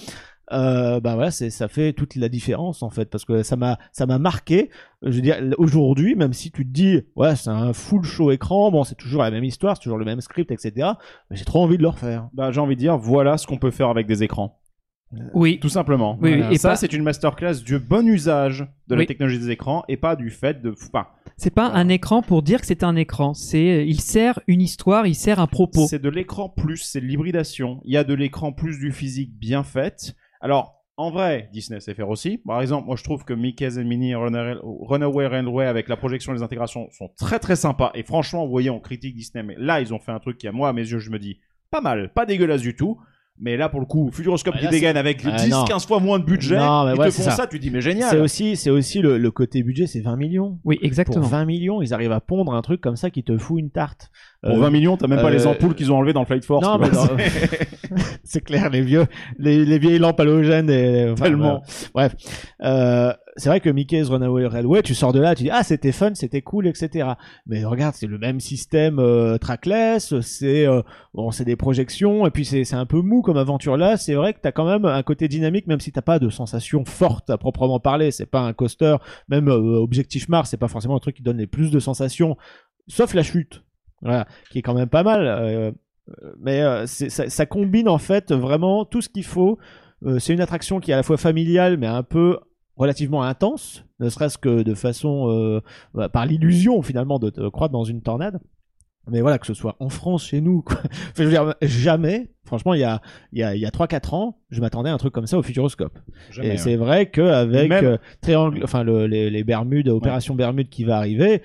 Euh, bah voilà c'est ça fait toute la différence en fait parce que ça m'a ça m'a marqué. Je veux dire aujourd'hui même si tu te dis ouais c'est un full show écran bon c'est toujours la même histoire c'est toujours le même script etc mais j'ai trop envie de le refaire. Bah, j'ai envie de dire, voilà ce qu'on peut faire avec des écrans. Oui. Tout simplement. Oui, oui, Voilà. et ça, pas- c'est une masterclass du bon usage de la Oui. technologie des écrans et pas du fait de. Enfin, C'est pas un écran pour dire que c'est un écran. C'est, il sert une histoire, il sert un propos. c'est de l'écran plus, c'est de l'hybridation. Il y a de l'écran plus du physique bien fait. Alors, en vrai, Disney sait faire aussi. Par exemple, moi je trouve que Mickey's and Minnie Runaway Runaway Railway avec la projection et les intégrations sont très très sympas. Et franchement, vous voyez, on critique Disney, mais là ils ont fait un truc qui, à moi, à mes yeux, je me dis, pas mal, pas dégueulasse du tout. Mais là, pour le coup, Futuroscope Ah, qui là, dégaine avec Ah, non. 10-15 fois moins de budget, Non, mais ils ouais, te font ça. ça. tu dis, mais génial. c'est aussi c'est aussi le, le côté budget c'est 20 millions Oui, pour exactement. 20 millions ils arrivent à pondre un truc comme ça qui te fout une tarte Pour Euh, 20 millions, t'as même pas euh, les ampoules qu'ils ont enlevées dans le Flight Force. Non, mais c'est clair, les vieux, les, les vieilles lampes halogènes et enfin, Tellement. Bref, euh, c'est vrai que Mickey's Runaway Railway, tu sors de là, tu dis ah c'était fun, c'était cool, etc. Mais regarde, c'est le même système euh, trackless, c'est euh, bon, c'est des projections et puis c'est un peu mou comme aventure là. C'est vrai que t'as quand même un côté dynamique, même si t'as pas de sensation forte à proprement parler. C'est pas un coaster, même euh, Objectif Mars, c'est pas forcément un truc qui donne les plus de sensations, sauf la chute, qui est quand même pas mal. mais ça, combine en fait vraiment tout ce qu'il faut. C'est une attraction qui est à la fois familiale mais un peu relativement intense, ne serait-ce que de façon euh, bah, par l'illusion finalement de te croire dans une tornade. Mais voilà, que ce soit en France, chez nous, quoi. Enfin, je veux dire, jamais, franchement, il y a, il y a, il y a 3-4 ans, je m'attendais à un truc comme ça au Futuroscope. Jamais, Et ouais. c'est vrai qu'avec Même- euh, triangle, enfin le- les, les Bermudes, opération Bermude qui va arriver,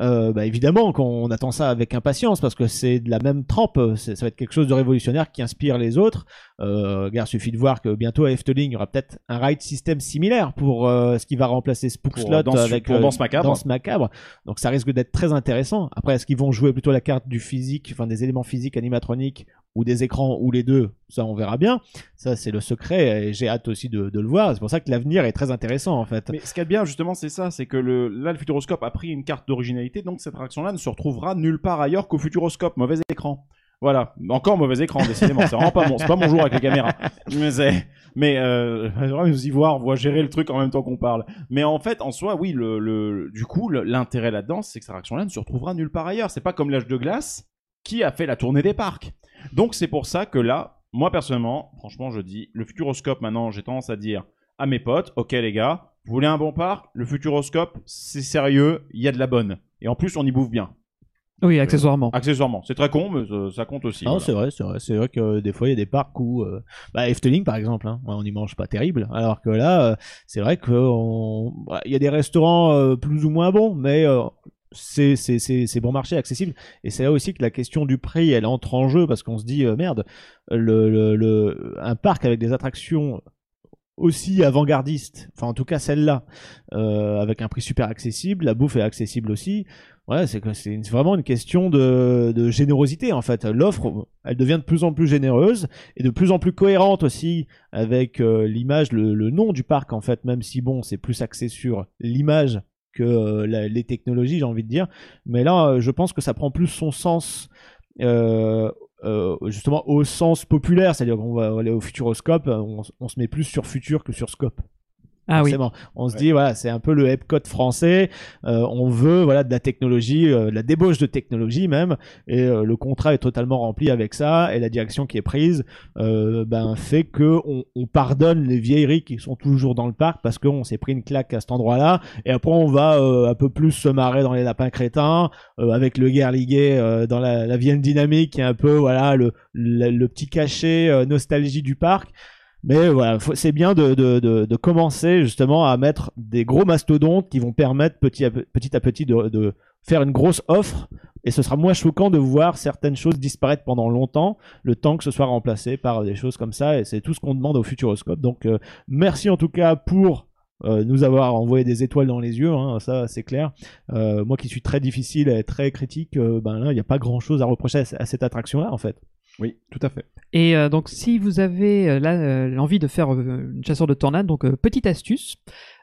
euh, bah, évidemment qu'on attend ça avec impatience parce que c'est de la même trempe. Ça va être quelque chose de révolutionnaire qui inspire les autres. Euh, regarde, suffit de voir que bientôt à Efteling, il y aura peut-être un ride system similaire pour euh, ce qui va remplacer Spook Slot euh, Danse- avec pour euh, Danse Macabre. Danse Macabre. Donc ça risque d'être très intéressant. Après, est-ce qu'ils vont jouer plutôt la carte du physique, enfin des éléments physiques animatroniques ou des écrans ou les deux Ça, on verra bien. Ça, c'est le secret et j'ai hâte aussi de, le voir. C'est pour ça que l'avenir est très intéressant en fait. Mais ce qu'il y a bien, justement, c'est ça, c'est que le, là, le Futuroscope a pris une carte d'originalité, donc cette attraction-là ne se retrouvera nulle part ailleurs qu'au Futuroscope. Mauvais écran. Voilà, encore mauvais écran, décidément. C'est vraiment pas. C'est pas mon jour avec les caméras. Mais mais euh, nous y voir, on voit gérer le truc en même temps qu'on parle. Mais en fait, en soi, oui, le, le du coup, l'intérêt là-dedans, c'est que cette attraction-là ne se retrouvera nulle part ailleurs. C'est pas comme l'âge de glace qui a fait la tournée des parcs. Donc c'est pour ça que là, moi personnellement, franchement, je dis, le Futuroscope maintenant, j'ai tendance à dire à mes potes, ok les gars, vous voulez un bon parc? Le Futuroscope, c'est sérieux, il y a de la bonne. Et en plus, on y bouffe bien. Oui, accessoirement. Accessoirement, c'est très con, mais ça, ça compte aussi. Non, voilà. c'est vrai, c'est vrai. C'est vrai que euh, des fois, il y a des parcs où, euh, bah, Efteling par exemple, hein, on y mange pas terrible. Alors que là, euh, c'est vrai que on- bah, y a des restaurants euh, plus ou moins bons, mais euh, c'est bon marché, accessible. Et c'est là aussi que la question du prix, elle entre en jeu parce qu'on se dit euh, merde, le, le, un parc avec des attractions aussi avant-gardistes, enfin en tout cas celle-là, euh, avec un prix super accessible, la bouffe est accessible aussi. Ouais, c'est vraiment une question de, de générosité en fait. L'offre, elle devient de plus en plus généreuse et de plus en plus cohérente aussi avec euh, l'image, le, le nom du parc en fait. Même si bon, c'est plus axé sur l'image que euh, les technologies, j'ai envie de dire. Mais là, euh, je pense que ça prend plus son sens. euh, justement au sens populaire, c'est-à-dire qu'on va aller au futuroscope, on se met plus sur futur que sur scope. Ah oui. On se dit voilà, c'est un peu le Epcot français. Euh, on veut voilà de la technologie, euh, de la débauche de technologie même, et euh, le contrat est totalement rempli avec ça. Et la direction qui est prise, euh, ben fait que on, on pardonne les vieilleries qui sont toujours dans le parc parce qu'on s'est pris une claque à cet endroit-là. Et après on va euh, un peu plus se marrer dans les lapins crétins euh, avec le guerre euh, dans la, la Vienne dynamique qui est un peu voilà le le, le petit cachet euh, nostalgie du parc. Mais voilà, c'est bien de, de, de, commencer justement à mettre des gros mastodontes qui vont permettre petit à, pe- petit, à petit de, faire une grosse offre. Et ce sera moins choquant de voir certaines choses disparaître pendant longtemps, le temps que ce soit remplacé par des choses comme ça. Et c'est tout ce qu'on demande au Futuroscope. Donc euh, merci en tout cas pour euh, nous avoir envoyé des étoiles dans les yeux, hein, ça c'est clair. Euh, moi qui suis très difficile et très critique, ben là il n'y a pas grand chose à reprocher à, à cette attraction-là en fait. Oui, tout à fait. Et euh, donc, si vous avez euh, euh, l'envie de faire une chasseur de tornade, donc petite astuce,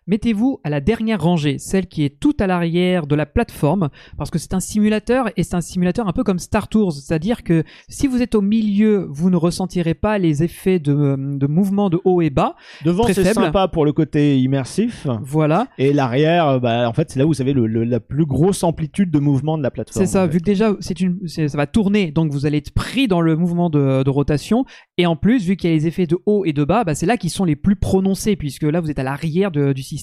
mettez-vous à la dernière rangée, celle qui est tout à l'arrière de la plateforme, parce que c'est un simulateur et c'est un simulateur un peu comme Star Tours, c'est-à-dire que si vous êtes au milieu, vous ne ressentirez pas les effets de, euh, de mouvement de haut et bas. Devant c'est sympa pour le côté immersif. Voilà, Et l'arrière, euh, bah, en fait, c'est là où vous avez le, le- la plus grosse amplitude de mouvement de la plateforme. c'est ça. en fait. Vu que déjà c'est une, ça va tourner, donc vous allez être pris dans le mouvement de, de rotation. Et en plus, vu qu'il y a les effets de haut et de bas, bah, c'est là qu'ils sont les plus prononcés, puisque là vous êtes à l'arrière du système.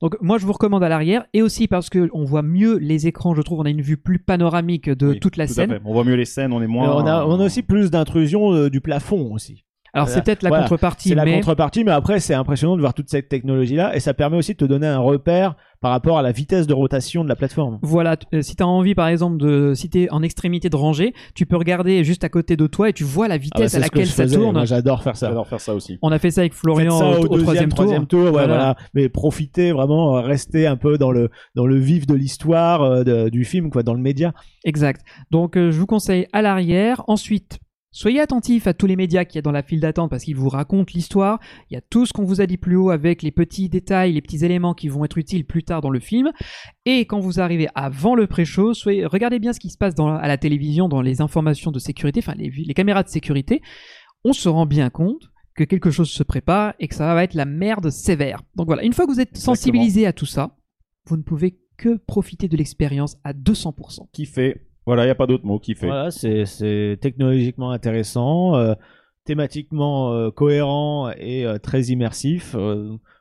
Donc moi je vous recommande à l'arrière, et aussi parce que on voit mieux les écrans. Je trouve on a une vue plus panoramique de Oui, toute la tout à scène. fait. On voit mieux les scènes, on est moins. on, a, on a aussi plus d'intrusion euh, du plafond aussi. Alors c'est peut-être la Voilà. contrepartie, C'est la mais contrepartie, mais après c'est impressionnant de voir toute cette technologie-là et ça permet aussi de te donner un repère par rapport à la vitesse de rotation de la plateforme. Voilà, euh, si tu as envie par exemple de si t'es en extrémité de rangée, tu peux regarder juste à côté de toi et tu vois la Ah bah, vitesse c'est à laquelle ça faisais. tourne. J'adore faire ça. J'adore faire ça aussi. On a fait ça avec Florian ça au, deuxième, troisième, troisième tour. tour, ouais, Voilà. voilà. Mais profitez vraiment, euh, restez un peu dans le dans le vif de l'histoire euh, du film, quoi, dans le média. Exact. Donc euh, je vous conseille à l'arrière. Ensuite, soyez attentifs à tous les médias qu'il y a dans la file d'attente parce qu'ils vous racontent l'histoire. Il y a tout ce qu'on vous a dit plus haut avec les petits détails, les petits éléments qui vont être utiles plus tard dans le film. Et quand vous arrivez avant le pré-show, soyez regardez bien ce qui se passe dans, à la télévision dans les informations de sécurité, enfin les, les caméras de sécurité. On se rend bien compte que quelque chose se prépare et que ça va être la merde sévère. Donc voilà, une fois que vous êtes sensibilisé à tout ça, vous ne pouvez que profiter de l'expérience à 200%. Kiffé. Voilà, il y a pas d'autre mot. Kiffé. Voilà, c'est c'est technologiquement intéressant, euh, thématiquement euh, cohérent et euh, très immersif.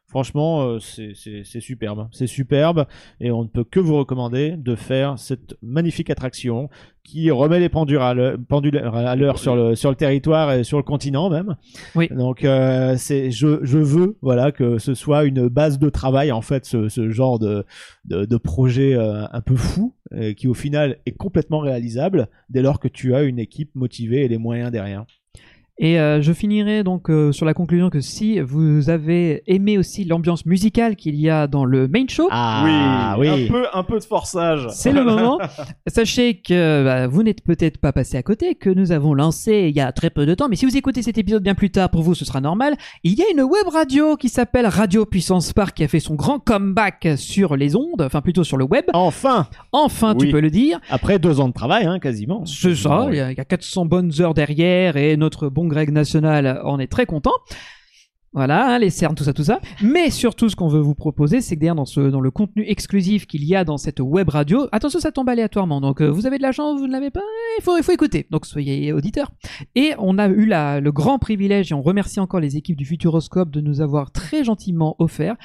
Franchement, euh, c'est- superbe. C'est superbe et on ne peut que vous recommander de faire cette magnifique attraction qui remet les pendules à l'heure pendules à l'heure sur le, sur le territoire et sur le continent même. Oui. Donc, euh, c'est je, je veux voilà, que ce soit une base de travail, en fait, ce, ce genre de, de, de projet euh, un peu fou euh, qui, au final, est complètement réalisable dès lors que tu as une équipe motivée et les moyens derrière. Et euh, je finirai donc euh, sur la conclusion que si vous avez aimé aussi l'ambiance musicale qu'il y a dans le main show, Ah oui, oui. un peu, un peu de forçage. c'est le moment. Sachez que bah, vous n'êtes peut-être pas passé à côté, que nous avons lancé il y a très peu de temps, mais si vous écoutez cet épisode bien plus tard, pour vous ce sera normal. Il y a une web radio qui s'appelle Radio Puissance Park qui a fait son grand comeback sur les ondes, enfin plutôt sur le web. Enfin, Enfin, tu peux le dire. après deux ans de travail, hein, quasiment. C'est ça, il y, a, il y a 400 bonnes heures derrière et notre bon Greg National en est très content. Voilà, hein, les cernes, tout ça, tout ça. Mais surtout, ce qu'on veut vous proposer, c'est que derrière, dans, ce, le contenu exclusif qu'il y a dans cette web radio, attention, ça tombe aléatoirement. Donc, euh, vous avez de la chance, vous ne l'avez pas, il faut, écouter. Donc, soyez auditeurs. Et on a eu le grand privilège, et on remercie encore les équipes du Futuroscope de nous avoir très gentiment offert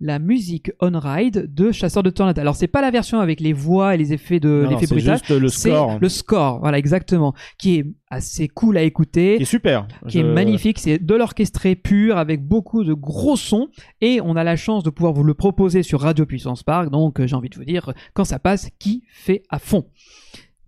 la musique on ride de Chasseur de Tornades. Alors, c'est pas la version avec les voix et les effets de l'effet c'est brutal. juste le C'est score. le score, voilà, exactement, qui est assez cool à écouter, Qui est super. qui est magnifique. C'est de l'orchestré pur avec beaucoup de gros sons et on a la chance de pouvoir vous le proposer sur Radio Puissance Park. Donc, euh, j'ai envie de vous dire, quand ça passe, qui fait à fond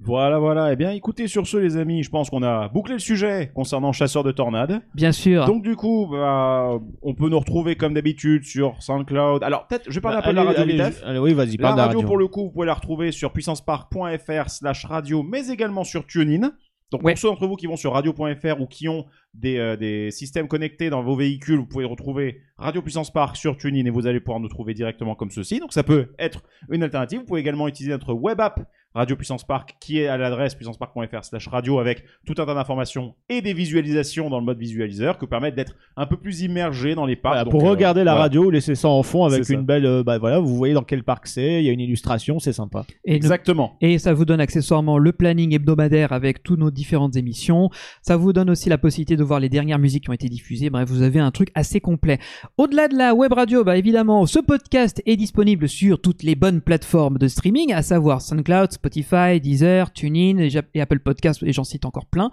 Voilà, voilà. Eh bien, écoutez, sur ce, les amis, je pense qu'on a bouclé le sujet concernant Chasseur de Tornades. Bien sûr. Donc, du coup, bah, on peut nous retrouver comme d'habitude sur SoundCloud. Alors, peut-être, je vais parler Bah, un peu de la radio allez, Vitef. allez, oui, vas-y, La parle de la radio, radio. pour le coup, vous pouvez la retrouver sur puissancepark.fr slash radio, mais également sur TuneIn. Donc, Ouais. pour ceux d'entre vous qui vont sur radio.fr ou qui ont des, euh, des systèmes connectés dans vos véhicules, vous pouvez retrouver Radio Puissance Park sur TuneIn et vous allez pouvoir nous trouver directement comme ceci. Donc, ça peut être une alternative. Vous pouvez également utiliser notre web app Radio Puissance Park qui est à l'adresse puissancepark.fr slash radio avec tout un tas d'informations et des visualisations dans le mode visualiseur qui permettent d'être un peu plus immergé dans les parcs. Voilà, Donc, pour euh, regarder la radio, laissez ça en fond avec ça. une belle. euh, bah voilà, vous voyez dans quel parc c'est. Il y a une illustration, c'est sympa. Et, Exactement. et ça vous donne accessoirement le planning hebdomadaire avec toutes nos différentes émissions. Ça vous donne aussi la possibilité de voir les dernières musiques qui ont été diffusées. Bref, vous avez un truc assez complet. Au-delà de la web radio, bah évidemment, ce podcast est disponible sur toutes les bonnes plateformes de streaming, à savoir SoundCloud, Spotify, Deezer, TuneIn et Apple Podcasts, et j'en cite encore plein.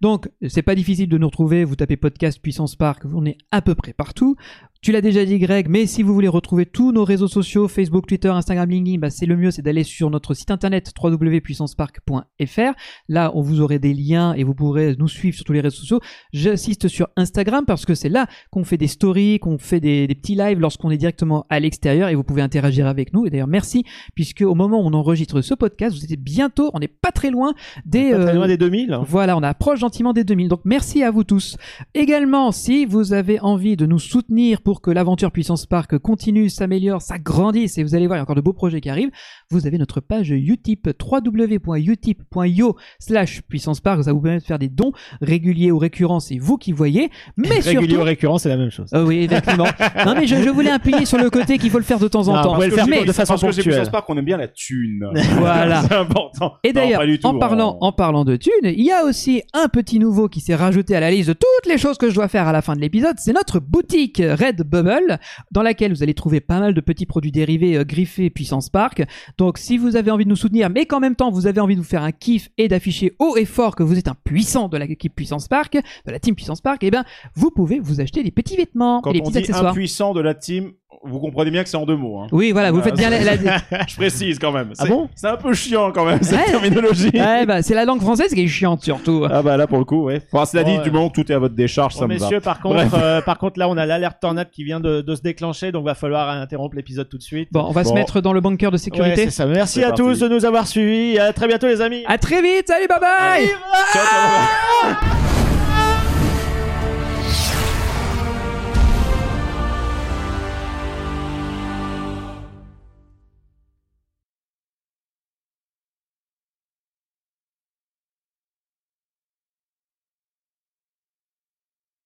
Donc, c'est pas difficile de nous retrouver. Vous tapez podcast Puissance Park, on est à peu près partout. Tu l'as déjà dit Greg, mais si vous voulez retrouver tous nos réseaux sociaux, Facebook, Twitter, Instagram, LinkedIn, bah c'est le mieux, c'est d'aller sur notre site internet www.puissancepark.fr. Là, on vous aurez des liens et vous pourrez nous suivre sur tous les réseaux sociaux. J'insiste sur Instagram parce que c'est là qu'on fait des stories, qu'on fait des, des petits lives lorsqu'on est directement à l'extérieur et vous pouvez interagir avec nous. Et d'ailleurs, merci puisque au moment où on enregistre ce podcast, vous êtes bientôt, on n'est pas très loin des, Pas très euh, loin des 2000. voilà, on approche gentiment des 2000. Donc merci à vous tous. Également, si vous avez envie de nous soutenir pour que l'aventure Puissance Park continue, s'améliore, s'agrandisse, et vous allez voir, il y a encore de beaux projets qui arrivent, vous avez notre page Utip, www.utip.io slash Puissance Park. Ça vous permet de faire des dons réguliers ou récurrents, c'est vous qui voyez. Mais Régulier surtout... ou récurrent, c'est la même chose. Euh, oui, effectivement. non, mais je, je voulais appuyer sur le côté qu'il faut le faire de temps en Non, temps. pouvez le Parce faire que Mais- de façon parce que chez ponctuelle. Puissance Park, on aime bien la thune. Voilà. c'est important. Et d'ailleurs, en parlant, on- en parlant de thunes, il y a aussi un petit nouveau qui s'est rajouté à la liste de toutes les choses que je dois faire à la fin de l'épisode. C'est notre boutique Redbubble, dans laquelle vous allez trouver pas mal de petits produits dérivés euh, griffés Puissance Park. Donc, si vous avez envie de nous soutenir, mais qu'en même temps vous avez envie de vous faire un kiff et d'afficher haut et fort que vous êtes un puissant de l'équipe Puissance Park, de la team Puissance Park, eh ben, vous pouvez vous acheter des petits vêtements Quand et des on petits dit accessoires. impuissant de la team, vous comprenez bien que c'est en deux mots. Hein. Oui, voilà, vous faites bien la, la- Je précise quand même. Ah C'est- bon? C'est un peu chiant quand même cette Ouais. terminologie. Ouais, bah, c'est la langue française qui est chiante surtout. Ah bah là pour le coup, ouais. Enfin, cela dit, Ouais. du moment que tout est à votre décharge, ça me va. messieurs, par contre, Bref. euh, par contre, là, on a l'alerte tornade qui vient de, de se déclencher, donc va falloir interrompre l'épisode tout de suite. Bon, on va se Bon. mettre dans le bunker de Ouais, sécurité. c'est ça. Merci C'est à parti. tous de nous avoir suivis. À très bientôt, les amis. à très vite, salut, bye bye Ciao, ciao.